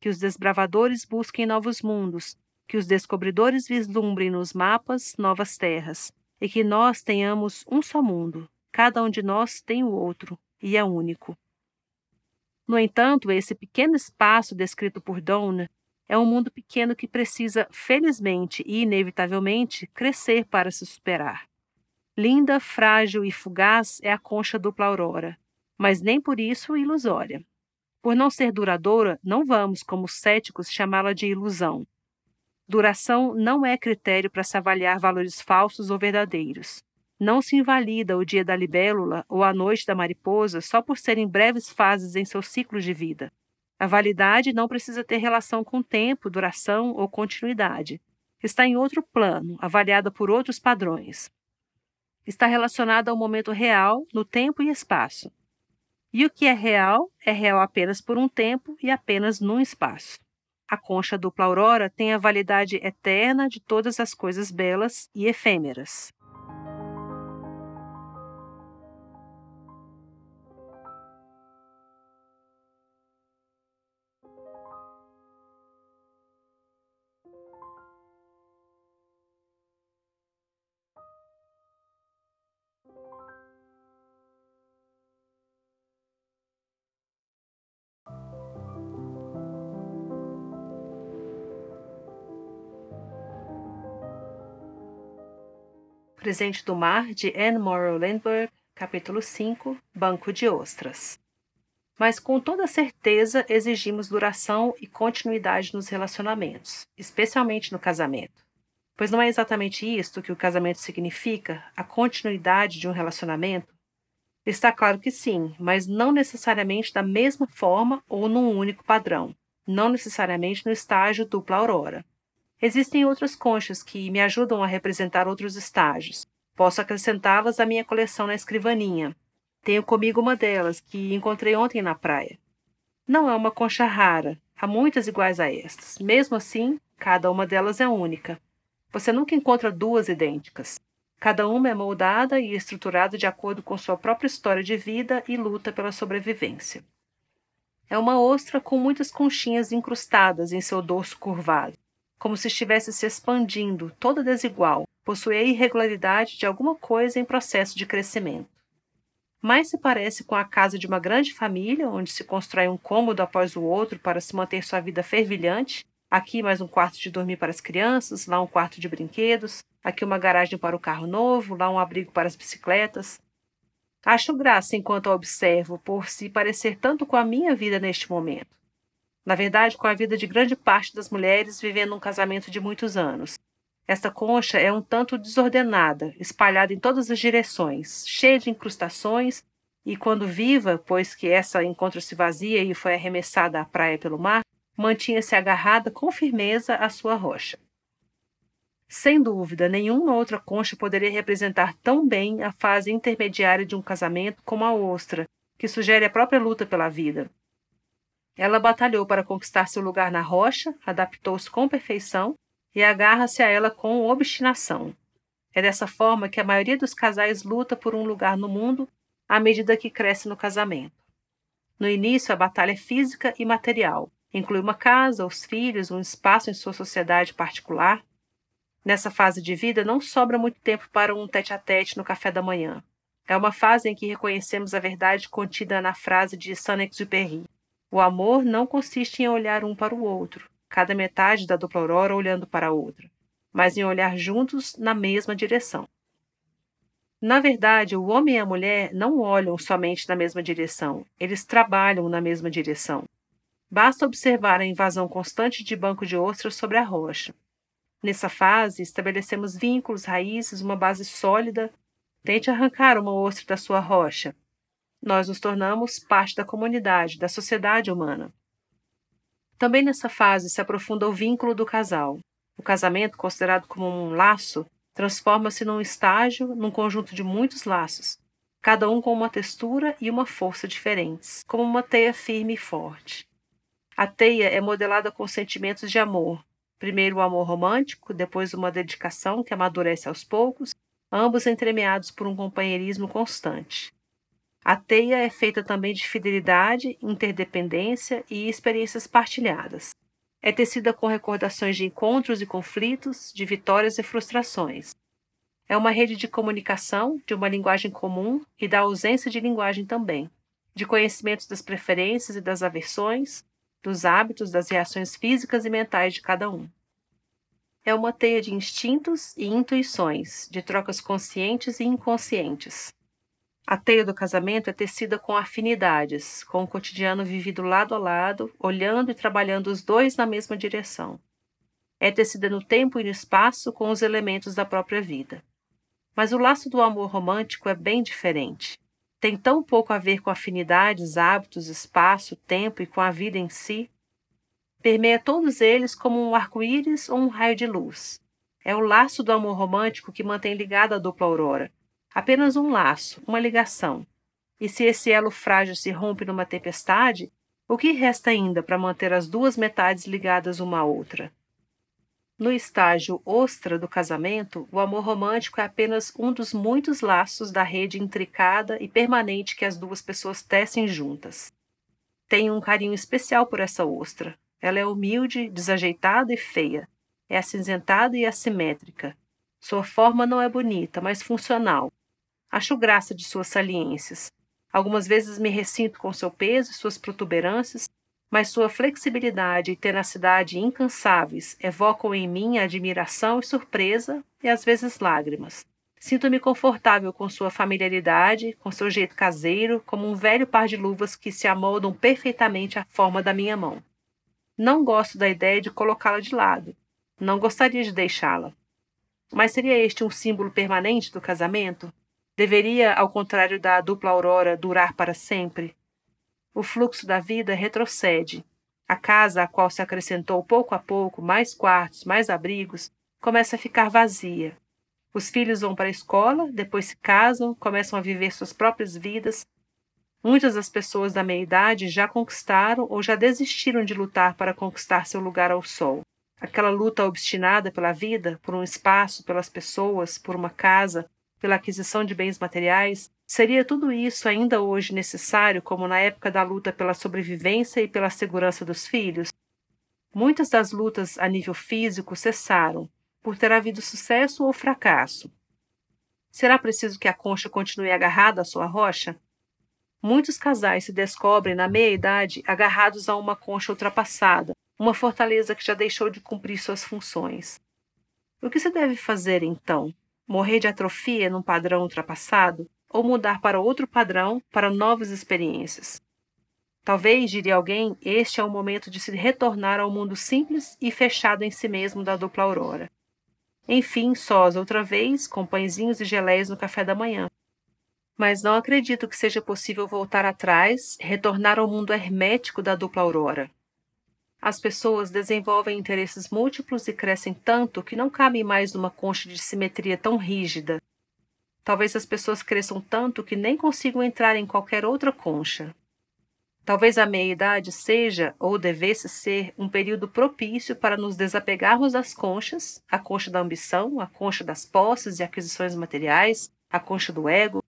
Que os desbravadores busquem novos mundos, que os descobridores vislumbrem nos mapas novas terras, e que nós tenhamos um só mundo, cada um de nós tem o outro, e é único. No entanto, esse pequeno espaço descrito por Donner é um mundo pequeno que precisa, felizmente e inevitavelmente, crescer para se superar. Linda, frágil e fugaz é a concha dupla aurora, mas nem por isso ilusória. Por não ser duradoura, não vamos, como céticos, chamá-la de ilusão. Duração não é critério para se avaliar valores falsos ou verdadeiros. Não se invalida o dia da libélula ou a noite da mariposa só por serem breves fases em seu ciclo de vida. A validade não precisa ter relação com tempo, duração ou continuidade. Está em outro plano, avaliada por outros padrões. Está relacionada ao momento real, no tempo e espaço. E o que é real é real apenas por um tempo e apenas num espaço. A concha dupla aurora tem a validade eterna de todas as coisas belas e efêmeras. Presente do Mar, de Anne Morrow Landberg, capítulo 5 Banco de Ostras. Mas com toda certeza exigimos duração e continuidade nos relacionamentos, especialmente no casamento. Pois não é exatamente isto que o casamento significa, a continuidade de um relacionamento? Está claro que sim, mas não necessariamente da mesma forma ou num único padrão, não necessariamente no estágio dupla aurora. Existem outras conchas que me ajudam a representar outros estágios. Posso acrescentá-las à minha coleção na escrivaninha. Tenho comigo uma delas, que encontrei ontem na praia. Não é uma concha rara, há muitas iguais a estas. Mesmo assim, cada uma delas é única. Você nunca encontra duas idênticas. Cada uma é moldada e estruturada de acordo com sua própria história de vida e luta pela sobrevivência. É uma ostra com muitas conchinhas incrustadas em seu dorso curvado como se estivesse se expandindo, toda desigual, possui a irregularidade de alguma coisa em processo de crescimento. Mais se parece com a casa de uma grande família, onde se constrói um cômodo após o outro para se manter sua vida fervilhante. Aqui mais um quarto de dormir para as crianças, lá um quarto de brinquedos, aqui uma garagem para o carro novo, lá um abrigo para as bicicletas. Acho graça enquanto a observo, por se parecer tanto com a minha vida neste momento na verdade, com a vida de grande parte das mulheres vivendo um casamento de muitos anos. Esta concha é um tanto desordenada, espalhada em todas as direções, cheia de incrustações, e quando viva, pois que essa encontra-se vazia e foi arremessada à praia pelo mar, mantinha-se agarrada com firmeza à sua rocha. Sem dúvida, nenhuma outra concha poderia representar tão bem a fase intermediária de um casamento como a ostra, que sugere a própria luta pela vida. Ela batalhou para conquistar seu lugar na rocha, adaptou-se com perfeição e agarra-se a ela com obstinação. É dessa forma que a maioria dos casais luta por um lugar no mundo à medida que cresce no casamento. No início, a batalha é física e material. Inclui uma casa, os filhos, um espaço em sua sociedade particular. Nessa fase de vida, não sobra muito tempo para um tete-a-tete no café da manhã. É uma fase em que reconhecemos a verdade contida na frase de Saint-Exupéry. O amor não consiste em olhar um para o outro, cada metade da dupla aurora olhando para a outra, mas em olhar juntos na mesma direção. Na verdade, o homem e a mulher não olham somente na mesma direção, eles trabalham na mesma direção. Basta observar a invasão constante de banco de ostras sobre a rocha. Nessa fase, estabelecemos vínculos, raízes, uma base sólida Tente arrancar uma ostra da sua rocha. Nós nos tornamos parte da comunidade, da sociedade humana. Também nessa fase se aprofunda o vínculo do casal. O casamento, considerado como um laço, transforma-se num estágio, num conjunto de muitos laços, cada um com uma textura e uma força diferentes, como uma teia firme e forte. A teia é modelada com sentimentos de amor. Primeiro o amor romântico, depois uma dedicação que amadurece aos poucos, ambos entremeados por um companheirismo constante. A teia é feita também de fidelidade, interdependência e experiências partilhadas. É tecida com recordações de encontros e conflitos, de vitórias e frustrações. É uma rede de comunicação, de uma linguagem comum e da ausência de linguagem também, de conhecimentos das preferências e das aversões, dos hábitos, das reações físicas e mentais de cada um é uma teia de instintos e intuições, de trocas conscientes e inconscientes. A teia do casamento é tecida com afinidades, com o cotidiano vivido lado a lado, olhando e trabalhando os dois na mesma direção. É tecida no tempo e no espaço com os elementos da própria vida. Mas o laço do amor romântico é bem diferente. Tem tão pouco a ver com afinidades, hábitos, espaço, tempo e com a vida em si, permeia todos eles como um arco-íris ou um raio de luz. É o laço do amor romântico que mantém ligada a dupla aurora. Apenas um laço, uma ligação. E se esse elo frágil se rompe numa tempestade, o que resta ainda para manter as duas metades ligadas uma à outra? No estágio ostra do casamento, o amor romântico é apenas um dos muitos laços da rede intricada e permanente que as duas pessoas tecem juntas. Tenho um carinho especial por essa ostra, ela é humilde, desajeitada e feia. É acinzentada e assimétrica. Sua forma não é bonita, mas funcional. Acho graça de suas saliências. Algumas vezes me ressinto com seu peso e suas protuberâncias, mas sua flexibilidade e tenacidade incansáveis evocam em mim admiração e surpresa e às vezes lágrimas. Sinto-me confortável com sua familiaridade, com seu jeito caseiro, como um velho par de luvas que se amoldam perfeitamente à forma da minha mão. Não gosto da ideia de colocá-la de lado. Não gostaria de deixá-la. Mas seria este um símbolo permanente do casamento? Deveria, ao contrário da dupla aurora, durar para sempre? O fluxo da vida retrocede. A casa a qual se acrescentou pouco a pouco mais quartos, mais abrigos, começa a ficar vazia. Os filhos vão para a escola, depois se casam, começam a viver suas próprias vidas, Muitas das pessoas da meia idade já conquistaram ou já desistiram de lutar para conquistar seu lugar ao sol. Aquela luta obstinada pela vida, por um espaço, pelas pessoas, por uma casa, pela aquisição de bens materiais, seria tudo isso ainda hoje necessário como na época da luta pela sobrevivência e pela segurança dos filhos? Muitas das lutas a nível físico cessaram, por ter havido sucesso ou fracasso. Será preciso que a concha continue agarrada à sua rocha? Muitos casais se descobrem na meia-idade agarrados a uma concha ultrapassada, uma fortaleza que já deixou de cumprir suas funções. O que se deve fazer então? Morrer de atrofia num padrão ultrapassado ou mudar para outro padrão para novas experiências? Talvez, diria alguém, este é o momento de se retornar ao mundo simples e fechado em si mesmo da dupla aurora. Enfim, sós outra vez, com pãezinhos e geleias no café da manhã, mas não acredito que seja possível voltar atrás, retornar ao mundo hermético da dupla aurora. As pessoas desenvolvem interesses múltiplos e crescem tanto que não cabem mais numa concha de simetria tão rígida. Talvez as pessoas cresçam tanto que nem consigam entrar em qualquer outra concha. Talvez a meia-idade seja, ou devesse ser, um período propício para nos desapegarmos das conchas, a concha da ambição, a concha das posses e aquisições materiais, a concha do ego.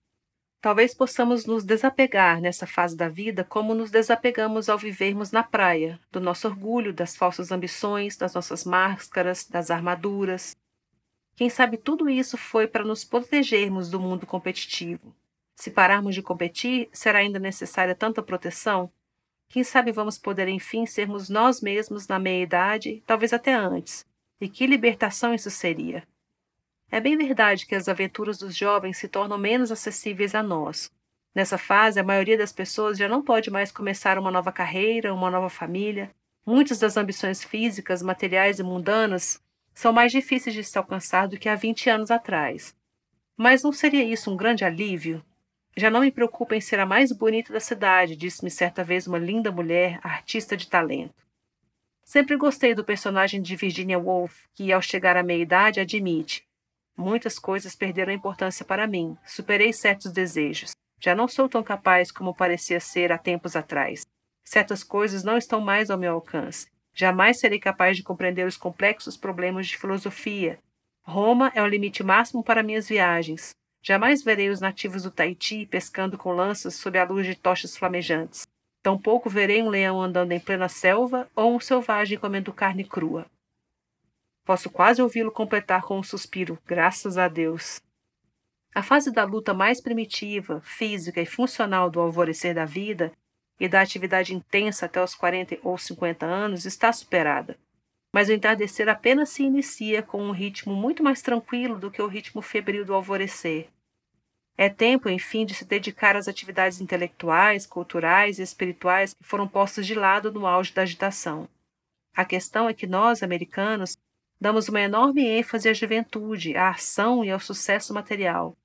Talvez possamos nos desapegar nessa fase da vida como nos desapegamos ao vivermos na praia, do nosso orgulho, das falsas ambições, das nossas máscaras, das armaduras. Quem sabe tudo isso foi para nos protegermos do mundo competitivo, se pararmos de competir, será ainda necessária tanta proteção? Quem sabe vamos poder enfim sermos nós mesmos na meia-idade, talvez até antes. E que libertação isso seria! É bem verdade que as aventuras dos jovens se tornam menos acessíveis a nós. Nessa fase, a maioria das pessoas já não pode mais começar uma nova carreira, uma nova família. Muitas das ambições físicas, materiais e mundanas são mais difíceis de se alcançar do que há 20 anos atrás. Mas não seria isso um grande alívio? Já não me preocupa em ser a mais bonita da cidade, disse-me certa vez uma linda mulher, artista de talento. Sempre gostei do personagem de Virginia Woolf, que, ao chegar à meia-idade, admite: Muitas coisas perderam importância para mim, superei certos desejos. Já não sou tão capaz como parecia ser há tempos atrás. Certas coisas não estão mais ao meu alcance. Jamais serei capaz de compreender os complexos problemas de filosofia. Roma é o limite máximo para minhas viagens. Jamais verei os nativos do Tahiti pescando com lanças sob a luz de tochas flamejantes. Tampouco verei um leão andando em plena selva ou um selvagem comendo carne crua. Posso quase ouvi-lo completar com um suspiro, graças a Deus. A fase da luta mais primitiva, física e funcional do alvorecer da vida e da atividade intensa até os 40 ou 50 anos está superada. Mas o entardecer apenas se inicia com um ritmo muito mais tranquilo do que o ritmo febril do alvorecer. É tempo, enfim, de se dedicar às atividades intelectuais, culturais e espirituais que foram postas de lado no auge da agitação. A questão é que nós, americanos, damos uma enorme ênfase à juventude, à ação e ao sucesso material.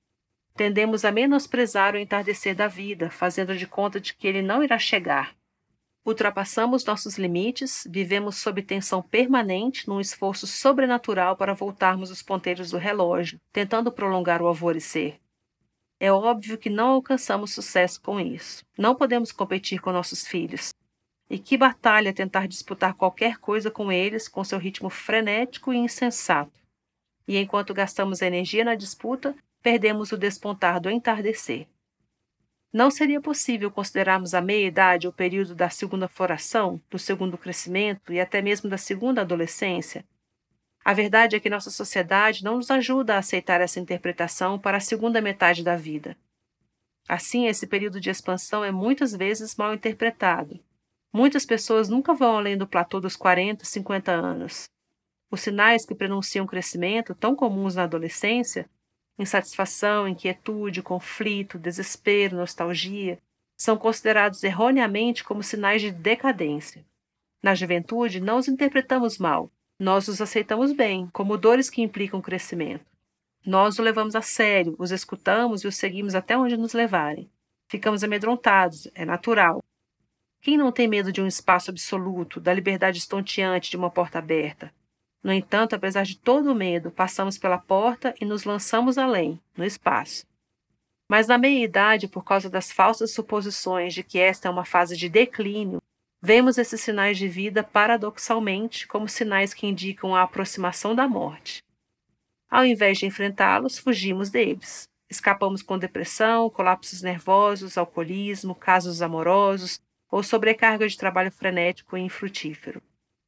Tendemos a menosprezar o entardecer da vida, fazendo de conta de que ele não irá chegar. Ultrapassamos nossos limites, vivemos sob tensão permanente num esforço sobrenatural para voltarmos os ponteiros do relógio, tentando prolongar o alvorecer. É óbvio que não alcançamos sucesso com isso. Não podemos competir com nossos filhos. E que batalha tentar disputar qualquer coisa com eles com seu ritmo frenético e insensato. E enquanto gastamos energia na disputa, perdemos o despontar do entardecer. Não seria possível considerarmos a meia-idade o período da segunda floração, do segundo crescimento e até mesmo da segunda adolescência, a verdade é que nossa sociedade não nos ajuda a aceitar essa interpretação para a segunda metade da vida. Assim, esse período de expansão é muitas vezes mal interpretado. Muitas pessoas nunca vão além do platô dos 40, 50 anos. Os sinais que prenunciam crescimento, tão comuns na adolescência, insatisfação, inquietude, conflito, desespero, nostalgia, são considerados erroneamente como sinais de decadência. Na juventude, não os interpretamos mal, nós os aceitamos bem, como dores que implicam crescimento. Nós o levamos a sério, os escutamos e os seguimos até onde nos levarem. Ficamos amedrontados, é natural. Quem não tem medo de um espaço absoluto, da liberdade estonteante de uma porta aberta? No entanto, apesar de todo o medo, passamos pela porta e nos lançamos além, no espaço. Mas na meia-idade, por causa das falsas suposições de que esta é uma fase de declínio, Vemos esses sinais de vida paradoxalmente como sinais que indicam a aproximação da morte. Ao invés de enfrentá-los, fugimos deles. Escapamos com depressão, colapsos nervosos, alcoolismo, casos amorosos ou sobrecarga de trabalho frenético e infrutífero.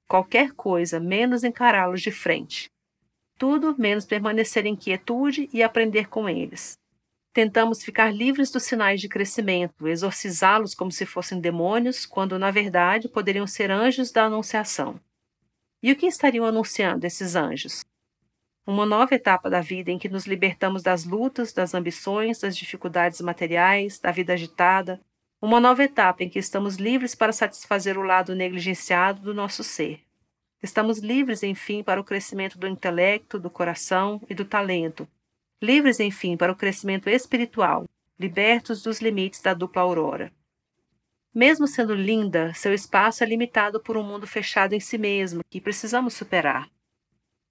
Qualquer coisa menos encará-los de frente. Tudo menos permanecer em quietude e aprender com eles. Tentamos ficar livres dos sinais de crescimento, exorcizá-los como se fossem demônios, quando na verdade poderiam ser anjos da anunciação. E o que estariam anunciando esses anjos? Uma nova etapa da vida em que nos libertamos das lutas, das ambições, das dificuldades materiais, da vida agitada. Uma nova etapa em que estamos livres para satisfazer o lado negligenciado do nosso ser. Estamos livres, enfim, para o crescimento do intelecto, do coração e do talento, livres, enfim, para o crescimento espiritual, libertos dos limites da dupla aurora. Mesmo sendo linda, seu espaço é limitado por um mundo fechado em si mesmo que precisamos superar.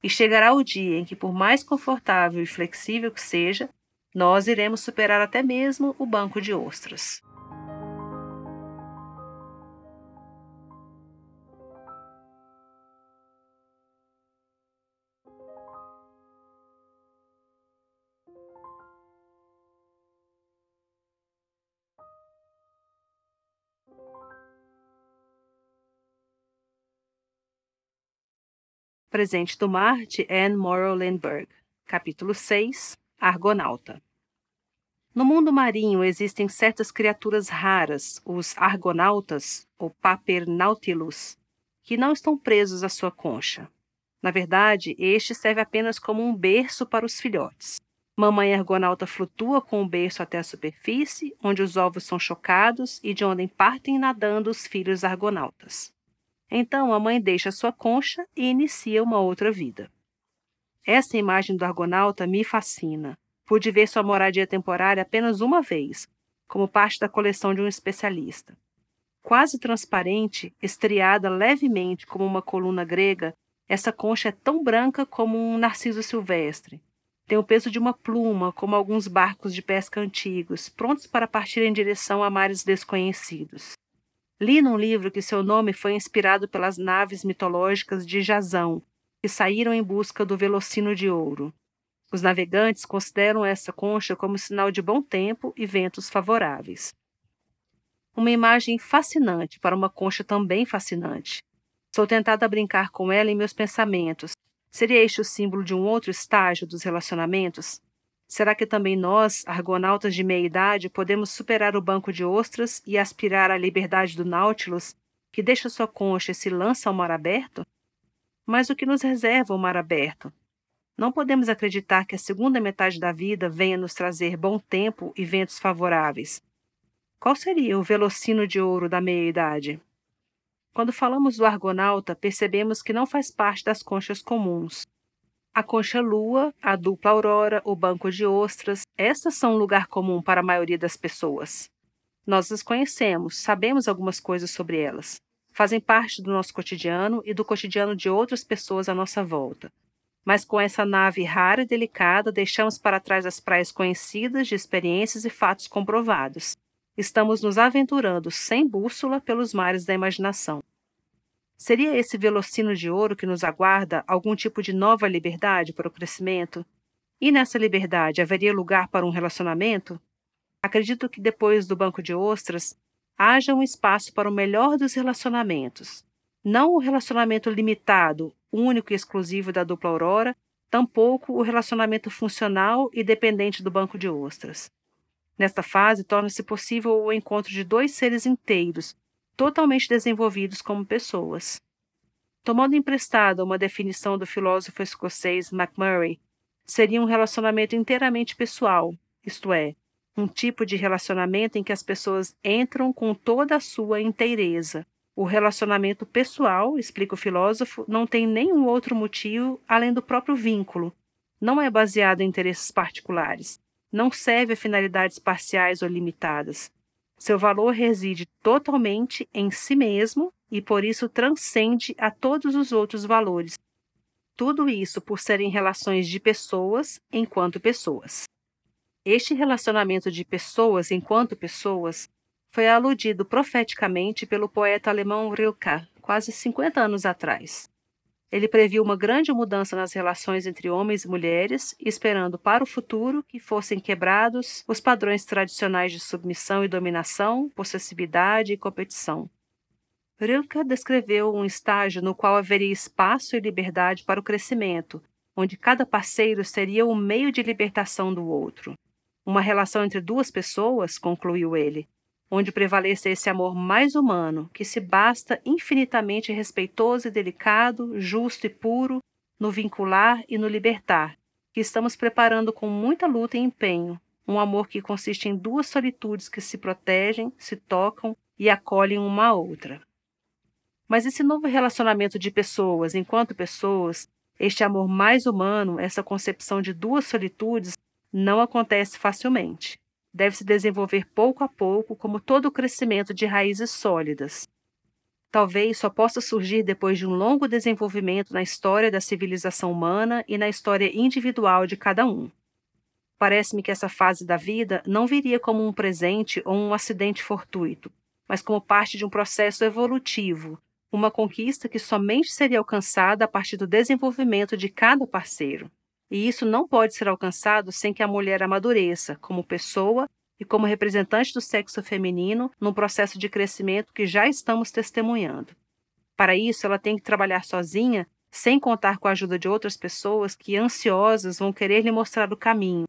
E chegará o dia em que, por mais confortável e flexível que seja, nós iremos superar até mesmo o banco de ostras. Presente do Mar, de Anne Morrow Lindbergh. Capítulo 6 Argonauta No mundo marinho existem certas criaturas raras, os argonautas, ou papernautilus, que não estão presos à sua concha. Na verdade, este serve apenas como um berço para os filhotes. Mamãe argonauta flutua com o berço até a superfície, onde os ovos são chocados e de onde partem nadando os filhos argonautas. Então a mãe deixa sua concha e inicia uma outra vida. Essa imagem do argonauta me fascina. Pude ver sua moradia temporária apenas uma vez, como parte da coleção de um especialista. Quase transparente, estriada levemente como uma coluna grega, essa concha é tão branca como um narciso silvestre. Tem o peso de uma pluma, como alguns barcos de pesca antigos, prontos para partir em direção a mares desconhecidos. Li num livro que seu nome foi inspirado pelas naves mitológicas de Jazão, que saíram em busca do Velocino de Ouro. Os navegantes consideram essa concha como sinal de bom tempo e ventos favoráveis. Uma imagem fascinante para uma concha também fascinante. Sou tentada a brincar com ela em meus pensamentos. Seria este o símbolo de um outro estágio dos relacionamentos? Será que também nós, argonautas de meia idade, podemos superar o banco de ostras e aspirar à liberdade do Nautilus, que deixa sua concha e se lança ao mar aberto? Mas o que nos reserva o mar aberto? Não podemos acreditar que a segunda metade da vida venha nos trazer bom tempo e ventos favoráveis. Qual seria o velocino de ouro da meia-idade? Quando falamos do argonauta, percebemos que não faz parte das conchas comuns. A concha-lua, a dupla aurora, o banco de ostras, estas são um lugar comum para a maioria das pessoas. Nós as conhecemos, sabemos algumas coisas sobre elas. Fazem parte do nosso cotidiano e do cotidiano de outras pessoas à nossa volta. Mas com essa nave rara e delicada, deixamos para trás as praias conhecidas de experiências e fatos comprovados. Estamos nos aventurando sem bússola pelos mares da imaginação. Seria esse velocino de ouro que nos aguarda algum tipo de nova liberdade para o crescimento? E nessa liberdade haveria lugar para um relacionamento? Acredito que depois do banco de ostras haja um espaço para o melhor dos relacionamentos. Não o relacionamento limitado, único e exclusivo da dupla aurora, tampouco o relacionamento funcional e dependente do banco de ostras. Nesta fase, torna-se possível o encontro de dois seres inteiros, totalmente desenvolvidos como pessoas. Tomando emprestada uma definição do filósofo escocês McMurray, seria um relacionamento inteiramente pessoal, isto é, um tipo de relacionamento em que as pessoas entram com toda a sua inteireza. O relacionamento pessoal, explica o filósofo, não tem nenhum outro motivo além do próprio vínculo. Não é baseado em interesses particulares. Não serve a finalidades parciais ou limitadas. Seu valor reside totalmente em si mesmo e por isso transcende a todos os outros valores. Tudo isso por serem relações de pessoas enquanto pessoas. Este relacionamento de pessoas enquanto pessoas foi aludido profeticamente pelo poeta alemão Rilke quase 50 anos atrás. Ele previu uma grande mudança nas relações entre homens e mulheres, esperando para o futuro que fossem quebrados os padrões tradicionais de submissão e dominação, possessividade e competição. Rilke descreveu um estágio no qual haveria espaço e liberdade para o crescimento, onde cada parceiro seria o meio de libertação do outro. Uma relação entre duas pessoas, concluiu ele, onde prevaleça esse amor mais humano, que se basta infinitamente respeitoso e delicado, justo e puro, no vincular e no libertar, que estamos preparando com muita luta e empenho, um amor que consiste em duas solitudes que se protegem, se tocam e acolhem uma a outra. Mas esse novo relacionamento de pessoas enquanto pessoas, este amor mais humano, essa concepção de duas solitudes, não acontece facilmente deve se desenvolver pouco a pouco, como todo o crescimento de raízes sólidas. Talvez só possa surgir depois de um longo desenvolvimento na história da civilização humana e na história individual de cada um. Parece-me que essa fase da vida não viria como um presente ou um acidente fortuito, mas como parte de um processo evolutivo, uma conquista que somente seria alcançada a partir do desenvolvimento de cada parceiro. E isso não pode ser alcançado sem que a mulher amadureça como pessoa e como representante do sexo feminino num processo de crescimento que já estamos testemunhando. Para isso, ela tem que trabalhar sozinha, sem contar com a ajuda de outras pessoas que, ansiosas, vão querer lhe mostrar o caminho.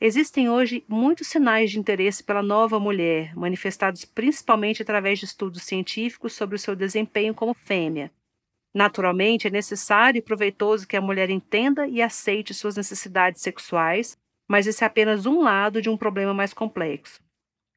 Existem hoje muitos sinais de interesse pela nova mulher, manifestados principalmente através de estudos científicos sobre o seu desempenho como fêmea. Naturalmente, é necessário e proveitoso que a mulher entenda e aceite suas necessidades sexuais, mas esse é apenas um lado de um problema mais complexo.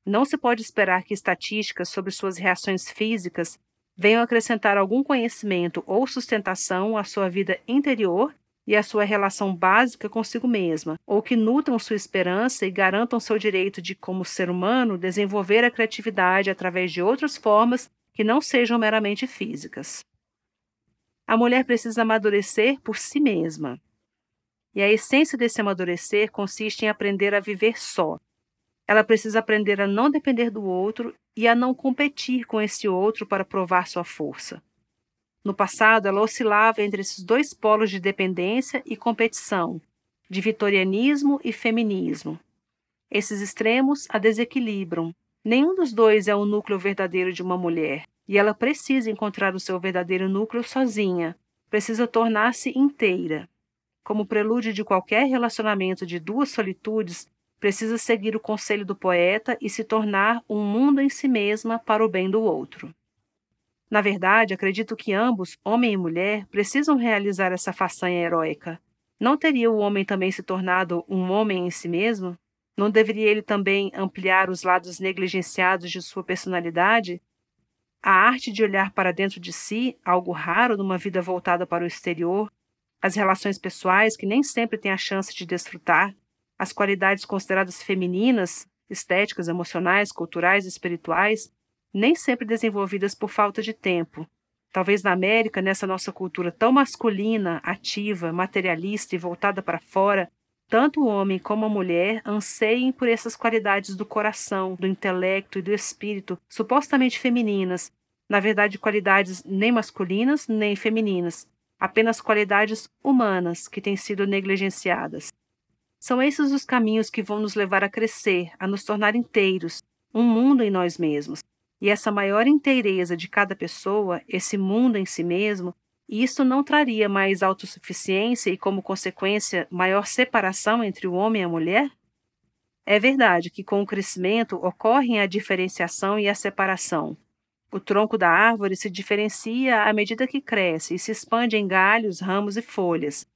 Não se pode esperar que estatísticas sobre suas reações físicas venham acrescentar algum conhecimento ou sustentação à sua vida interior e à sua relação básica consigo mesma, ou que nutram sua esperança e garantam seu direito de, como ser humano, desenvolver a criatividade através de outras formas que não sejam meramente físicas. A mulher precisa amadurecer por si mesma. E a essência desse amadurecer consiste em aprender a viver só, ela precisa aprender a não depender do outro e a não competir com esse outro para provar sua força. No passado, ela oscilava entre esses dois polos de dependência e competição, de vitorianismo e feminismo. Esses extremos a desequilibram. Nenhum dos dois é o núcleo verdadeiro de uma mulher, e ela precisa encontrar o seu verdadeiro núcleo sozinha, precisa tornar-se inteira. Como prelúdio de qualquer relacionamento de duas solitudes, precisa seguir o conselho do poeta e se tornar um mundo em si mesma para o bem do outro. Na verdade, acredito que ambos, homem e mulher, precisam realizar essa façanha heróica. Não teria o homem também se tornado um homem em si mesmo? Não deveria ele também ampliar os lados negligenciados de sua personalidade? A arte de olhar para dentro de si, algo raro numa vida voltada para o exterior, as relações pessoais que nem sempre têm a chance de desfrutar, as qualidades consideradas femininas, estéticas, emocionais, culturais espirituais, nem sempre desenvolvidas por falta de tempo. Talvez na América, nessa nossa cultura tão masculina, ativa, materialista e voltada para fora, tanto o homem como a mulher anseiem por essas qualidades do coração, do intelecto e do espírito, supostamente femininas, na verdade, qualidades nem masculinas nem femininas, apenas qualidades humanas que têm sido negligenciadas. São esses os caminhos que vão nos levar a crescer, a nos tornar inteiros, um mundo em nós mesmos. E essa maior inteireza de cada pessoa, esse mundo em si mesmo, isso não traria mais autossuficiência e, como consequência, maior separação entre o homem e a mulher? É verdade que com o crescimento ocorrem a diferenciação e a separação. O tronco da árvore se diferencia à medida que cresce e se expande em galhos, ramos e folhas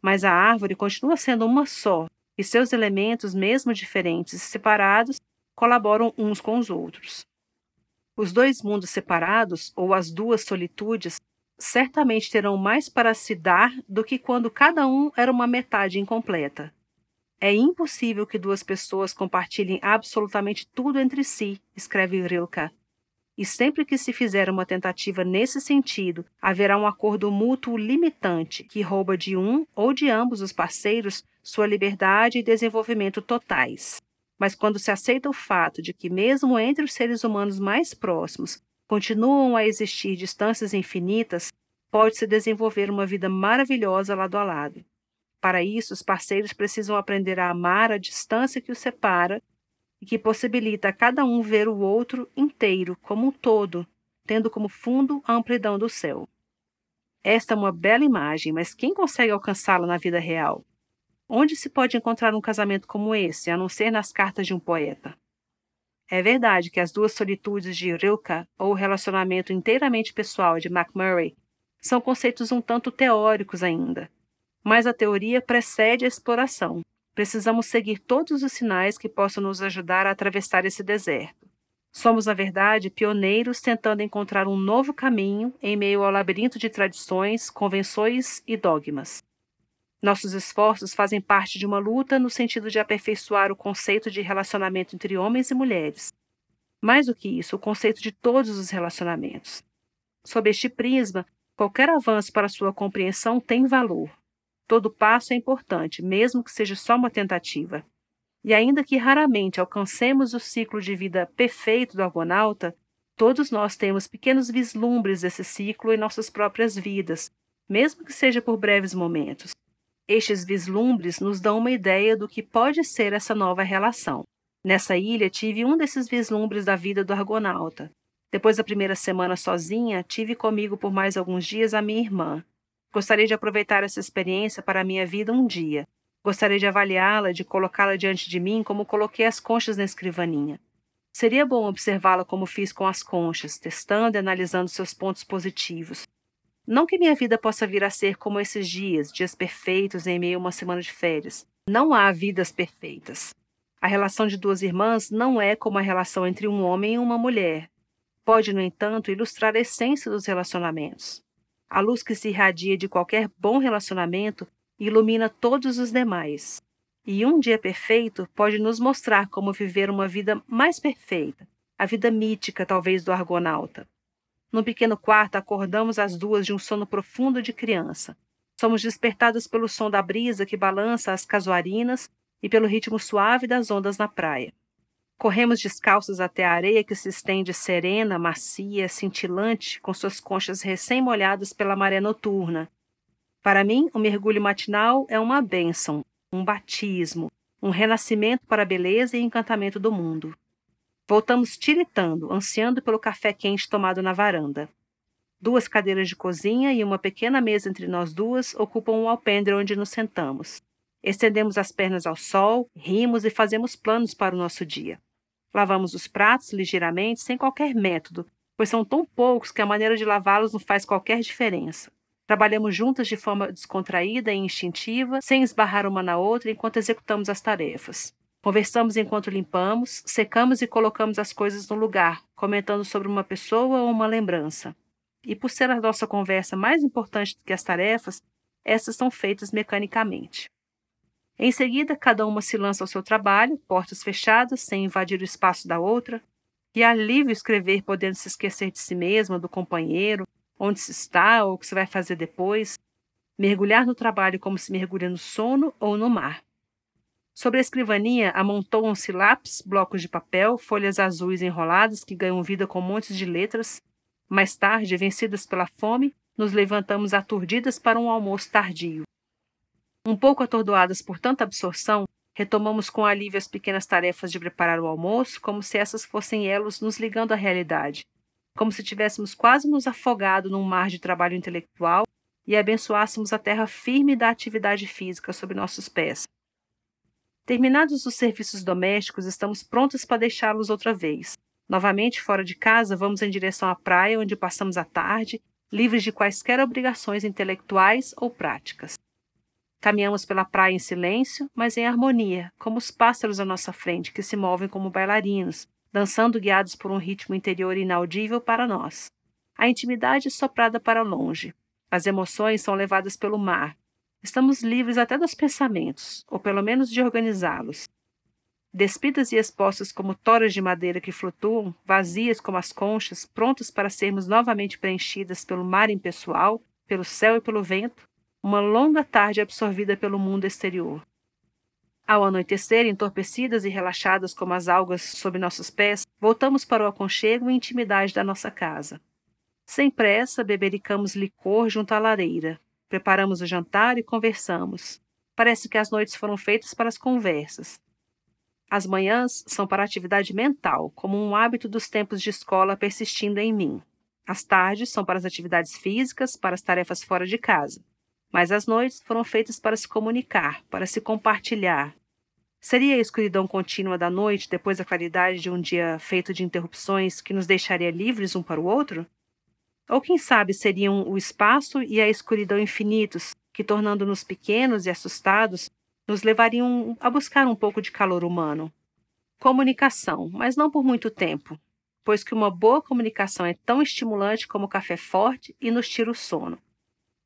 mas a árvore continua sendo uma só, e seus elementos, mesmo diferentes e separados, colaboram uns com os outros. Os dois mundos separados, ou as duas solitudes, certamente terão mais para se dar do que quando cada um era uma metade incompleta. É impossível que duas pessoas compartilhem absolutamente tudo entre si, escreve Rilke, e sempre que se fizer uma tentativa nesse sentido, haverá um acordo mútuo limitante que rouba de um ou de ambos os parceiros sua liberdade e desenvolvimento totais. Mas quando se aceita o fato de que, mesmo entre os seres humanos mais próximos, continuam a existir distâncias infinitas, pode-se desenvolver uma vida maravilhosa lado a lado. Para isso, os parceiros precisam aprender a amar a distância que os separa e que possibilita a cada um ver o outro inteiro, como um todo, tendo como fundo a amplidão do céu. Esta é uma bela imagem, mas quem consegue alcançá-la na vida real? Onde se pode encontrar um casamento como esse, a não ser nas cartas de um poeta? É verdade que as duas solitudes de Rilke ou o relacionamento inteiramente pessoal de McMurray são conceitos um tanto teóricos ainda, mas a teoria precede a exploração Precisamos seguir todos os sinais que possam nos ajudar a atravessar esse deserto. Somos, na verdade, pioneiros tentando encontrar um novo caminho em meio ao labirinto de tradições, convenções e dogmas. Nossos esforços fazem parte de uma luta no sentido de aperfeiçoar o conceito de relacionamento entre homens e mulheres. Mais do que isso, o conceito de todos os relacionamentos. Sob este prisma, qualquer avanço para sua compreensão tem valor. Todo passo é importante, mesmo que seja só uma tentativa. E ainda que raramente alcancemos o ciclo de vida perfeito do argonauta, todos nós temos pequenos vislumbres desse ciclo em nossas próprias vidas, mesmo que seja por breves momentos. Estes vislumbres nos dão uma ideia do que pode ser essa nova relação. Nessa ilha, tive um desses vislumbres da vida do argonauta. Depois da primeira semana sozinha, tive comigo por mais alguns dias a minha irmã. Gostaria de aproveitar essa experiência para a minha vida um dia, Gostaria de avaliá-la, de colocá-la diante de mim como coloquei as conchas na escrivaninha. Seria bom observá-la como fiz com as conchas, testando e analisando seus pontos positivos. Não que minha vida possa vir a ser como esses dias, dias perfeitos em meio a uma semana de férias. Não há vidas perfeitas. A relação de duas irmãs não é como a relação entre um homem e uma mulher. Pode, no entanto, ilustrar a essência dos relacionamentos. A luz que se irradia de qualquer bom relacionamento ilumina todos os demais. E um dia perfeito pode nos mostrar como viver uma vida mais perfeita, a vida mítica, talvez, do argonauta. Num pequeno quarto, acordamos as duas de um sono profundo de criança. Somos despertadas pelo som da brisa que balança as casuarinas e pelo ritmo suave das ondas na praia. Corremos descalços até a areia que se estende serena, macia, cintilante, com suas conchas recém-molhadas pela maré noturna, para mim, o mergulho matinal é uma bênção, um batismo, um renascimento para a beleza e encantamento do mundo. Voltamos tiritando, ansiando pelo café quente tomado na varanda. Duas cadeiras de cozinha e uma pequena mesa entre nós duas ocupam o alpendre onde nos sentamos. Estendemos as pernas ao sol, rimos e fazemos planos para o nosso dia. Lavamos os pratos ligeiramente, sem qualquer método, pois são tão poucos que a maneira de lavá-los não faz qualquer diferença. Trabalhamos juntas de forma descontraída e instintiva, sem esbarrar uma na outra enquanto executamos as tarefas. Conversamos enquanto limpamos, secamos e colocamos as coisas no lugar, comentando sobre uma pessoa ou uma lembrança. E por ser a nossa conversa mais importante do que as tarefas, essas são feitas mecanicamente. Em seguida, cada uma se lança ao seu trabalho, portas fechadas, sem invadir o espaço da outra. Que alívio escrever podendo se esquecer de si mesma, do companheiro, onde se está ou o que se vai fazer depois, mergulhar no trabalho como se mergulha no sono ou no mar. Sobre a escrivaninha amontoam-se lápis, blocos de papel, folhas azuis enroladas que ganham vida com montes de letras. Mais tarde, vencidas pela fome, nos levantamos aturdidas para um almoço tardio. Um pouco atordoadas por tanta absorção, retomamos com alívio as pequenas tarefas de preparar o almoço, como se essas fossem elos nos ligando à realidade, como se tivéssemos quase nos afogado num mar de trabalho intelectual e abençoássemos a terra firme da atividade física sob nossos pés. Terminados os serviços domésticos, estamos prontos para deixá-los outra vez. Novamente, fora de casa, vamos em direção à praia, onde passamos a tarde, livres de quaisquer obrigações intelectuais ou práticas. Caminhamos pela praia em silêncio, mas em harmonia, como os pássaros à nossa frente, que se movem como bailarinos, dançando guiados por um ritmo interior inaudível para nós. A intimidade é soprada para longe. As emoções são levadas pelo mar. Estamos livres até dos pensamentos, ou pelo menos de organizá-los. Despidas e expostas como toras de madeira que flutuam, vazias como as conchas, prontas para sermos novamente preenchidas pelo mar impessoal, pelo céu e pelo vento, uma longa tarde absorvida pelo mundo exterior. Ao anoitecer, entorpecidas e relaxadas como as algas sob nossos pés, voltamos para o aconchego e intimidade da nossa casa. Sem pressa, bebericamos licor junto à lareira. Preparamos o jantar e conversamos. Parece que as noites foram feitas para as conversas. As manhãs são para atividade mental, como um hábito dos tempos de escola persistindo em mim. As tardes são para as atividades físicas, para as tarefas fora de casa. Mas as noites foram feitas para se comunicar, para se compartilhar, Seria a escuridão contínua da noite depois da claridade de um dia feito de interrupções que nos deixaria livres um para o outro? Ou quem sabe seriam o espaço e a escuridão infinitos que, tornando-nos pequenos e assustados, nos levariam a buscar um pouco de calor humano? Comunicação, mas não por muito tempo, pois que uma boa comunicação é tão estimulante como o café forte e nos tira o sono.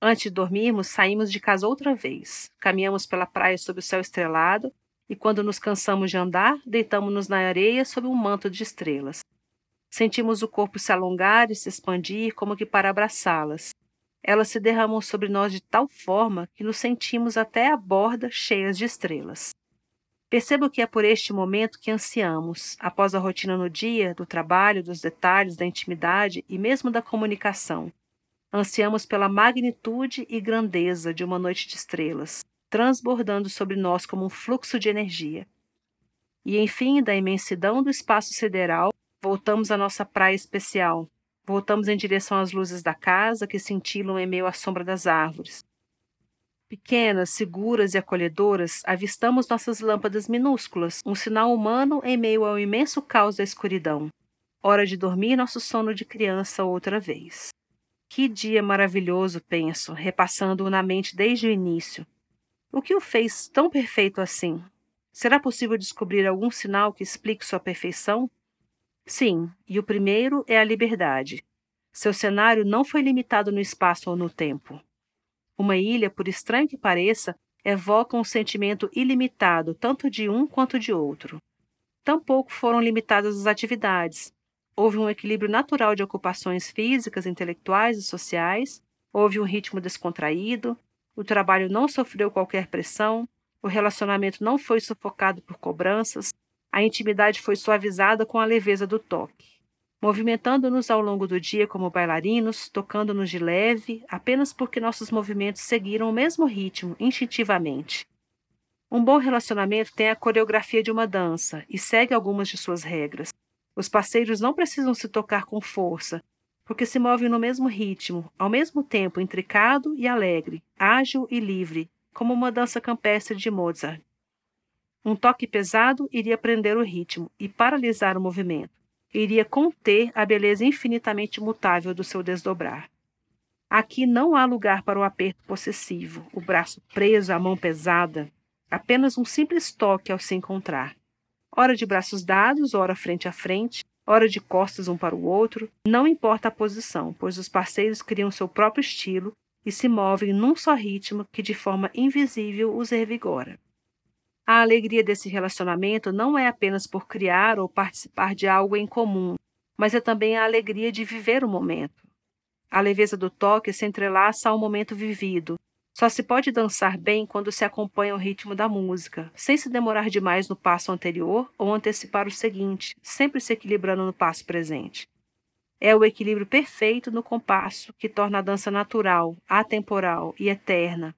Antes de dormirmos, saímos de casa outra vez. Caminhamos pela praia sob o céu estrelado e quando nos cansamos de andar, deitamos-nos na areia sob um manto de estrelas. Sentimos o corpo se alongar e se expandir como que para abraçá-las. elas se derramam sobre nós de tal forma que nos sentimos até a borda cheias de estrelas. Percebo que é por este momento que ansiamos, após a rotina no dia, do trabalho, dos detalhes, da intimidade e mesmo da comunicação. Ansiamos pela magnitude e grandeza de uma noite de estrelas, transbordando sobre nós como um fluxo de energia. E enfim, da imensidão do espaço sideral, voltamos à nossa praia especial. Voltamos em direção às luzes da casa que cintilam em meio à sombra das árvores. Pequenas, seguras e acolhedoras, avistamos nossas lâmpadas minúsculas, um sinal humano em meio ao imenso caos da escuridão. Hora de dormir nosso sono de criança outra vez. Que dia maravilhoso, penso, repassando-o na mente desde o início. O que o fez tão perfeito assim? Será possível descobrir algum sinal que explique sua perfeição? Sim, e o primeiro é a liberdade. Seu cenário não foi limitado no espaço ou no tempo. Uma ilha, por estranho que pareça, evoca um sentimento ilimitado tanto de um quanto de outro. Tampouco foram limitadas as atividades. Houve um equilíbrio natural de ocupações físicas, intelectuais e sociais, houve um ritmo descontraído, o trabalho não sofreu qualquer pressão, o relacionamento não foi sufocado por cobranças, a intimidade foi suavizada com a leveza do toque. Movimentando-nos ao longo do dia como bailarinos, tocando-nos de leve, apenas porque nossos movimentos seguiram o mesmo ritmo, instintivamente. Um bom relacionamento tem a coreografia de uma dança e segue algumas de suas regras. Os parceiros não precisam se tocar com força, porque se movem no mesmo ritmo, ao mesmo tempo intricado e alegre, ágil e livre, como uma dança campestre de Mozart. Um toque pesado iria prender o ritmo e paralisar o movimento, iria conter a beleza infinitamente mutável do seu desdobrar. Aqui não há lugar para o aperto possessivo, o braço preso, a mão pesada, apenas um simples toque ao se encontrar. Hora de braços dados, hora frente a frente, hora de costas um para o outro, não importa a posição, pois os parceiros criam seu próprio estilo e se movem num só ritmo que de forma invisível os revigora. A alegria desse relacionamento não é apenas por criar ou participar de algo em comum, mas é também a alegria de viver o momento. A leveza do toque se entrelaça ao momento vivido. Só se pode dançar bem quando se acompanha o ritmo da música, sem se demorar demais no passo anterior ou antecipar o seguinte, sempre se equilibrando no passo presente. É o equilíbrio perfeito no compasso que torna a dança natural, atemporal e eterna.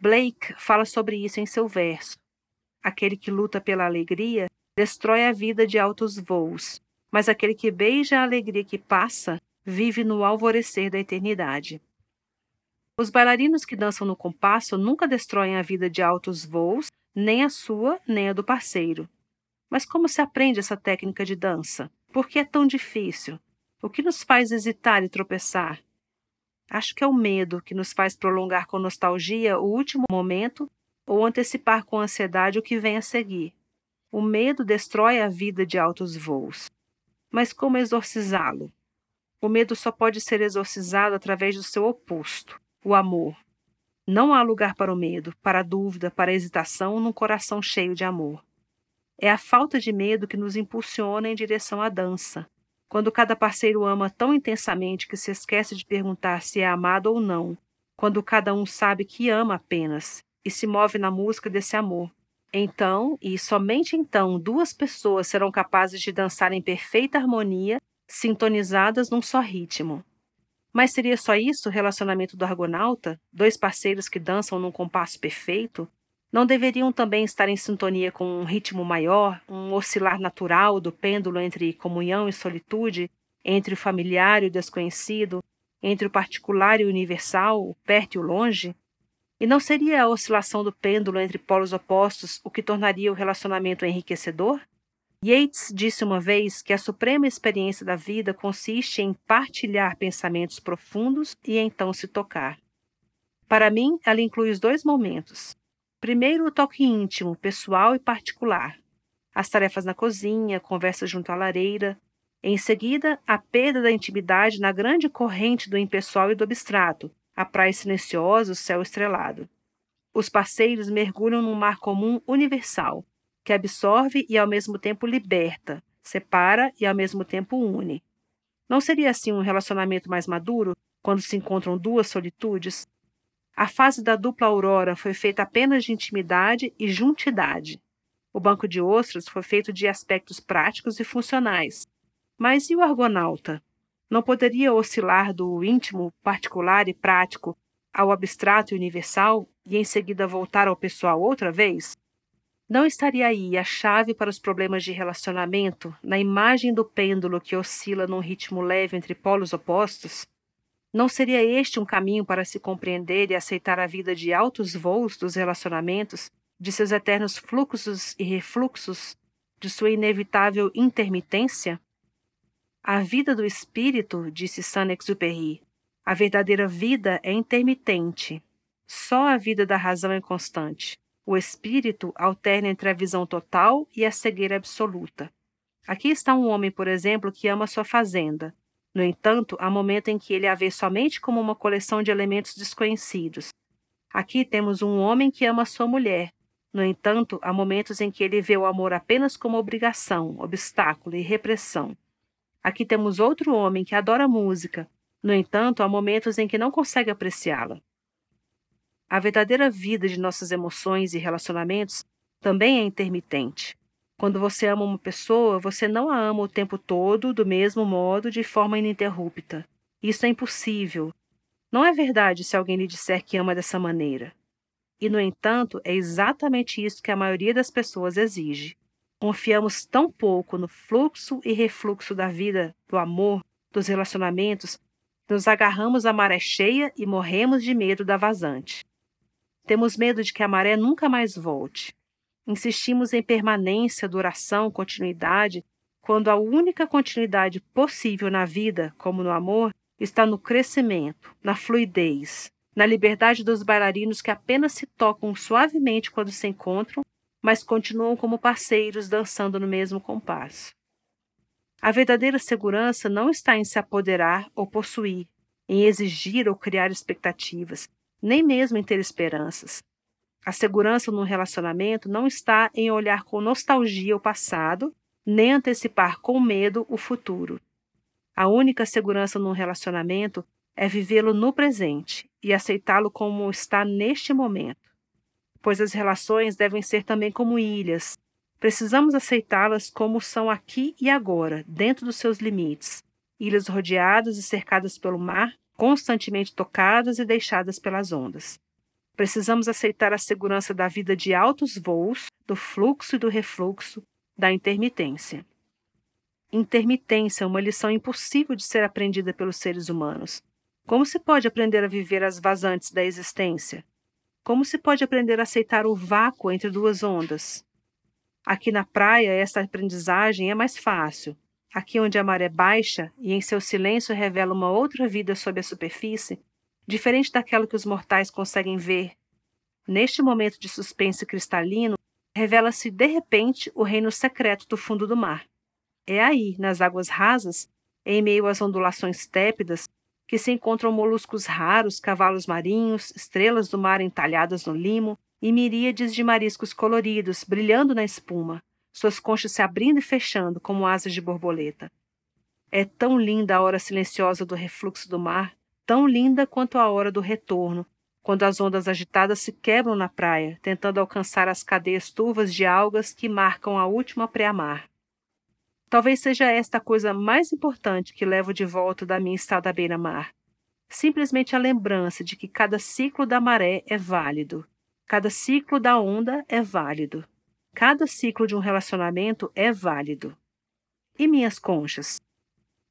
Blake fala sobre isso em seu verso. Aquele que luta pela alegria destrói a vida de altos voos, mas aquele que beija a alegria que passa vive no alvorecer da eternidade. Os bailarinos que dançam no compasso nunca destroem a vida de altos voos, nem a sua, nem a do parceiro. Mas como se aprende essa técnica de dança? Por que é tão difícil? O que nos faz hesitar e tropeçar? Acho que é o medo que nos faz prolongar com nostalgia o último momento ou antecipar com ansiedade o que vem a seguir. O medo destrói a vida de altos voos. Mas como exorcizá-lo? O medo só pode ser exorcizado através do seu oposto, o amor. Não há lugar para o medo, para a dúvida, para a hesitação num coração cheio de amor. É a falta de medo que nos impulsiona em direção à dança, quando cada parceiro ama tão intensamente que se esquece de perguntar se é amado ou não, quando cada um sabe que ama apenas e se move na música desse amor. Então, e somente então, duas pessoas serão capazes de dançar em perfeita harmonia, sintonizadas num só ritmo. Mas seria só isso o relacionamento do argonauta? Dois parceiros que dançam num compasso perfeito? Não deveriam também estar em sintonia com um ritmo maior, um oscilar natural do pêndulo entre comunhão e solitude, entre o familiar e o desconhecido, entre o particular e o universal, o perto e o longe? E não seria a oscilação do pêndulo entre polos opostos o que tornaria o relacionamento enriquecedor? Yeats disse uma vez que a suprema experiência da vida consiste em partilhar pensamentos profundos e então se tocar. Para mim, ela inclui os dois momentos, Primeiro, o toque íntimo, pessoal e particular. As tarefas na cozinha, conversa junto à lareira. Em seguida, a perda da intimidade na grande corrente do impessoal e do abstrato, a praia silenciosa, o céu estrelado. Os parceiros mergulham num mar comum universal, que absorve e ao mesmo tempo liberta, separa e ao mesmo tempo une. Não seria assim um relacionamento mais maduro, quando se encontram duas solitudes, a fase da dupla aurora foi feita apenas de intimidade e juntidade. O banco de ostras foi feito de aspectos práticos e funcionais. Mas e o argonauta? Não poderia oscilar do íntimo, particular e prático ao abstrato e universal e em seguida voltar ao pessoal outra vez? Não estaria aí a chave para os problemas de relacionamento na imagem do pêndulo que oscila num ritmo leve entre polos opostos? Não seria este um caminho para se compreender e aceitar a vida de altos voos dos relacionamentos, de seus eternos fluxos e refluxos, de sua inevitável intermitência? A vida do espírito, disse Saint-Exupéry, a verdadeira vida é intermitente. Só a vida da razão é constante. O espírito alterna entre a visão total e a cegueira absoluta. Aqui está um homem, por exemplo, que ama sua fazenda. No entanto, há momento em que ele a vê somente como uma coleção de elementos desconhecidos. Aqui temos um homem que ama sua mulher. No entanto, há momentos em que ele vê o amor apenas como obrigação, obstáculo e repressão. Aqui temos outro homem que adora música. No entanto, há momentos em que não consegue apreciá-la. A verdadeira vida de nossas emoções e relacionamentos também é intermitente. Quando você ama uma pessoa, você não a ama o tempo todo, do mesmo modo, de forma ininterrupta. Isso é impossível. Não é verdade se alguém lhe disser que ama dessa maneira. E, no entanto, é exatamente isso que a maioria das pessoas exige. Confiamos tão pouco no fluxo e refluxo da vida, do amor, dos relacionamentos, nos agarramos à maré cheia e morremos de medo da vazante. Temos medo de que a maré nunca mais volte. Insistimos em permanência, duração, continuidade, quando a única continuidade possível na vida, como no amor, está no crescimento, na fluidez, na liberdade dos bailarinos que apenas se tocam suavemente quando se encontram, mas continuam como parceiros dançando no mesmo compasso. A verdadeira segurança não está em se apoderar ou possuir, em exigir ou criar expectativas, nem mesmo em ter esperanças. A segurança no relacionamento não está em olhar com nostalgia o passado, nem antecipar com medo o futuro. A única segurança num relacionamento é vivê-lo no presente e aceitá-lo como está neste momento. Pois as relações devem ser também como ilhas. Precisamos aceitá-las como são aqui e agora, dentro dos seus limites. Ilhas rodeadas e cercadas pelo mar, constantemente tocadas e deixadas pelas ondas. Precisamos aceitar a segurança da vida de altos voos, do fluxo e do refluxo, da intermitência. Intermitência é uma lição impossível de ser aprendida pelos seres humanos. Como se pode aprender a viver as vazantes da existência? Como se pode aprender a aceitar o vácuo entre duas ondas? Aqui na praia, essa aprendizagem é mais fácil, aqui onde a maré baixa e em seu silêncio revela uma outra vida sob a superfície, diferente daquela que os mortais conseguem ver. Neste momento de suspense cristalino, revela-se de repente o reino secreto do fundo do mar. É aí, nas águas rasas, em meio às ondulações tépidas, que se encontram moluscos raros, cavalos marinhos, estrelas do mar entalhadas no limo e miríades de mariscos coloridos brilhando na espuma, suas conchas se abrindo e fechando como asas de borboleta. É tão linda a hora silenciosa do refluxo do mar, tão linda quanto a hora do retorno, quando as ondas agitadas se quebram na praia, tentando alcançar as cadeias turvas de algas que marcam a última pré-mar. Talvez seja esta a coisa mais importante que levo de volta da minha estada à beira-mar. Simplesmente a lembrança de que cada ciclo da maré é válido, cada ciclo da onda é válido. Cada ciclo de um relacionamento é válido. E minhas conchas?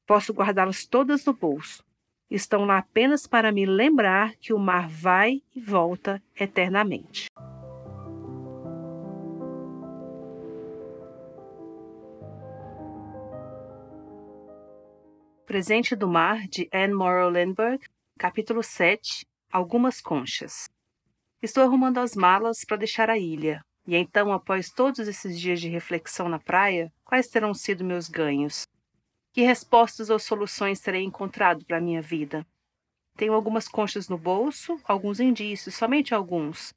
Posso guardá-las todas no bolso. Estão lá apenas para me lembrar que o mar vai e volta eternamente. Presente do Mar, de Anne Morrow Lindbergh, capítulo 7 Algumas Conchas. Estou arrumando as malas para deixar a ilha, e então, após todos esses dias de reflexão na praia, quais terão sido meus ganhos? Que respostas ou soluções terei encontrado para a minha vida? Tenho algumas conchas no bolso, alguns indícios, somente alguns.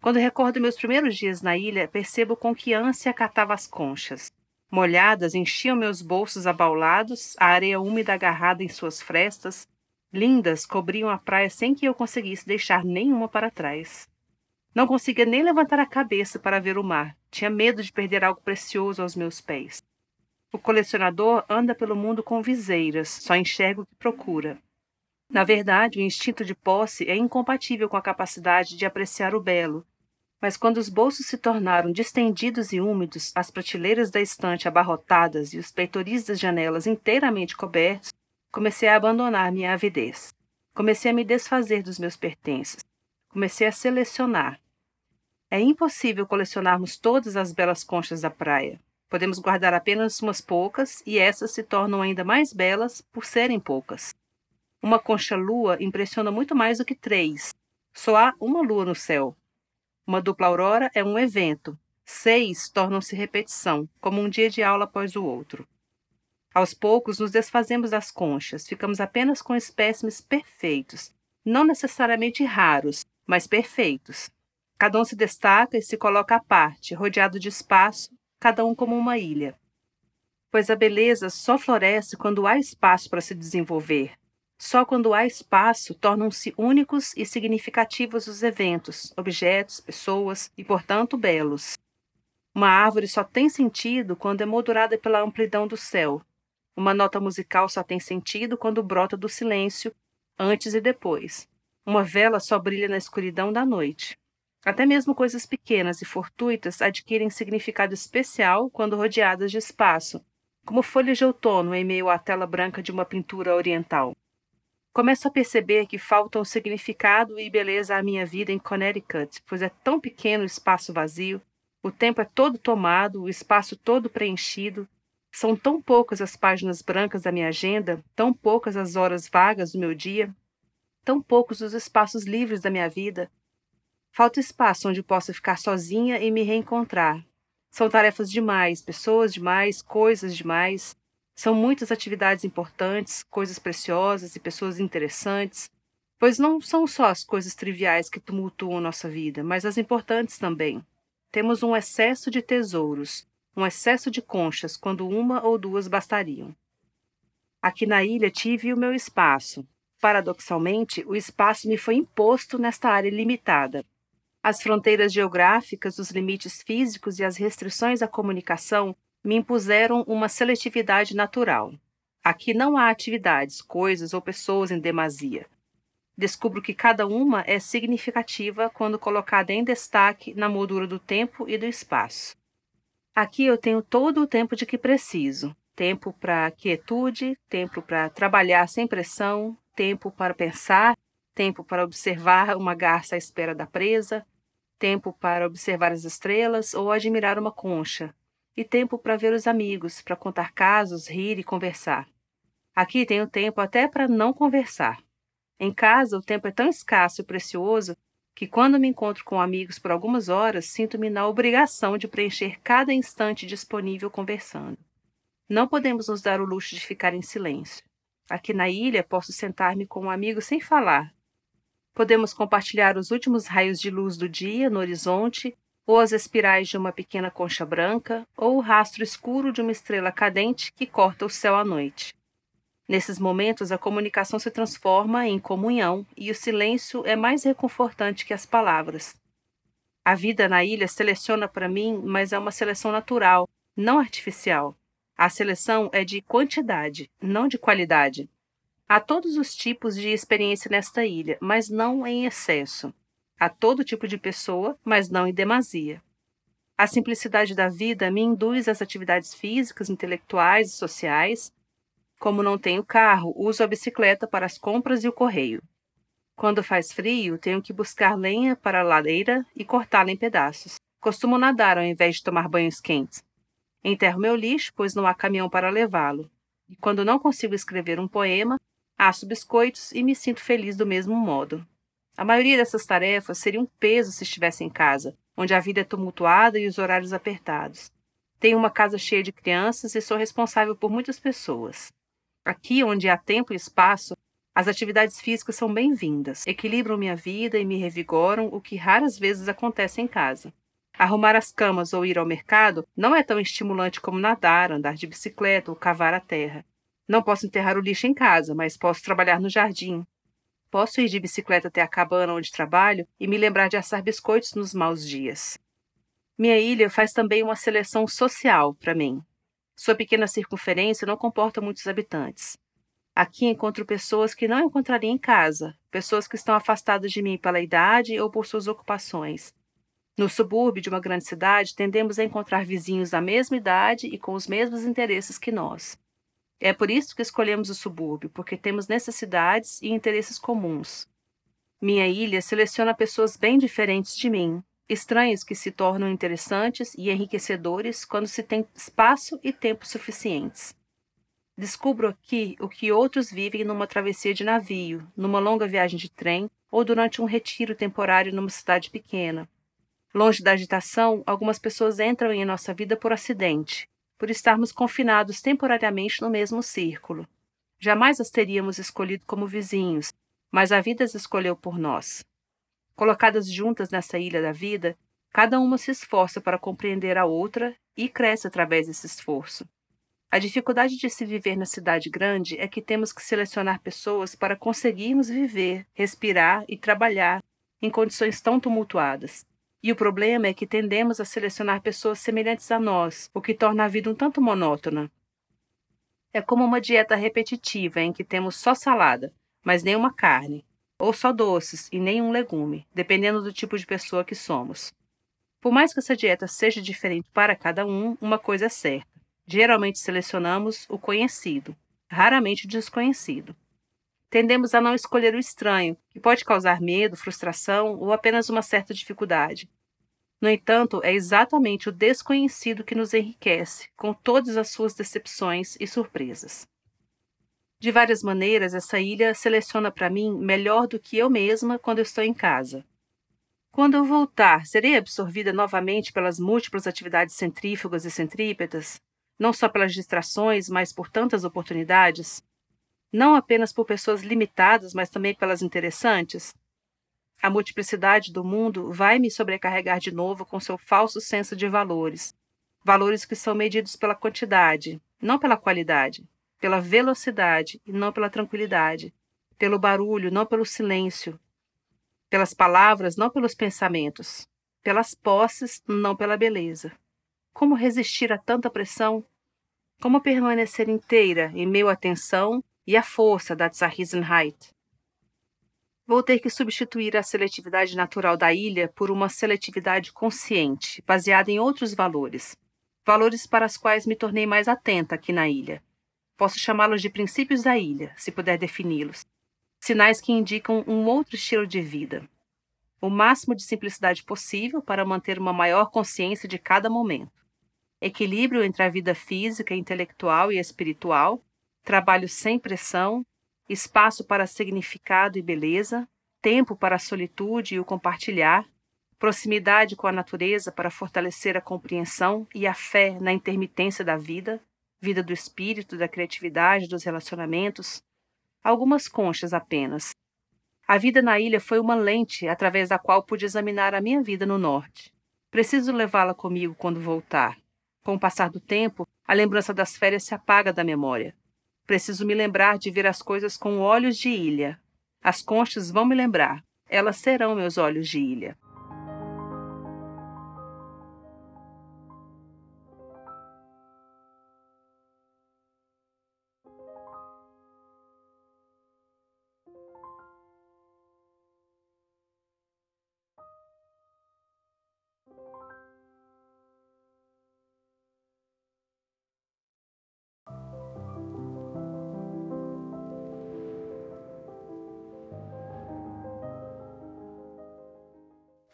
Quando recordo meus primeiros dias na ilha, percebo com que ânsia catava as conchas. Molhadas, enchiam meus bolsos abaulados, a areia úmida agarrada em suas frestas, lindas, cobriam a praia sem que eu conseguisse deixar nenhuma para trás. Não conseguia nem levantar a cabeça para ver o mar. Tinha medo de perder algo precioso aos meus pés. O colecionador anda pelo mundo com viseiras, só enxerga o que procura. Na verdade, o instinto de posse é incompatível com a capacidade de apreciar o belo. Mas quando os bolsos se tornaram distendidos e úmidos, as prateleiras da estante abarrotadas e os peitoris das janelas inteiramente cobertos, comecei a abandonar minha avidez. Comecei a me desfazer dos meus pertences. Comecei a selecionar. É impossível colecionarmos todas as belas conchas da praia. Podemos guardar apenas umas poucas e essas se tornam ainda mais belas por serem poucas. Uma concha lua impressiona muito mais do que três. Só há uma lua no céu. Uma dupla aurora é um evento. Seis tornam-se repetição, como um dia de aula após o outro. Aos poucos, nos desfazemos das conchas, ficamos apenas com espécimes perfeitos, não necessariamente raros, mas perfeitos. Cada um se destaca e se coloca à parte, rodeado de espaço, cada um como uma ilha. Pois a beleza só floresce quando há espaço para se desenvolver. Só quando há espaço tornam-se únicos e significativos os eventos, objetos, pessoas e, portanto, belos. Uma árvore só tem sentido quando é moldurada pela amplidão do céu. Uma nota musical só tem sentido quando brota do silêncio, antes e depois. Uma vela só brilha na escuridão da noite. Até mesmo coisas pequenas e fortuitas adquirem significado especial quando rodeadas de espaço, como folhas de outono em meio à tela branca de uma pintura oriental. Começo a perceber que faltam significado e beleza à minha vida em Connecticut, pois é tão pequeno o espaço vazio, o tempo é todo tomado, o espaço todo preenchido. São tão poucas as páginas brancas da minha agenda, tão poucas as horas vagas do meu dia, tão poucos os espaços livres da minha vida. Falta espaço onde possa ficar sozinha e me reencontrar. São tarefas demais, pessoas demais, coisas demais. São muitas atividades importantes, coisas preciosas e pessoas interessantes, pois não são só as coisas triviais que tumultuam nossa vida, mas as importantes também. Temos um excesso de tesouros, um excesso de conchas, quando uma ou duas bastariam. Aqui na ilha tive o meu espaço, Paradoxalmente, o espaço me foi imposto nesta área limitada. As fronteiras geográficas, os limites físicos e as restrições à comunicação me impuseram uma seletividade natural. Aqui não há atividades, coisas ou pessoas em demasia. Descubro que cada uma é significativa quando colocada em destaque na moldura do tempo e do espaço. Aqui eu tenho todo o tempo de que preciso: tempo para quietude, tempo para trabalhar sem pressão, tempo para pensar, tempo para observar uma garça à espera da presa, tempo para observar as estrelas ou admirar uma concha, e tempo para ver os amigos, para contar casos, rir e conversar. Aqui tenho tempo até para não conversar. Em casa, o tempo é tão escasso e precioso que, quando me encontro com amigos por algumas horas, sinto-me na obrigação de preencher cada instante disponível conversando. Não podemos nos dar o luxo de ficar em silêncio. Aqui na ilha posso sentar-me com um amigo sem falar. Podemos compartilhar os últimos raios de luz do dia no horizonte, ou as espirais de uma pequena concha branca, ou o rastro escuro de uma estrela cadente que corta o céu à noite. Nesses momentos, a comunicação se transforma em comunhão e o silêncio é mais reconfortante que as palavras. A vida na ilha seleciona para mim, mas é uma seleção natural, não artificial. A seleção é de quantidade, não de qualidade. Há todos os tipos de experiência nesta ilha, mas não em excesso. Há todo tipo de pessoa, mas não em demasia. A simplicidade da vida me induz às atividades físicas, intelectuais e sociais. Como não tenho carro, uso a bicicleta para as compras e o correio. Quando faz frio, tenho que buscar lenha para a lareira e cortá-la em pedaços. Costumo nadar ao invés de tomar banhos quentes. Enterro meu lixo, pois não há caminhão para levá-lo. E quando não consigo escrever um poema, asso biscoitos e me sinto feliz do mesmo modo. A maioria dessas tarefas seria um peso se estivesse em casa, onde a vida é tumultuada e os horários apertados. Tenho uma casa cheia de crianças e sou responsável por muitas pessoas. Aqui, onde há tempo e espaço, as atividades físicas são bem-vindas, equilibram minha vida e me revigoram, o que raras vezes acontece em casa. Arrumar as camas ou ir ao mercado não é tão estimulante como nadar, andar de bicicleta ou cavar a terra. Não posso enterrar o lixo em casa, mas posso trabalhar no jardim. Posso ir de bicicleta até a cabana onde trabalho e me lembrar de assar biscoitos nos maus dias. Minha ilha faz também uma seleção social para mim. Sua pequena circunferência não comporta muitos habitantes. Aqui encontro pessoas que não encontraria em casa, pessoas que estão afastadas de mim pela idade ou por suas ocupações. No subúrbio de uma grande cidade, tendemos a encontrar vizinhos da mesma idade e com os mesmos interesses que nós. É por isso que escolhemos o subúrbio, porque temos necessidades e interesses comuns. Minha ilha seleciona pessoas bem diferentes de mim, estranhos que se tornam interessantes e enriquecedores quando se tem espaço e tempo suficientes. Descubro aqui o que outros vivem numa travessia de navio, numa longa viagem de trem ou durante um retiro temporário numa cidade pequena. Longe da agitação, algumas pessoas entram em nossa vida por acidente, por estarmos confinados temporariamente no mesmo círculo. Jamais as teríamos escolhido como vizinhos, mas a vida as escolheu por nós. Colocadas juntas nessa ilha da vida, cada uma se esforça para compreender a outra e cresce através desse esforço. A dificuldade de se viver na cidade grande é que temos que selecionar pessoas para conseguirmos viver, respirar e trabalhar em condições tão tumultuadas. E o problema é que tendemos a selecionar pessoas semelhantes a nós, o que torna a vida um tanto monótona. É como uma dieta repetitiva em que temos só salada, mas nenhuma carne, ou só doces e nenhum legume, dependendo do tipo de pessoa que somos. Por mais que essa dieta seja diferente para cada um, uma coisa é certa: geralmente selecionamos o conhecido, raramente o desconhecido. Tendemos a não escolher o estranho, que pode causar medo, frustração ou apenas uma certa dificuldade. No entanto, é exatamente o desconhecido que nos enriquece, com todas as suas decepções e surpresas. De várias maneiras, essa ilha seleciona para mim melhor do que eu mesma quando estou em casa. Quando eu voltar, serei absorvida novamente pelas múltiplas atividades centrífugas e centrípetas, não só pelas distrações, mas por tantas oportunidades? Não apenas por pessoas limitadas, mas também pelas interessantes? A multiplicidade do mundo vai me sobrecarregar de novo com seu falso senso de valores. Valores que são medidos pela quantidade, não pela qualidade, pela velocidade e não pela tranquilidade, pelo barulho, não pelo silêncio, pelas palavras, não pelos pensamentos, pelas posses, não pela beleza. Como resistir a tanta pressão? Como permanecer inteira em meio à tensão e a força da Zerrissenheit. Vou ter que substituir a seletividade natural da ilha por uma seletividade consciente, baseada em outros valores. Valores para os quais me tornei mais atenta aqui na ilha. Posso chamá-los de princípios da ilha, se puder defini-los. Sinais que indicam um outro estilo de vida. O máximo de simplicidade possível para manter uma maior consciência de cada momento. Equilíbrio entre a vida física, intelectual e espiritual, trabalho sem pressão, espaço para significado e beleza, tempo para a solitude e o compartilhar, proximidade com a natureza para fortalecer a compreensão e a fé na intermitência da vida, vida do espírito, da criatividade, dos relacionamentos. Algumas conchas apenas. A vida na ilha foi uma lente através da qual pude examinar a minha vida no norte. Preciso levá-la comigo quando voltar. Com o passar do tempo, a lembrança das férias se apaga da memória. Preciso me lembrar de ver as coisas com olhos de ilha. As conchas vão me lembrar. Elas serão meus olhos de ilha.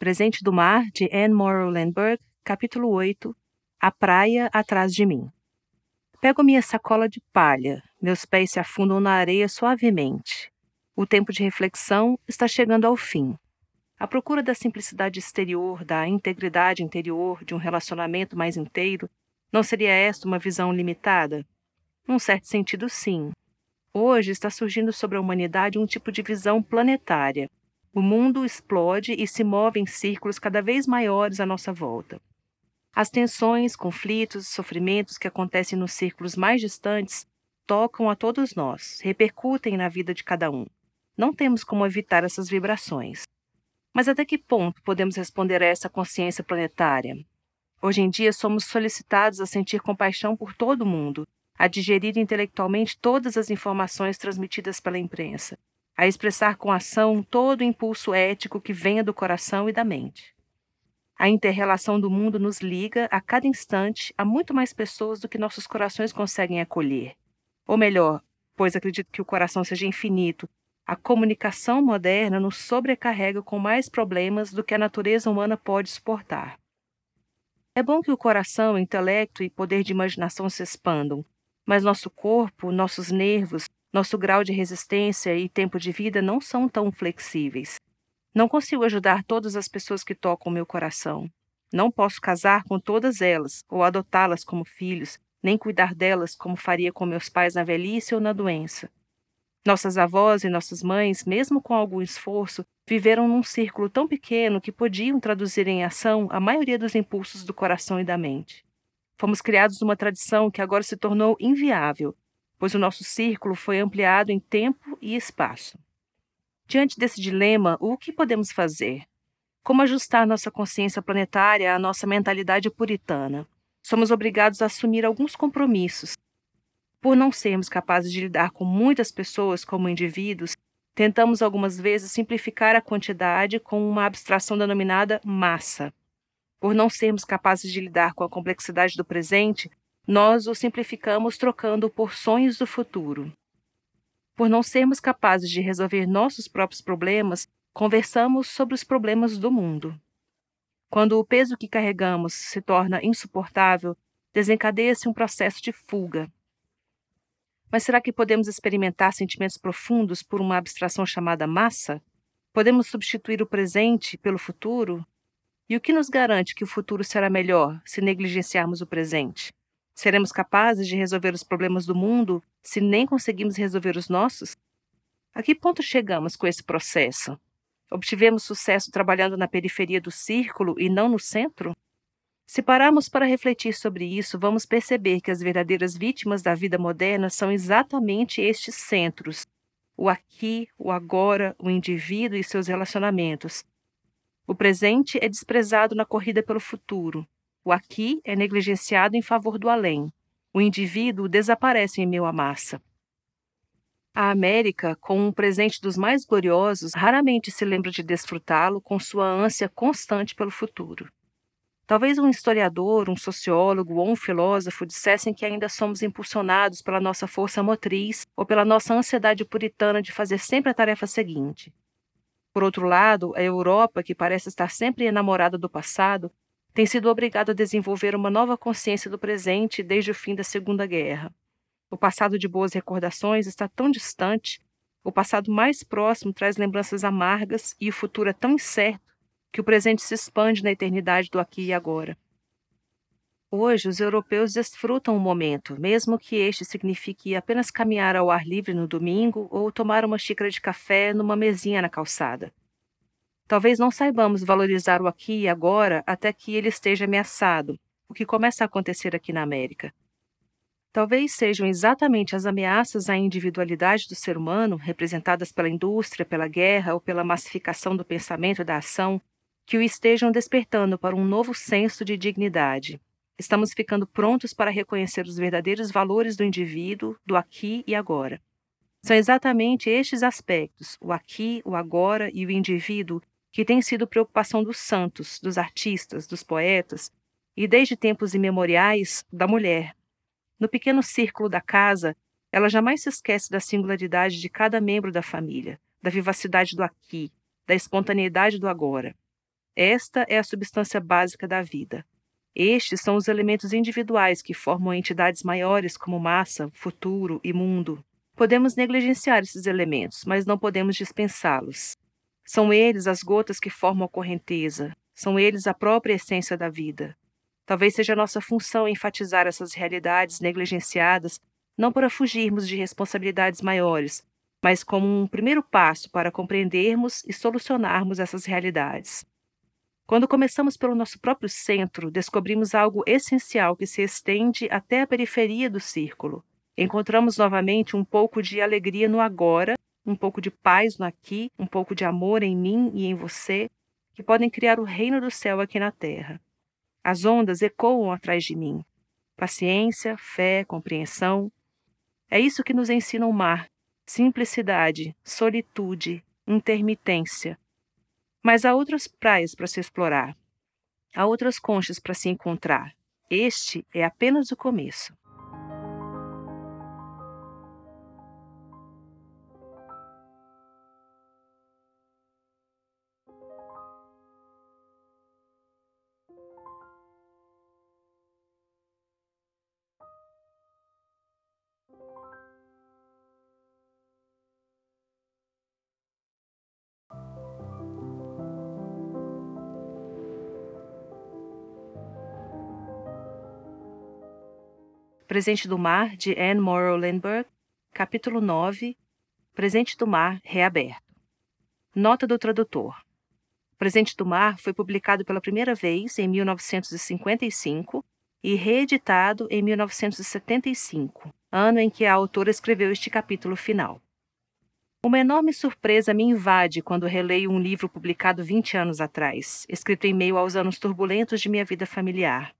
Presente do Mar, de Anne Morrow Landberg, capítulo 8 A Praia Atrás de Mim. Pego minha sacola de palha, meus pés se afundam na areia suavemente. O tempo de reflexão está chegando ao fim. A procura da simplicidade exterior, da integridade interior, de um relacionamento mais inteiro, não seria esta uma visão limitada? Num certo sentido, sim. Hoje está surgindo sobre a humanidade um tipo de visão planetária, o mundo explode e se move em círculos cada vez maiores à nossa volta. As tensões, conflitos, sofrimentos que acontecem nos círculos mais distantes tocam a todos nós, repercutem na vida de cada um. Não temos como evitar essas vibrações. Mas até que ponto podemos responder a essa consciência planetária? Hoje em dia somos solicitados a sentir compaixão por todo mundo, a digerir intelectualmente todas as informações transmitidas pela imprensa, a expressar com ação todo o impulso ético que venha do coração e da mente. A interrelação do mundo nos liga a cada instante a muito mais pessoas do que nossos corações conseguem acolher. Ou melhor, pois acredito que o coração seja infinito, a comunicação moderna nos sobrecarrega com mais problemas do que a natureza humana pode suportar. É bom que o coração, o intelecto e poder de imaginação se expandam, mas nosso corpo, nossos nervos, nosso grau de resistência e tempo de vida não são tão flexíveis. Não consigo ajudar todas as pessoas que tocam meu coração. Não posso casar com todas elas ou adotá-las como filhos, nem cuidar delas como faria com meus pais na velhice ou na doença. Nossas avós e nossas mães, mesmo com algum esforço, viveram num círculo tão pequeno que podiam traduzir em ação a maioria dos impulsos do coração e da mente. Fomos criados numa tradição que agora se tornou inviável, pois o nosso círculo foi ampliado em tempo e espaço. Diante desse dilema, o que podemos fazer? Como ajustar nossa consciência planetária à nossa mentalidade puritana? Somos obrigados a assumir alguns compromissos, por não sermos capazes de lidar com muitas pessoas como indivíduos, tentamos algumas vezes simplificar a quantidade com uma abstração denominada massa. Por não sermos capazes de lidar com a complexidade do presente, nós o simplificamos trocando por sonhos do futuro. Por não sermos capazes de resolver nossos próprios problemas, conversamos sobre os problemas do mundo. Quando o peso que carregamos se torna insuportável, desencadeia-se um processo de fuga. Mas será que podemos experimentar sentimentos profundos por uma abstração chamada massa? Podemos substituir o presente pelo futuro? E o que nos garante que o futuro será melhor se negligenciarmos o presente? Seremos capazes de resolver os problemas do mundo se nem conseguimos resolver os nossos? A que ponto chegamos com esse processo? Obtivemos sucesso trabalhando na periferia do círculo e não no centro? Se pararmos para refletir sobre isso, vamos perceber que as verdadeiras vítimas da vida moderna são exatamente estes centros: o aqui, o agora, o indivíduo e seus relacionamentos. O presente é desprezado na corrida pelo futuro. O aqui é negligenciado em favor do além. O indivíduo desaparece em meio à massa. A América, com um presente dos mais gloriosos, raramente se lembra de desfrutá-lo com sua ânsia constante pelo futuro. Talvez um historiador, um sociólogo ou um filósofo dissessem que ainda somos impulsionados pela nossa força motriz ou pela nossa ansiedade puritana de fazer sempre a tarefa seguinte. Por outro lado, a Europa, que parece estar sempre enamorada do passado, tem sido obrigada a desenvolver uma nova consciência do presente desde o fim da Segunda Guerra. O passado de boas recordações está tão distante, o passado mais próximo traz lembranças amargas e o futuro é tão incerto que o presente se expande na eternidade do aqui e agora. Hoje, os europeus desfrutam o momento, mesmo que este signifique apenas caminhar ao ar livre no domingo ou tomar uma xícara de café numa mesinha na calçada. Talvez não saibamos valorizar o aqui e agora até que ele esteja ameaçado, o que começa a acontecer aqui na América. Talvez sejam exatamente as ameaças à individualidade do ser humano, representadas pela indústria, pela guerra ou pela massificação do pensamento e da ação, que o estejam despertando para um novo senso de dignidade. Estamos ficando prontos para reconhecer os verdadeiros valores do indivíduo, do aqui e agora. São exatamente estes aspectos, o aqui, o agora e o indivíduo, que têm sido preocupação dos santos, dos artistas, dos poetas e, desde tempos imemoriais, da mulher. No pequeno círculo da casa, ela jamais se esquece da singularidade de cada membro da família, da vivacidade do aqui, da espontaneidade do agora. Esta é a substância básica da vida. Estes são os elementos individuais que formam entidades maiores como massa, futuro e mundo. Podemos negligenciar esses elementos, mas não podemos dispensá-los. São eles as gotas que formam a correnteza, são eles a própria essência da vida. Talvez seja nossa função enfatizar essas realidades negligenciadas, não para fugirmos de responsabilidades maiores, mas como um primeiro passo para compreendermos e solucionarmos essas realidades. Quando começamos pelo nosso próprio centro, descobrimos algo essencial que se estende até a periferia do círculo. encontramos novamente um pouco de alegria no agora, um pouco de paz no aqui, um pouco de amor em mim e em você, que podem criar o reino do céu aqui na terra. As ondas ecoam atrás de mim. Paciência, fé, compreensão. É isso que nos ensina o mar: simplicidade, solitude, intermitência. Mas há outras praias para se explorar. Há outras conchas para se encontrar. Este é apenas o começo. Presente do Mar, de Anne Morrow Lindbergh, capítulo 9, Presente do Mar reaberto. Nota do tradutor. Presente do Mar foi publicado pela primeira vez em 1955 e reeditado em 1975, ano em que a autora escreveu este capítulo final. Uma enorme surpresa me invade quando releio um livro publicado 20 anos atrás, escrito em meio aos anos turbulentos de minha vida familiar.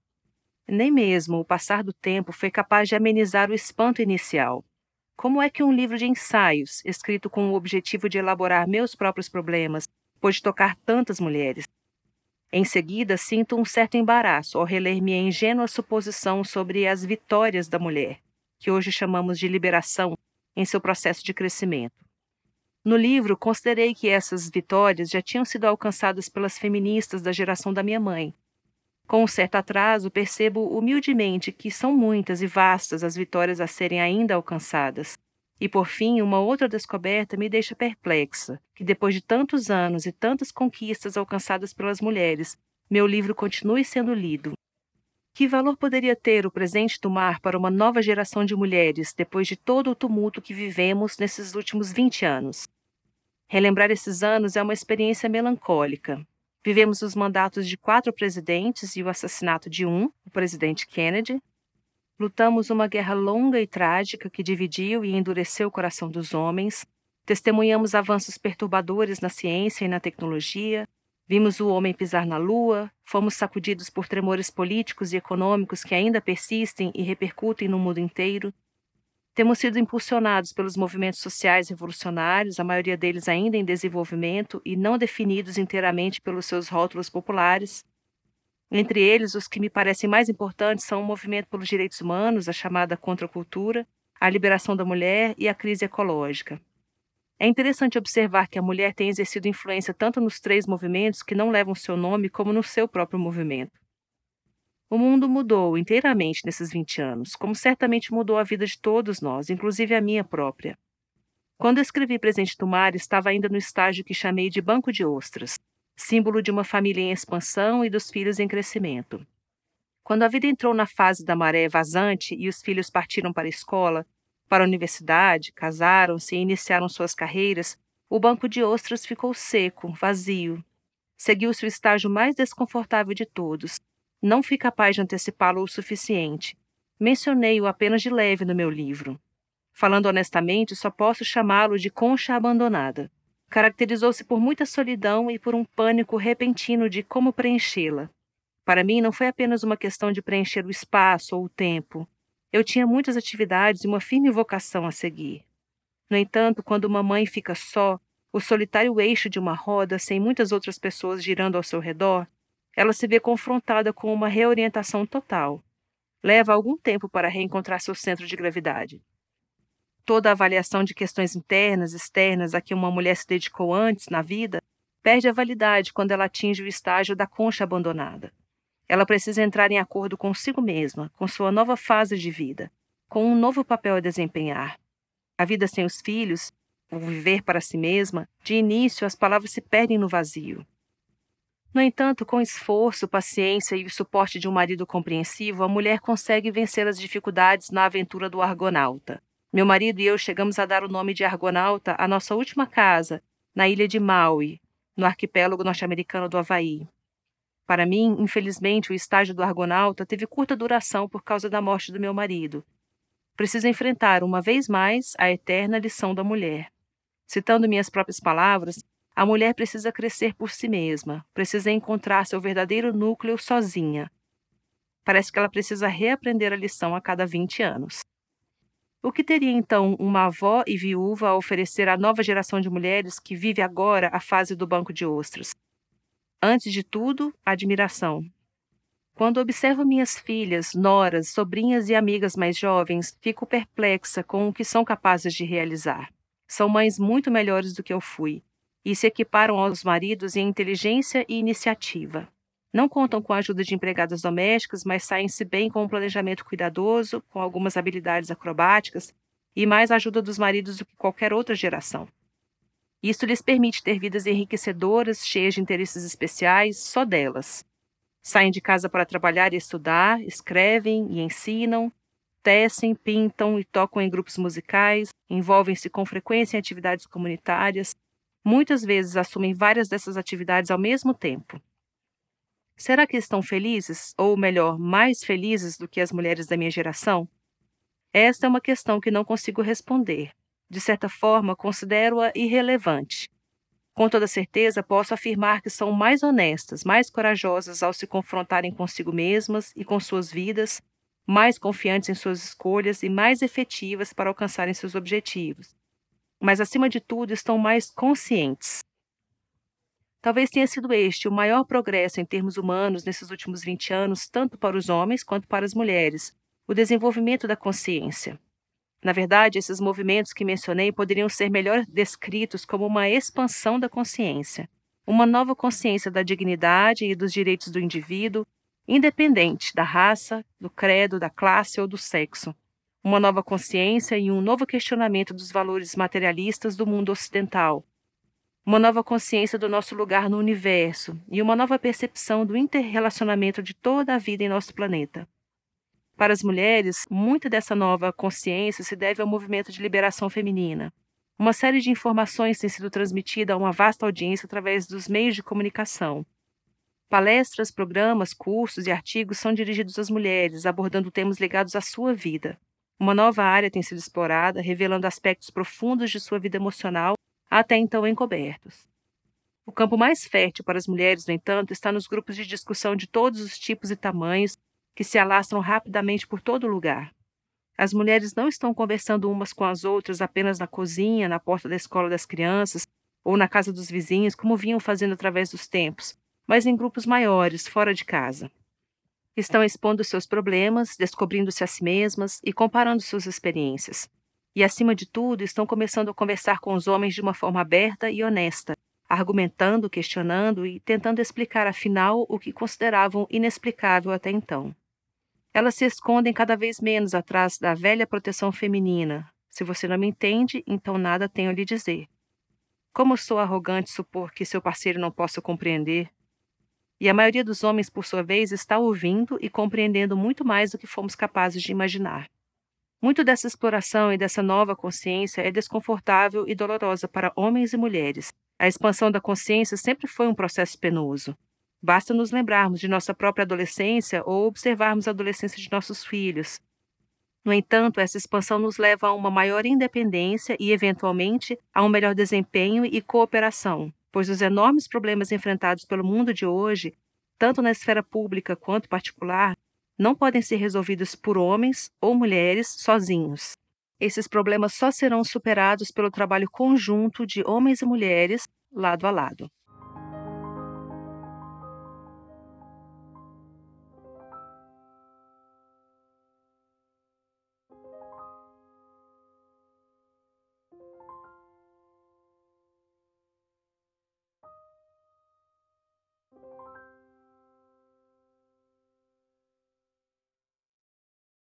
Nem mesmo o passar do tempo foi capaz de amenizar o espanto inicial. Como é que um livro de ensaios, escrito com o objetivo de elaborar meus próprios problemas, pôde tocar tantas mulheres? Em seguida, sinto um certo embaraço ao reler minha ingênua suposição sobre as vitórias da mulher, que hoje chamamos de liberação, em seu processo de crescimento. No livro, considerei que essas vitórias já tinham sido alcançadas pelas feministas da geração da minha mãe, com um certo atraso, percebo humildemente que são muitas e vastas as vitórias a serem ainda alcançadas. E por fim, uma outra descoberta me deixa perplexa: que depois de tantos anos e tantas conquistas alcançadas pelas mulheres, meu livro continue sendo lido. Que valor poderia ter o presente do mar para uma nova geração de mulheres depois de todo o tumulto que vivemos nesses últimos 20 anos? Relembrar esses anos é uma experiência melancólica, Vivemos os mandatos de quatro presidentes e o assassinato de um, o presidente Kennedy. Lutamos uma guerra longa e trágica que dividiu e endureceu o coração dos homens. Testemunhamos avanços perturbadores na ciência e na tecnologia. Vimos o homem pisar na lua, fomos sacudidos por tremores políticos e econômicos que ainda persistem e repercutem no mundo inteiro. Temos sido impulsionados pelos movimentos sociais revolucionários, a maioria deles ainda em desenvolvimento e não definidos inteiramente pelos seus rótulos populares. Entre eles, os que me parecem mais importantes são o movimento pelos direitos humanos, a chamada contracultura, a liberação da mulher e a crise ecológica. É interessante observar que a mulher tem exercido influência tanto nos três movimentos que não levam seu nome como no seu próprio movimento. O mundo mudou inteiramente nesses 20 anos, como certamente mudou a vida de todos nós, inclusive a minha própria. Quando escrevi Presente do Mar, estava ainda no estágio que chamei de banco de ostras, símbolo de uma família em expansão e dos filhos em crescimento. Quando a vida entrou na fase da maré vazante e os filhos partiram para a escola, para a universidade, casaram-se e iniciaram suas carreiras, o banco de ostras ficou seco, vazio. Seguiu-se o estágio mais desconfortável de todos, não fui capaz de antecipá-lo o suficiente. Mencionei-o apenas de leve no meu livro. Falando honestamente, só posso chamá-lo de concha abandonada. Caracterizou-se por muita solidão e por um pânico repentino de como preenchê-la. Para mim, não foi apenas uma questão de preencher o espaço ou o tempo. Eu tinha muitas atividades e uma firme vocação a seguir. No entanto, quando uma mãe fica só, o solitário eixo de uma roda, sem muitas outras pessoas girando ao seu redor, ela se vê confrontada com uma reorientação total. Leva algum tempo para reencontrar seu centro de gravidade. Toda a avaliação de questões internas, externas a que uma mulher se dedicou antes na vida perde a validade quando ela atinge o estágio da concha abandonada. Ela precisa entrar em acordo consigo mesma, com sua nova fase de vida, com um novo papel a desempenhar. A vida sem os filhos, o viver para si mesma, de início as palavras se perdem no vazio. No entanto, com esforço, paciência e o suporte de um marido compreensivo, a mulher consegue vencer as dificuldades na aventura do Argonauta. Meu marido e eu chegamos a dar o nome de Argonauta à nossa última casa, na ilha de Maui, no arquipélago norte-americano do Havaí. Para mim, infelizmente, o estágio do Argonauta teve curta duração por causa da morte do meu marido. precisa enfrentar uma vez mais a eterna lição da mulher. Citando minhas próprias palavras, a mulher precisa crescer por si mesma, precisa encontrar seu verdadeiro núcleo sozinha. Parece que ela precisa reaprender a lição a cada 20 anos. O que teria então uma avó e viúva a oferecer à nova geração de mulheres que vive agora a fase do banco de ostras? Antes de tudo, admiração. Quando observo minhas filhas, noras, sobrinhas e amigas mais jovens, fico perplexa com o que são capazes de realizar. São mães muito melhores do que eu fui, e se equiparam aos maridos em inteligência e iniciativa. Não contam com a ajuda de empregadas domésticas, mas saem-se bem com um planejamento cuidadoso, com algumas habilidades acrobáticas e mais ajuda dos maridos do que qualquer outra geração. Isso lhes permite ter vidas enriquecedoras, cheias de interesses especiais, só delas. Saem de casa para trabalhar e estudar, escrevem e ensinam, tecem, pintam e tocam em grupos musicais, envolvem-se com frequência em atividades comunitárias, Muitas vezes assumem várias dessas atividades ao mesmo tempo. Será que estão felizes, ou melhor, mais felizes do que as mulheres da minha geração? Esta é uma questão que não consigo responder. De certa forma, considero-a irrelevante. Com toda certeza, posso afirmar que são mais honestas, mais corajosas ao se confrontarem consigo mesmas e com suas vidas, mais confiantes em suas escolhas e mais efetivas para alcançarem seus objetivos mas acima de tudo estão mais conscientes. Talvez tenha sido este o maior progresso em termos humanos nesses últimos 20 anos, tanto para os homens quanto para as mulheres, o desenvolvimento da consciência. Na verdade, esses movimentos que mencionei poderiam ser melhor descritos como uma expansão da consciência, uma nova consciência da dignidade e dos direitos do indivíduo, independente da raça, do credo, da classe ou do sexo, uma nova consciência e um novo questionamento dos valores materialistas do mundo ocidental, uma nova consciência do nosso lugar no universo e uma nova percepção do interrelacionamento de toda a vida em nosso planeta. Para as mulheres, muita dessa nova consciência se deve ao movimento de liberação feminina. Uma série de informações tem sido transmitida a uma vasta audiência através dos meios de comunicação. Palestras, programas, cursos e artigos são dirigidos às mulheres, abordando temas ligados à sua vida. Uma nova área tem sido explorada, revelando aspectos profundos de sua vida emocional, até então encobertos. O campo mais fértil para as mulheres, no entanto, está nos grupos de discussão de todos os tipos e tamanhos que se alastram rapidamente por todo lugar. As mulheres não estão conversando umas com as outras apenas na cozinha, na porta da escola das crianças ou na casa dos vizinhos, como vinham fazendo através dos tempos, mas em grupos maiores, fora de casa. Estão expondo seus problemas, descobrindo-se a si mesmas e comparando suas experiências. E, acima de tudo, estão começando a conversar com os homens de uma forma aberta e honesta, argumentando, questionando e tentando explicar, afinal, o que consideravam inexplicável até então. Elas se escondem cada vez menos atrás da velha proteção feminina. Se você não me entende, então nada tenho a lhe dizer. Como sou arrogante supor que seu parceiro não possa compreender, e a maioria dos homens, por sua vez, está ouvindo e compreendendo muito mais do que fomos capazes de imaginar. Muito dessa exploração e dessa nova consciência é desconfortável e dolorosa para homens e mulheres. A expansão da consciência sempre foi um processo penoso. Basta nos lembrarmos de nossa própria adolescência ou observarmos a adolescência de nossos filhos. No entanto, essa expansão nos leva a uma maior independência e, eventualmente, a um melhor desempenho e cooperação, pois os enormes problemas enfrentados pelo mundo de hoje, tanto na esfera pública quanto particular, não podem ser resolvidos por homens ou mulheres sozinhos. Esses problemas só serão superados pelo trabalho conjunto de homens e mulheres, lado a lado.